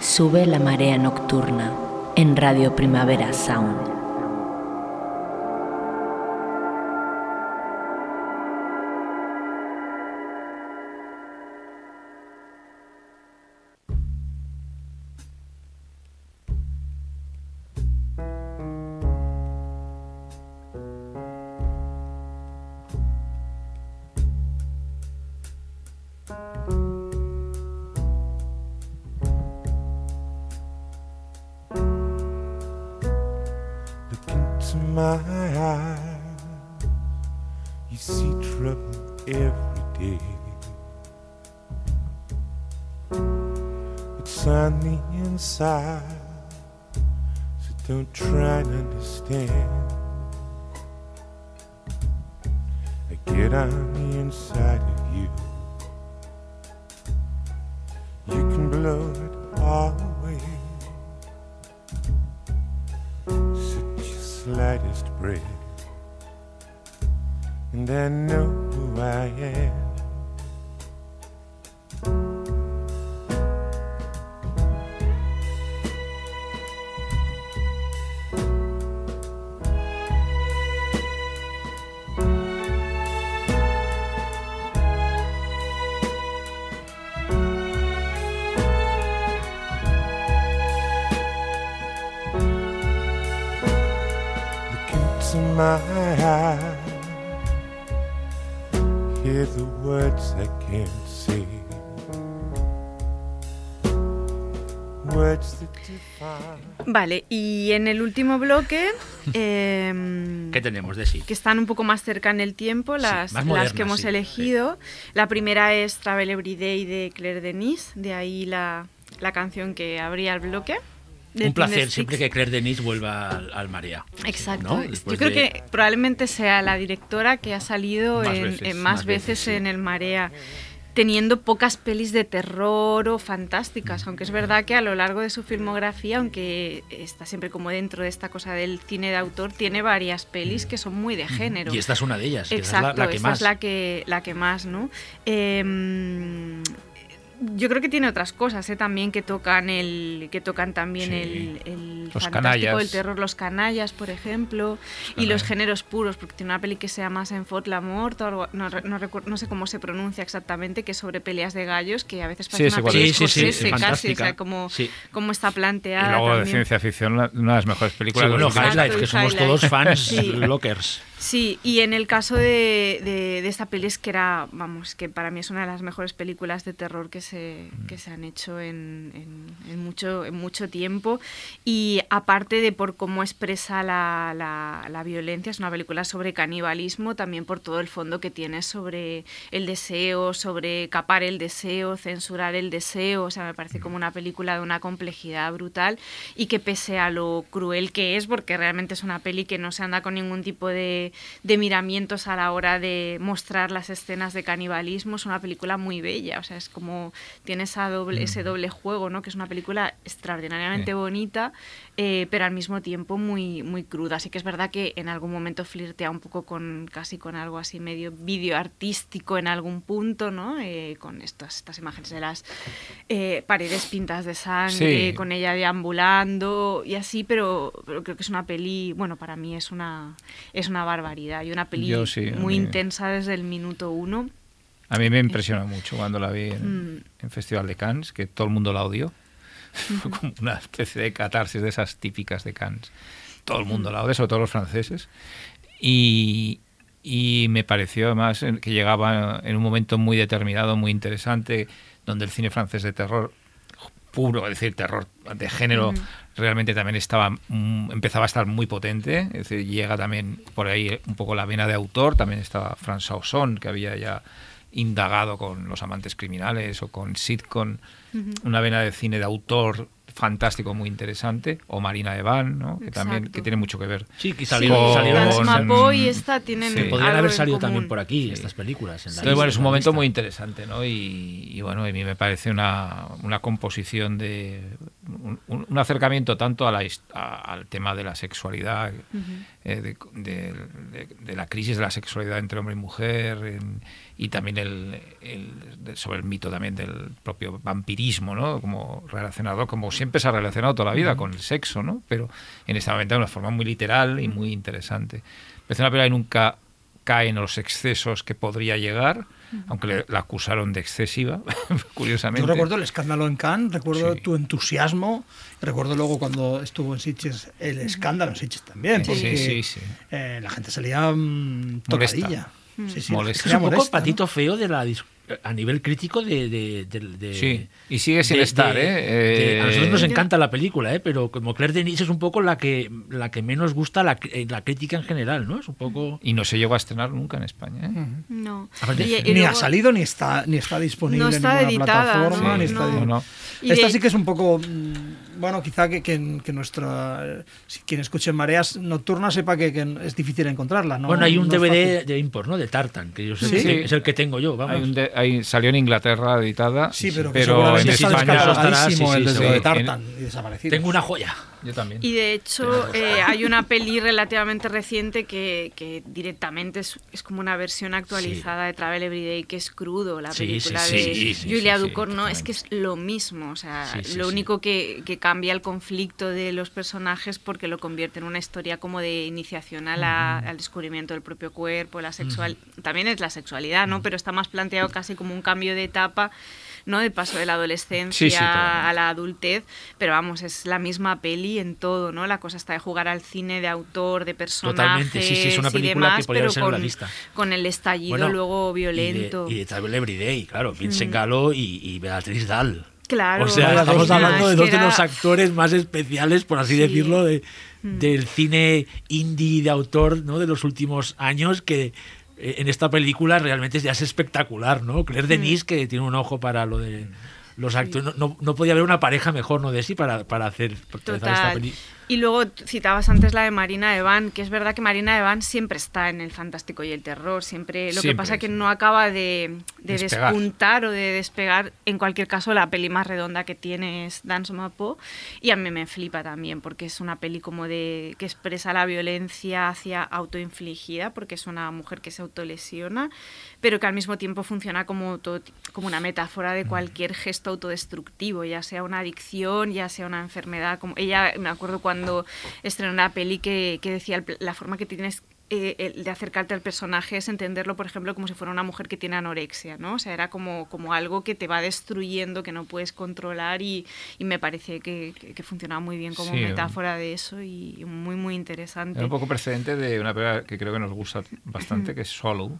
Sube la marea nocturna en Radio Primavera Sound. My eyes, you see trouble every day. It's on the inside, so don't try to understand. I get on the inside of you. You can blow it all away. Slightest breath, and I know who I am. My eyes. Hear the words I can't say. Words that define. Vale, y en el último bloque, em, ¿Qué tenemos de sí? que están un poco más cerca en el tiempo, las, las modernas, que hemos sí, elegido. La primera es Travel Every Day de Claire Denis, de ahí la, la canción que abría el bloque. Un placer siempre que Claire Denis vuelva al, al Marea. Exacto. ¿no? Yo creo de- que probablemente sea la directora que ha salido Más en, veces, en más, más veces, veces, sí. en el Marea, teniendo pocas pelis de terror o fantásticas, aunque es verdad que a lo largo de su filmografía, aunque está siempre como dentro de esta cosa del cine de autor, tiene varias pelis que son muy de género. Y esta es una de ellas, que Exacto, es la, la que esta más. es la que, la que más, ¿no? Em, yo creo que tiene otras cosas ¿eh? también que tocan el que tocan también Sí. el, el Los fantástico canallas. el terror los canallas por ejemplo y los géneros puros porque tiene una peli que se llama Senfort la Mort o algo- no, re- no, no sé cómo se pronuncia exactamente que es sobre peleas de gallos que a veces Sí, parece sé una peli. Sí, sí, sí, Scorsese es casi o sea como, Sí. como está Y planteada luego de también. ciencia ficción, una de las mejores Sí, películas. de bueno, los Exacto, High Life, y que somos todos fans Sí. lockers. Sí, y en el caso de, de, esta peli es que era, vamos, que para mí es una de las mejores películas de terror que se, que se han hecho en mucho, en mucho tiempo. Y aparte de por cómo expresa la, la- la violencia, es una película sobre canibalismo, también por todo el fondo que tiene sobre el deseo, sobre capar el deseo, censurar el deseo. O sea, me parece como una película de una complejidad brutal y que pese a lo cruel que es, porque realmente es una peli que no se anda con ningún tipo de, de miramientos a la hora de mostrar las escenas de canibalismo, es una película muy bella. O sea, es como tiene esa doble, ese doble juego, ¿no? Que es una película extraordinariamente Sí. bonita, eh, pero al mismo tiempo muy, muy cruda. Así que es verdad que en algún momento flirtea un poco con casi con algo así medio vídeo artístico en algún punto, ¿no? Eh, con estas, estas imágenes de las eh, paredes pintas de sangre, Sí. con ella deambulando y así, pero, pero creo que es una peli, bueno, para mí es una, es una barbaridad y una peli sí, a muy mí- intensa desde el minuto uno. A mí me impresionó mucho cuando la vi en, Mm. en Festival de Cannes, que todo el mundo la odió. Fue como una especie de catarsis de esas típicas de Cannes. Todo el mundo la odia, sobre todo los franceses. Y, y me pareció además que llegaba en un momento muy determinado, muy interesante, donde el cine francés de terror puro, es decir, terror de género, realmente también estaba mm, empezaba a estar muy potente. Es decir, llega también por ahí un poco la vena de autor. También estaba François Ozon, que había ya indagado con Los amantes criminales o con Sitcom, una vena de cine de autor fantástico, muy interesante, o Marina Evan, ¿no? que también que tiene mucho que ver. Sí, que Sí, salieron, salieron y esta tienen Sí. podrían haber en salido común. también por aquí estas películas. en la Entonces, bueno, es un momento lista. muy interesante, ¿no? Y, y, bueno, a mí me parece una, una composición de. Un, acercamiento tanto a la, a- al tema de la sexualidad, eh, de, de- de- de la crisis de la sexualidad entre hombre y mujer, en- y también el, sobre el mito también del propio vampirismo, ¿no? Como relacionado, como siempre se ha relacionado toda la vida con el sexo, ¿no? Pero en esta momento de una forma muy literal y muy interesante. Parece una película que nunca cae en los excesos que podría llegar, aunque le, la acusaron de excesiva, curiosamente. Yo recuerdo el escándalo en Cannes, recuerdo Sí. tu entusiasmo, recuerdo luego cuando estuvo en Sitges el escándalo en Sitges también, Sí, porque sí, sí. eh, la gente salía mm, Molesta. tocadilla. Sí, sí, la Molesta. Es un poco molesta, ¿no? patito feo de la dis- a nivel crítico de, de- de- de- Sí, y sigue sin de- estar, de- ¿eh? de- a nosotros nos Eh, encanta la película, ¿eh? pero como Claire Denis es un poco la que la que menos gusta la, eh, la crítica en general, ¿no? Es un poco Y no se llegó a estrenar nunca en España. ¿eh? No. Aparte, Y- y Ni ha salido ni está ni está disponible No está en ninguna editada, plataforma ¿no? ni está No. edi- No, no. Y Esta de- sí que es un poco mm, bueno quizá que, que, que nuestra si quien escuche mareas nocturnas sepa que, que es difícil encontrarla ¿no? Bueno, hay un No DVD de import, ¿no? De Tartan, que yo sé Sí. que es el que tengo yo, vamos. Hay un de- hay- salió en Inglaterra editada, sí pero, que pero en España estará, sí, el sí, de sí. Tartan y desaparecido Tengo una joya. Yo también. Y de hecho eh, hay una peli relativamente reciente que, que directamente es, es como una versión actualizada de Travel Every Day que es crudo, la Sí, película sí, de sí, sí, Julia sí, sí, Ducournau, es que es lo mismo, o sea, Sí, sí, lo sí. único que, que cambia el conflicto de los personajes porque lo convierte en una historia como de iniciación a la- al descubrimiento del propio cuerpo, la sexual, también es la sexualidad, ¿no? Pero está más planteado casi como un cambio de etapa ¿no? De paso de la adolescencia Sí, sí, totalmente. a la adultez, pero vamos, es la misma peli en todo, ¿no? La cosa está de jugar al cine, de autor, de personajes Totalmente, sí, sí, es una película demás, que podría pero ser en la con, lista. con el estallido Bueno, luego violento. Y de, y de Travel claro, Vincent Gallo y, y Beatriz Dahl. Claro, o sea, estamos hablando de dos de los actores más especiales, por así Sí. decirlo, de- del cine indie de autor ¿no? de los últimos años, que eh, en esta película realmente ya es espectacular, ¿no? Claire Denis, que tiene un ojo para lo de los actores, no, no, no podía haber una pareja mejor, ¿no? De sí para, para hacer, para esta Total. Y luego citabas antes la de Marina Evan, que es verdad que Marina Evan siempre está en el fantástico y el terror, siempre. Lo que pasa es que no acaba de, de despuntar o de despegar. En cualquier caso, la peli más redonda que tiene es Dance Mapo y a mí me flipa también porque es una peli como de que expresa la violencia hacia autoinfligida, porque es una mujer que se autolesiona, pero que al mismo tiempo funciona como todo como una metáfora de cualquier gesto autodestructivo, ya sea una adicción, ya sea una enfermedad. Como ella, me acuerdo cuando estrenó una peli que, que decía la forma que tienes eh, el de acercarte al personaje es entenderlo, por ejemplo, como si fuera una mujer que tiene anorexia, ¿no? O sea, era como, como algo que te va destruyendo, que no puedes controlar y, y me parece que, que, que funcionaba muy bien como Sí, metáfora de eso y muy, muy interesante. Era un poco precedente de una película que creo que nos gusta bastante, que es Swallow.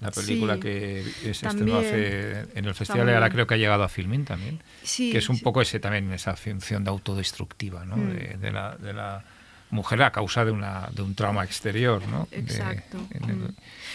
La película Sí. que se estrenó hace en el festival También. ahora creo que ha llegado a Filmin también. Sí, que es un sí. poco ese también esa función de autodestructiva, ¿no? Mm. De, de la, de la mujer a causa de una de un trauma exterior, ¿no? De- Exacto. en el- Mm.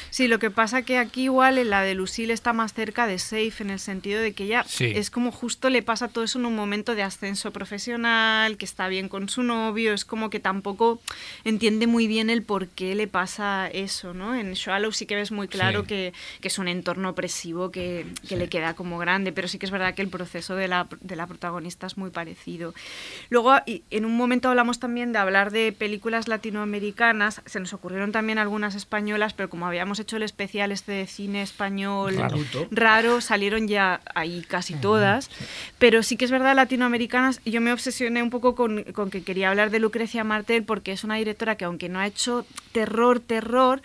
Sí, lo que pasa que aquí igual en la de Lucille está más cerca de Safe en el sentido de que ella Sí. es como justo le pasa todo eso en un momento de ascenso profesional, que está bien con su novio, es como que tampoco entiende muy bien el por qué le pasa eso, ¿no? En Shallow sí que ves muy claro Sí. que, que es un entorno opresivo que, que le queda como grande, pero sí que es verdad que el proceso de la, de la protagonista es muy parecido. Luego, y en un momento hablamos también de hablar de películas latinoamericanas, se nos ocurrieron también algunas españolas, pero como habíamos hecho el especial este de cine español raro, salieron ya ahí casi todas, pero sí que es verdad latinoamericanas, yo me obsesioné un poco con, con que quería hablar de Lucrecia Martel porque es una directora que aunque no ha hecho terror, terror,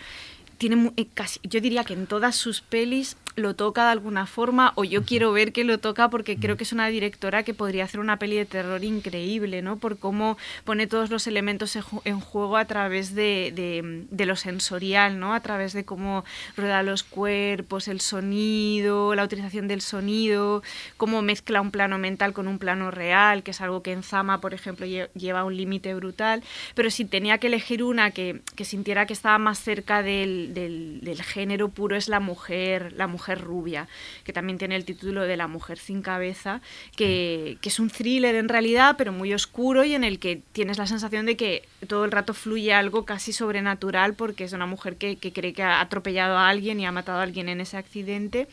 tiene eh, casi, yo diría que en todas sus pelis lo toca de alguna forma o yo quiero ver que lo toca porque creo que es una directora que podría hacer una peli de terror increíble, ¿no? Por cómo pone todos los elementos en ju- en juego a través de, de- de lo sensorial, ¿no? A través de cómo rueda los cuerpos, el sonido, la utilización del sonido, cómo mezcla un plano mental con un plano real, que es algo que en Zama, por ejemplo, lle- lleva un límite brutal. Pero si tenía que elegir una que, que sintiera que estaba más cerca del, del- del género puro, es la mujer, la mujer rubia, que también tiene el título de La mujer sin cabeza, que, que es un thriller en realidad, pero muy oscuro y en el que tienes la sensación de que todo el rato fluye algo casi sobrenatural porque es una mujer que, que cree que ha atropellado a alguien y ha matado a alguien en ese accidente,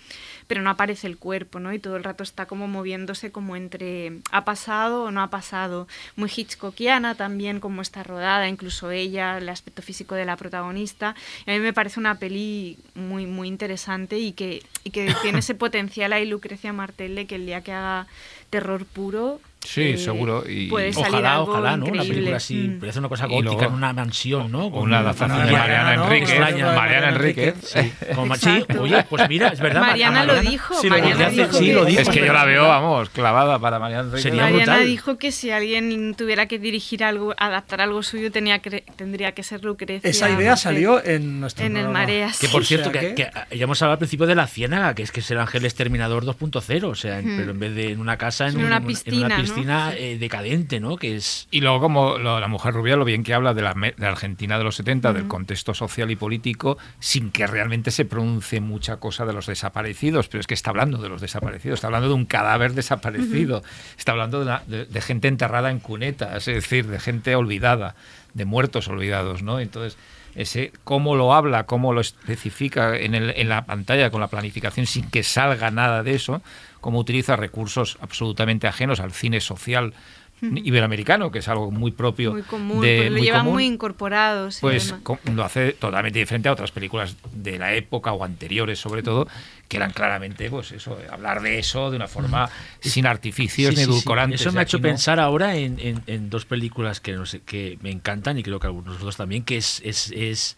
pero no aparece el cuerpo, ¿no? Y todo el rato está como moviéndose como entre ha pasado o no ha pasado. Muy Hitchcockiana también como está rodada, incluso ella, el aspecto físico de la protagonista. Y a mí me parece una peli muy, muy interesante y que, y que tiene ese potencial ahí Lucrecia Martel de que el día que haga terror puro... Sí, seguro, y- Ojalá, ojalá, ¿no? Una increíble. película así, Mm. parece una cosa gótica luego- en una mansión, ¿no? Con una adaptación una de Mariana ¿no? Enríquez. Extraña. Mariana Enríquez. Sí, como- sí, oye, pues mira, es verdad. Mariana lo dijo, sí, Mariana dijo sí, lo dijo. Es que yo la veo, vamos, clavada para Mariana Enríquez. Sería Mariana brutal. dijo que si alguien tuviera que dirigir algo, adaptar algo suyo, tenía que, tendría que ser Lucrecia. Esa idea salió en nuestro En el programa. Mareas. Que por O cierto, sea que, que- que ya hemos hablado al principio de la ciénaga, que es que es el ángel exterminador 2.0, o sea, en- pero en vez de en una casa, en, una un- piscina, piscina eh, decadente, ¿no? Que es... Y luego, como lo- la mujer rubia, lo bien que habla de la, me- de la Argentina de los 70, del contexto social y político, sin que realmente se pronuncie mucha cosa de los desaparecidos. Pero es que está hablando de los desaparecidos, está hablando de un cadáver desaparecido, está hablando de, la- de- de gente enterrada en cunetas, es decir, de gente olvidada, de muertos olvidados, ¿no? Entonces, ese cómo lo habla, cómo lo especifica en, el- en la pantalla con la planificación sin que salga nada de eso, cómo utiliza recursos absolutamente ajenos al cine social iberoamericano, que es algo muy propio Muy común, de porque lo muy llevan común, muy incorporados. pues lo hace totalmente diferente a otras películas de la época o anteriores sobre todo que eran claramente pues eso hablar de eso de una forma sin artificios Sí, ni sí, sí. edulcorantes Eso me ha hecho no. pensar ahora en, en- en dos películas que, no sé, que me encantan y creo que algunos otros también, que es, es, es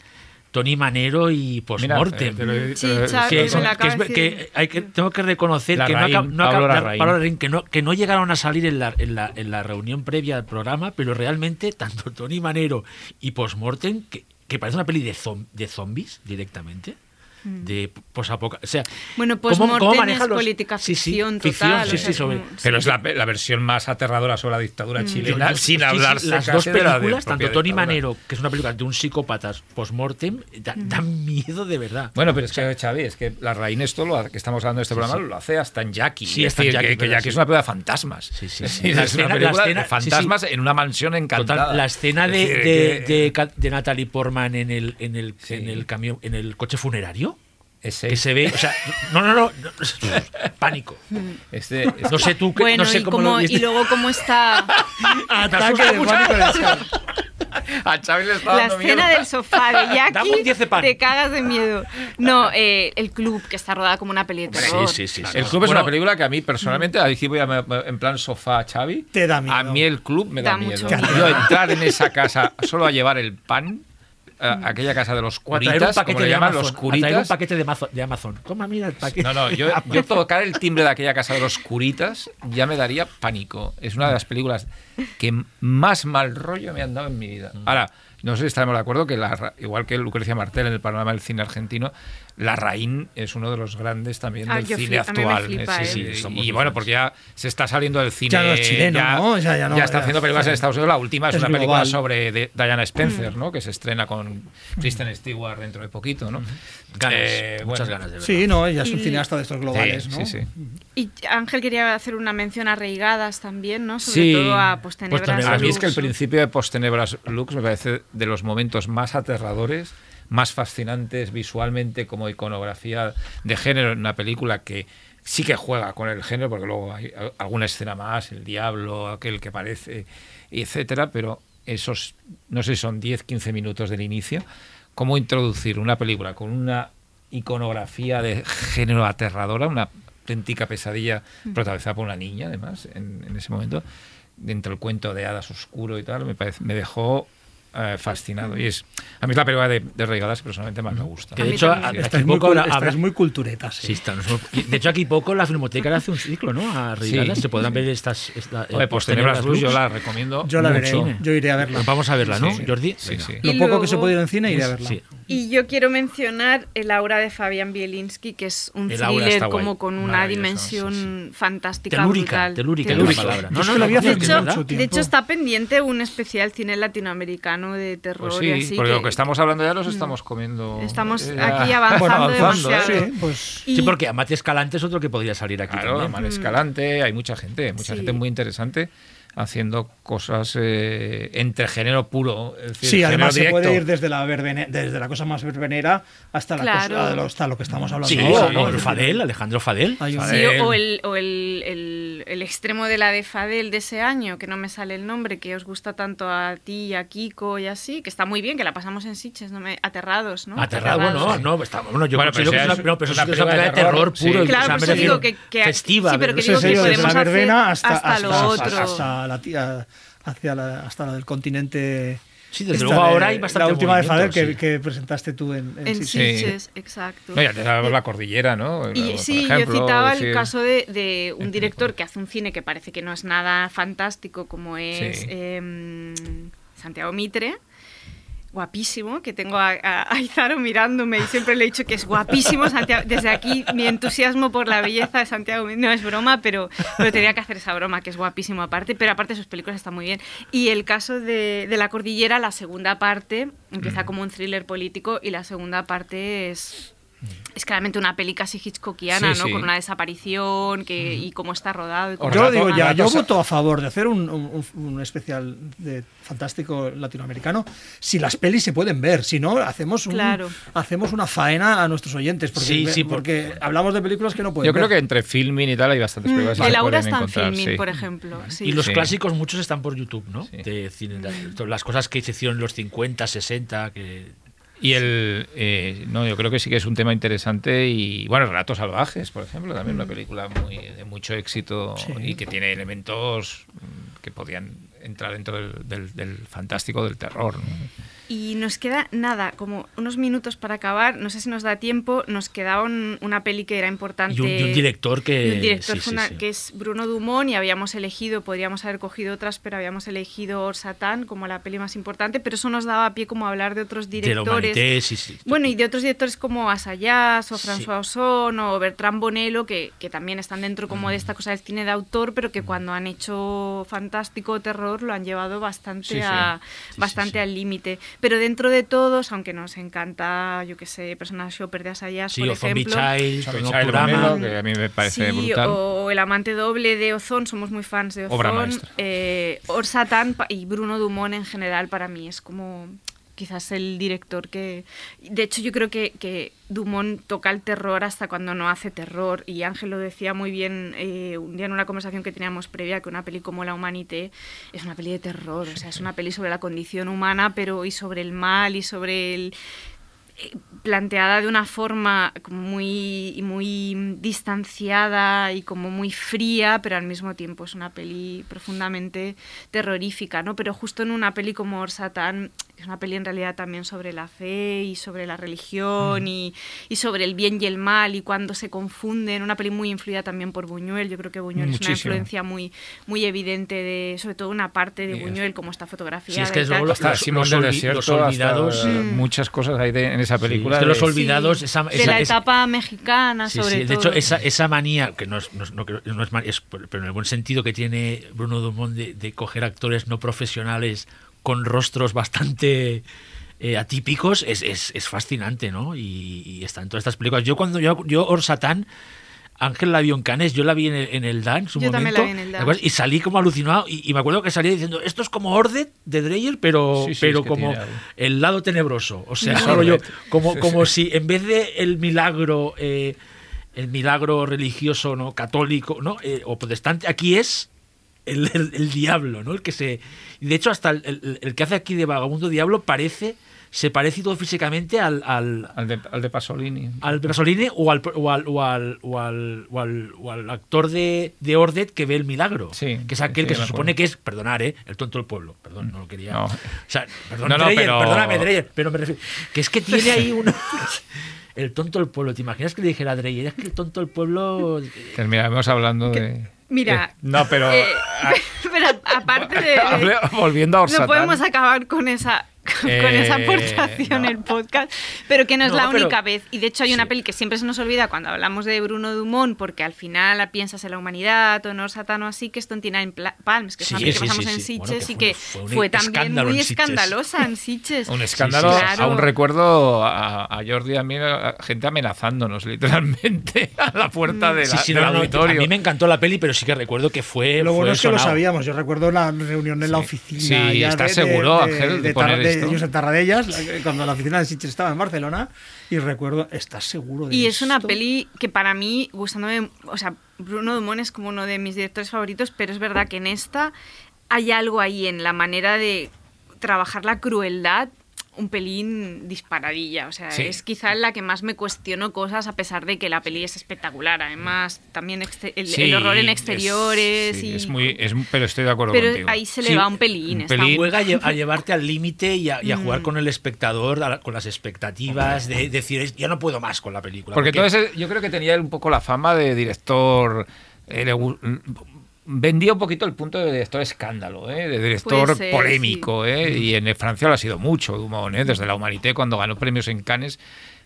Tony Manero y Postmortem. eh, Sí, que, que que hay que tengo que reconocer que no, Larraín, acab- no acab- Pablo la- Larraín. Pablo Larraín, que no que no llegaron a salir en la, en la, en la reunión previa al programa pero realmente tanto Tony Manero y Postmortem que, que parece una peli de, zom- de zombies directamente de posapoca o sea Mm. Bueno, ¿cómo- cómo Postmortem manejan es los- política sí, sí, ficción ficción, total, sí, o sí, sobre- Pero es la, la versión más aterradora sobre la dictadura Yo- chilena, yo- sin sí, sí, hablarse las dos películas, tanto Tony dictadura. Manero, que es una película de un psicópata post-mortem, da- dan miedo de verdad. Bueno, pero es que, Xavi, es que la raíz esto lo que estamos hablando de este programa lo hace hasta en Jackie. Sí, es decir, Jackie, que, que Jackie sí. es una película de fantasmas. Sí, sí, Es sí. decir, La es una escena- película escena- de fantasmas en una mansión encantada. Total, la escena Es de, decir, de, que- de Ca- de Natalie Portman en el, en el, en el camión, en el coche funerario, ese- que se ve, o sea, no, no, no, no, pánico. este- este- No sé tú, qué- Bueno, no sé y, cómo lo viste. y luego cómo está Ataque de pánico de a Xavi le está la dando escena miedo. del sofá de Jackie, diazepam. te cagas de miedo. No, eh, el club, que está rodada como una peli de terror. Sí, sí, sí. sí. El club es una película que a mí personalmente, ahí sí voy a- en plan sofá Xavi, Te da miedo. a mí el club me da, Da miedo. Yo entrar en esa casa solo a llevar el pan, a- aquella casa de los curitas, como le de llaman Amazon, los a traer un curitas. paquete de, Mazo- de Amazon. Toma, mira el paquete. No, no, yo, yo tocar el timbre de aquella casa de los curitas ya me daría pánico. Es una de las películas que más mal rollo me han dado en mi vida. Ahora, no sé si estaremos de acuerdo que, la, ra- igual que Lucrecia Martel en el panorama del cine argentino, La Raín es uno de los grandes también Ah, del cine actual. flipa, Sí, ¿eh? sí, Somos y bueno, porque ya se está saliendo del cine. Ya no es chileno, ¿no? O sea, ya no- está ya- haciendo películas en sí. Estados Unidos. La última es, Es una película sobre de- Diana Spencer, ¿no? Que se estrena con Kristen Stewart dentro de poquito, ¿no? Ganas, Eh, muchas bueno. ganas de verdad. Sí, no, ella es un Y- cineasta de estos globales, Sí, ¿no? sí, sí. Y Ángel quería hacer una mención a Reigadas también, ¿no? Sobre Sí. todo a Postenebras. Postenebras A mí es que el principio de Postenebras Lux me parece de los momentos más aterradores, más fascinantes visualmente como iconografía de género en una película que sí que juega con el género, porque luego hay alguna escena más, el diablo, aquel que parece, etcétera, pero esos, no sé si son 10, 15 minutos del inicio, cómo introducir una película con una iconografía de género aterradora, una auténtica pesadilla protagonizada por una niña, además, en, en ese momento, dentro del cuento de hadas oscuro y tal, me, parece, me dejó eh, fascinado. Y es, a mí es la película de, de Reigadas que personalmente más me gusta. Que de hecho, a- aquí muy, poco habrá- muy culturetas. Sí, sí. está, nos- De hecho, aquí poco la Filmoteca le hace un ciclo, ¿no? A Rigadas. Sí. Se podrán ver estas. Esta, Oye, eh, pues Tenebras Luz yo la recomiendo Yo la mucho. veré, yo iré a verla. Vamos a verla, ¿no, Sí, sí. Jordi? Sí, Venga. sí. Lo poco que se puede ir en cine, iré a verla. Sí. Y yo quiero mencionar El aura de Fabián Bielinski, que es un El thriller como con una dimensión fantástica, Telúrica, brutal. telúrica es Telúrica. la palabra. Es la vi hace De es hecho, verdad. mucho tiempo. de hecho, está pendiente un especial cine latinoamericano de terror Pues y sí, así. porque que- lo que estamos hablando ya los estamos comiendo. Estamos eh, aquí ya- avanzando ¿eh? demasiado. Sí, pues y- Sí, porque Amate Escalante es otro que podría salir aquí Claro, también. Amar Escalante, hay mucha gente, mucha Sí. gente muy interesante haciendo cosas eh, entre género puro. Es decir, Sí, género además se puede ir desde la, verbene- desde la cosa más verbenera hasta, la Claro. cosa, hasta lo que estamos hablando Sí, ahora, sí, ¿no? el Fadel, Alejandro Fadel. Sí, o, el, o el, el- el extremo de la de Fadel de ese año, que no me sale el nombre, que os gusta tanto a ti y a Kiko y así, que está muy bien, que la pasamos en Sitges, no me, aterrados, ¿no? Aterrado, bueno, no, está, bueno, yo Bueno, pero que es una, no, pero es una película de terror terror, puro. Claro, o sea, refiero, digo que- que- festiva. sí, pero que Pues digo que desde la podemos verbena hacer hasta, lo otro. Hasta la tía- hacia la, hasta la del continente. Sí, desde esta luego de- ahora hay bastante La última de movimiento, que, sí. que presentaste tú en, en En Sitges. Sí. Sitges, exacto. No, ya te daba la cordillera, ¿no? Y Por sí, ejemplo, yo citaba decir- el caso de, de un director que hace un cine que parece que no es nada fantástico, como es Sí. em, Santiago Mitre. Guapísimo, que tengo a, a, a Izaro mirándome y siempre le he dicho que es guapísimo. Santiago. Desde aquí, mi entusiasmo por la belleza de Santiago. No es broma, pero, pero tenía que hacer esa broma, que es guapísimo aparte. Pero aparte, sus películas están muy bien. Y el caso de, de La Cordillera, la segunda parte empieza como un thriller político y la segunda parte es es claramente una peli casi hitchcockiana, Sí, ¿no? sí. Con una desaparición que, y cómo está rodado. y cómo- Yo lo digo ya, yo voto a favor de hacer un, un- un especial de fantástico latinoamericano si las pelis se pueden ver, si no hacemos un, Claro. hacemos una faena a nuestros oyentes porque, Sí, sí, por- porque hablamos de películas que no pueden Yo creo ver. que entre filming y tal hay bastantes películas que Mm. El se aura pueden está en filming, sí. por ejemplo. sí. Y los Sí. clásicos muchos están por YouTube, ¿no? Sí. De cine, de- las cosas que se hicieron en los 50, 60, que... Y el. eh, no, yo creo que sí que es un tema interesante. Y bueno, Relatos Salvajes, por ejemplo, también una película muy, de mucho éxito Sí. y que tiene elementos mm, que podían entrar dentro del, del- del fantástico, del terror. ¿no? Y nos queda nada, como unos minutos para acabar. No sé si nos da tiempo. Nos quedaba un- una peli que era importante. Y un, y un director que. un director sí, sí, sí. que es Bruno Dumont y habíamos elegido, podríamos haber cogido otras, pero habíamos elegido Satán como la peli más importante, pero eso nos daba pie como a hablar de otros De la directores. sí, sí. Bueno, y de otros directores como Asayas o. François Ozon o Bertrand Bonello, que, que también están dentro como de esta cosa del cine de autor, pero que cuando han hecho fantástico o terror lo han llevado bastante, a, bastante al límite. Pero dentro de todos, aunque nos encanta, yo que sé, Personas Shopper de Asayas, Sí, por o Zombie ejemplo. Child, Zombie que a mí me parece Sí, brutal. o El amante doble de Ozón, somos muy fans de Ozón. Obra. Eh, y Bruno Dumont en general para mí es como quizás el director que... De hecho yo creo que, que Dumont toca el terror hasta cuando no hace terror. Y Ángel lo decía muy bien eh, un día en una conversación que teníamos previa que una peli como La Humanité es una peli de terror, o sea, es una peli sobre la condición humana pero y sobre el mal y sobre el planteada de una forma como muy, muy distanciada y como muy fría, pero al mismo tiempo es una peli profundamente terrorífica, ¿no? Pero justo en una peli como Orsatán, que es una peli en realidad también sobre la fe y sobre la religión y, y sobre el bien y el mal y cuando se confunden, una peli muy influida también por Buñuel, yo creo que Buñuel es una influencia muy, muy evidente de, sobre todo una parte de Sí, es- Buñuel, como está fotografiada Sí, es que es hasta los- los los olvidados. hasta, Mm. muchas cosas hay de- en esa Sí, película. es que los de- olvidados, Sí, esa, de esa- la esa- etapa mexicana, Sí, sobre sí, De todo. hecho, esa, esa manía, que no es, no es- no creo- no es ma- es- pero en el buen sentido que tiene Bruno Dumont de, de coger actores no profesionales con rostros bastante eh, atípicos, es, es- es fascinante, ¿no? Y, y está en todas estas películas. Yo cuando yo, yo Orsatán, Ángel la vio en Cannes, yo la vi en el, en el Dan, en su Yo momento, la vi en el ¿te Dan. acuerdas? y salí como alucinado, y, y me acuerdo que salía diciendo, esto es como Ordet de Dreyer, pero, Sí, sí, pero es que como el lado tenebroso. O sea, solo yo, como, Sí, como sí. si en vez de el milagro, eh, el milagro religioso, ¿no? Católico, ¿no? Eh, o protestante, aquí es el, el- el diablo, ¿no? El que se. y De hecho, hasta el, el- el que hace aquí de vagabundo diablo parece. Se parece todo físicamente al, al, Al de, al de Pasolini. al Pasolini o al, o al, o al, o al, o al- o al actor de, de Ordet que ve el milagro. Sí, que es aquel sí, que se supone que es, perdonar, ¿eh? El tonto del pueblo. Perdón, no lo quería. No. O sea, perdón, No, no, Dreyer, pero- perdóname, Dreyer, pero me refiero. Que es que tiene ahí una. El tonto del pueblo. ¿Te imaginas que le dijera a Dreyer? Es que el tonto del pueblo. Terminaremos hablando de. Mira, Eh, no, pero. eh, pero aparte de, volviendo a no Orsatán. podemos acabar con esa con Eh, esa aportación no. el podcast, pero que no es No, la pero- única vez. Y de hecho hay una Sí. peli que siempre se nos olvida cuando hablamos de Bruno Dumont, porque al final piensas en la humanidad o en Orsatán o así, que es Tontina en Palms, que es una Sí, peli que pasamos sí, en. Sitges Bueno, que y fue- que fue también muy en escandalosa en Sitges. Un escándalo, sí, claro. aún recuerdo a, a Jordi y a mí, a gente amenazándonos literalmente a la puerta de la- Sí, sí, del no, no, auditorio. a mí me encantó la peli, pero sí que recuerdo que fue. Lo bueno fue es que lo sabíamos. Yo recuerdo la reunión en la oficina. Sí, ¿estás seguro, Ángel, de de poner de esto? Josep Tarradellas, la- cuando la oficina de Sitges estaba en Barcelona. Y recuerdo, ¿estás seguro de Y es una esto? peli que para mí, gustándome, o sea, Bruno Dumont es como uno de mis directores favoritos, pero es verdad que en esta hay algo ahí en la manera de trabajar la crueldad un pelín disparadilla, o sea, Sí. es quizá la que más me cuestiono cosas a pesar de que la peli es espectacular, además también el, Sí, el horror en es- exteriores sí, y es muy, es, pero estoy de acuerdo pero contigo. ahí se le Sí, va un pelín, un pelín. Juega a, lle- a llevarte al límite y, a, y a Mm. jugar con el espectador, la- con las expectativas, de decir, "Es- ya no puedo más con la película. Porque todo ese- yo creo que tenía un poco la fama de director. eh, vendía un poquito el punto de director escándalo, ¿eh? de director ser, polémico. ¿eh? Y en Francia lo ha sido mucho, Dumont, ¿eh? desde la Humanité, cuando ganó premios en Cannes.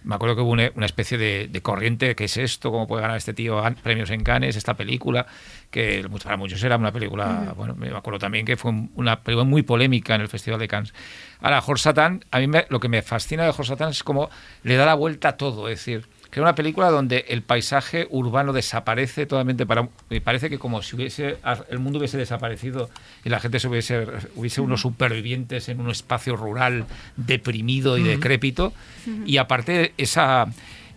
Me acuerdo que hubo una, especie de, de corriente, ¿qué es esto? ¿Cómo puede ganar este tío premios en Cannes? Esta película, que para muchos era una película, bueno, me acuerdo también que fue un- una película muy polémica en el Festival de Cannes. Ahora, Jorge Satán, a mí me- lo que me fascina de Jorge Satán es cómo le da la vuelta a todo, es decir, que es una película donde el paisaje urbano desaparece totalmente para me parece que como si hubiese el mundo hubiese desaparecido y la gente se hubiese hubiese unos supervivientes en un espacio rural deprimido y decrépito. Y aparte esa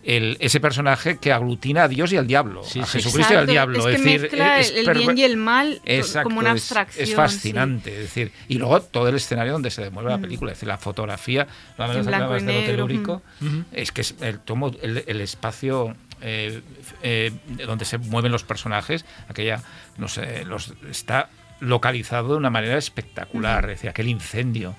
el- ese personaje que aglutina a Dios y al diablo, Sí, a sí. Jesucristo y al diablo. es que decir, mezcla es el bien y el mal to- Exacto, como una abstracción. Es, fascinante, es decir, y luego todo el escenario donde se demueve la película, es decir, la fotografía, lo hablabas y del negro, telúrico, es que es el tomo, el, el espacio eh, eh, donde se mueven los personajes, aquella, no sé, los, está localizado de una manera espectacular, es decir, aquel incendio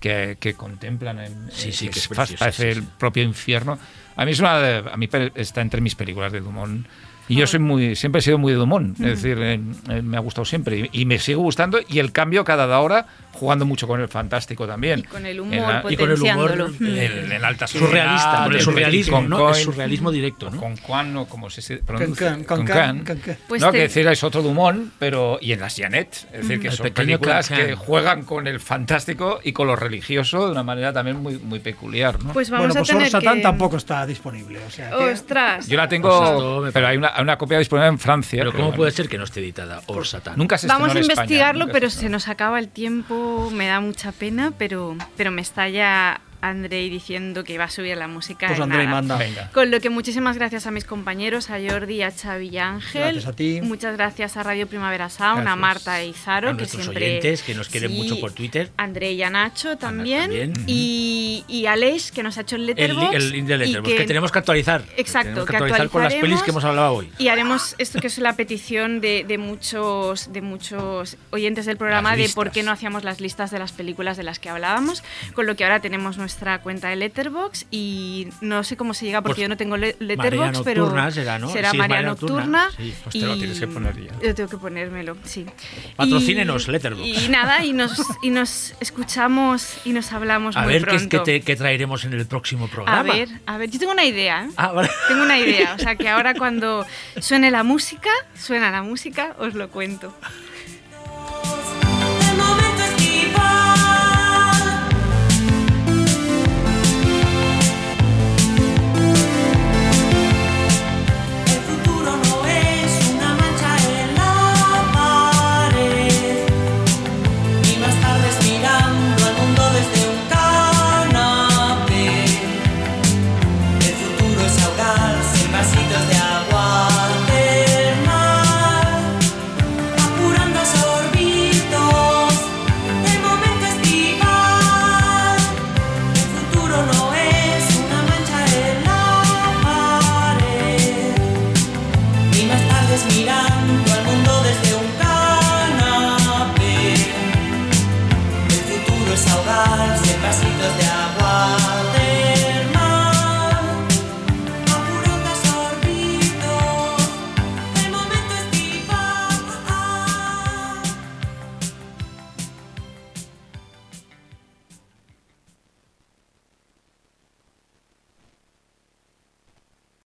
que, que contemplan en, Sí, sí, que que es preciosa, parece sí, el propio infierno. A mí es una de- a mí está entre mis películas de Dumont. Y yo soy muy, siempre he sido muy de Dumont, es decir, eh, eh, me ha gustado siempre y, y me sigue gustando. Y el cambio cada hora, jugando mucho con el fantástico también. Y con el En humor, la- y con el humor, potenciándolo. en, en alta surrealista, el surrealismo, Es surrealismo directo, ¿no? Con Juan, o como se se pronuncia. Con- Can. Pues no, te- que decir, es otro Dumont, pero. Y en las Janet. Es decir, que El son películas que juegan con el fantástico y con lo religioso de una manera también muy, muy peculiar, ¿no? Pues vamos bueno, a pues tener Or Satán que... tampoco está disponible. O sea, que- ¡Ostras! Yo la Pues tengo, me pero hay una, hay una copia disponible en Francia. Pero ¿cómo bueno, puede ser que no esté editada Or Satan? Nunca se Vamos a en España, investigarlo, pero se nos acaba el tiempo, me da mucha pena, pero, pero me está ya Andrei diciendo que va a subir la música. Pues Andrei manda. Venga. Con lo que muchísimas gracias a mis compañeros, a Jordi a Xavi y a Ángel. Gracias a ti. Muchas gracias a Radio Primavera Sound, a Gracias. Marta e Izaro, A que nuestros siempre... oyentes, que nos quieren Sí, mucho por Twitter. Andrei y a Nacho también. también. Y, y a Aleix, que nos ha hecho el El, letterbox. el link de y Letterboxd, que, tenemos que actualizar. Exacto, que, que actualizar con las pelis que hemos hablado hoy. Y haremos esto que es la petición de, de muchos, de muchos oyentes del programa de por qué no hacíamos las listas de las películas de las que hablábamos, con lo que ahora tenemos nuestra cuenta de Letterbox y no sé cómo se llega porque Pues, yo no tengo Letterbox, pero será, ¿no? será Sí, María María Nocturna. Nocturna, sí. Pues te lo tienes que poner ya. Yo tengo que ponérmelo, sí. Patrocínenos, Letterboxd. Y nada, y nos, y nos escuchamos y nos hablamos A muy ver qué, es pronto. que, te- qué traeremos en el próximo programa. A ver, a ver, yo tengo una idea, ¿eh? Ah, vale. Tengo una idea, o sea que ahora cuando suene la música, suena la música, os lo cuento.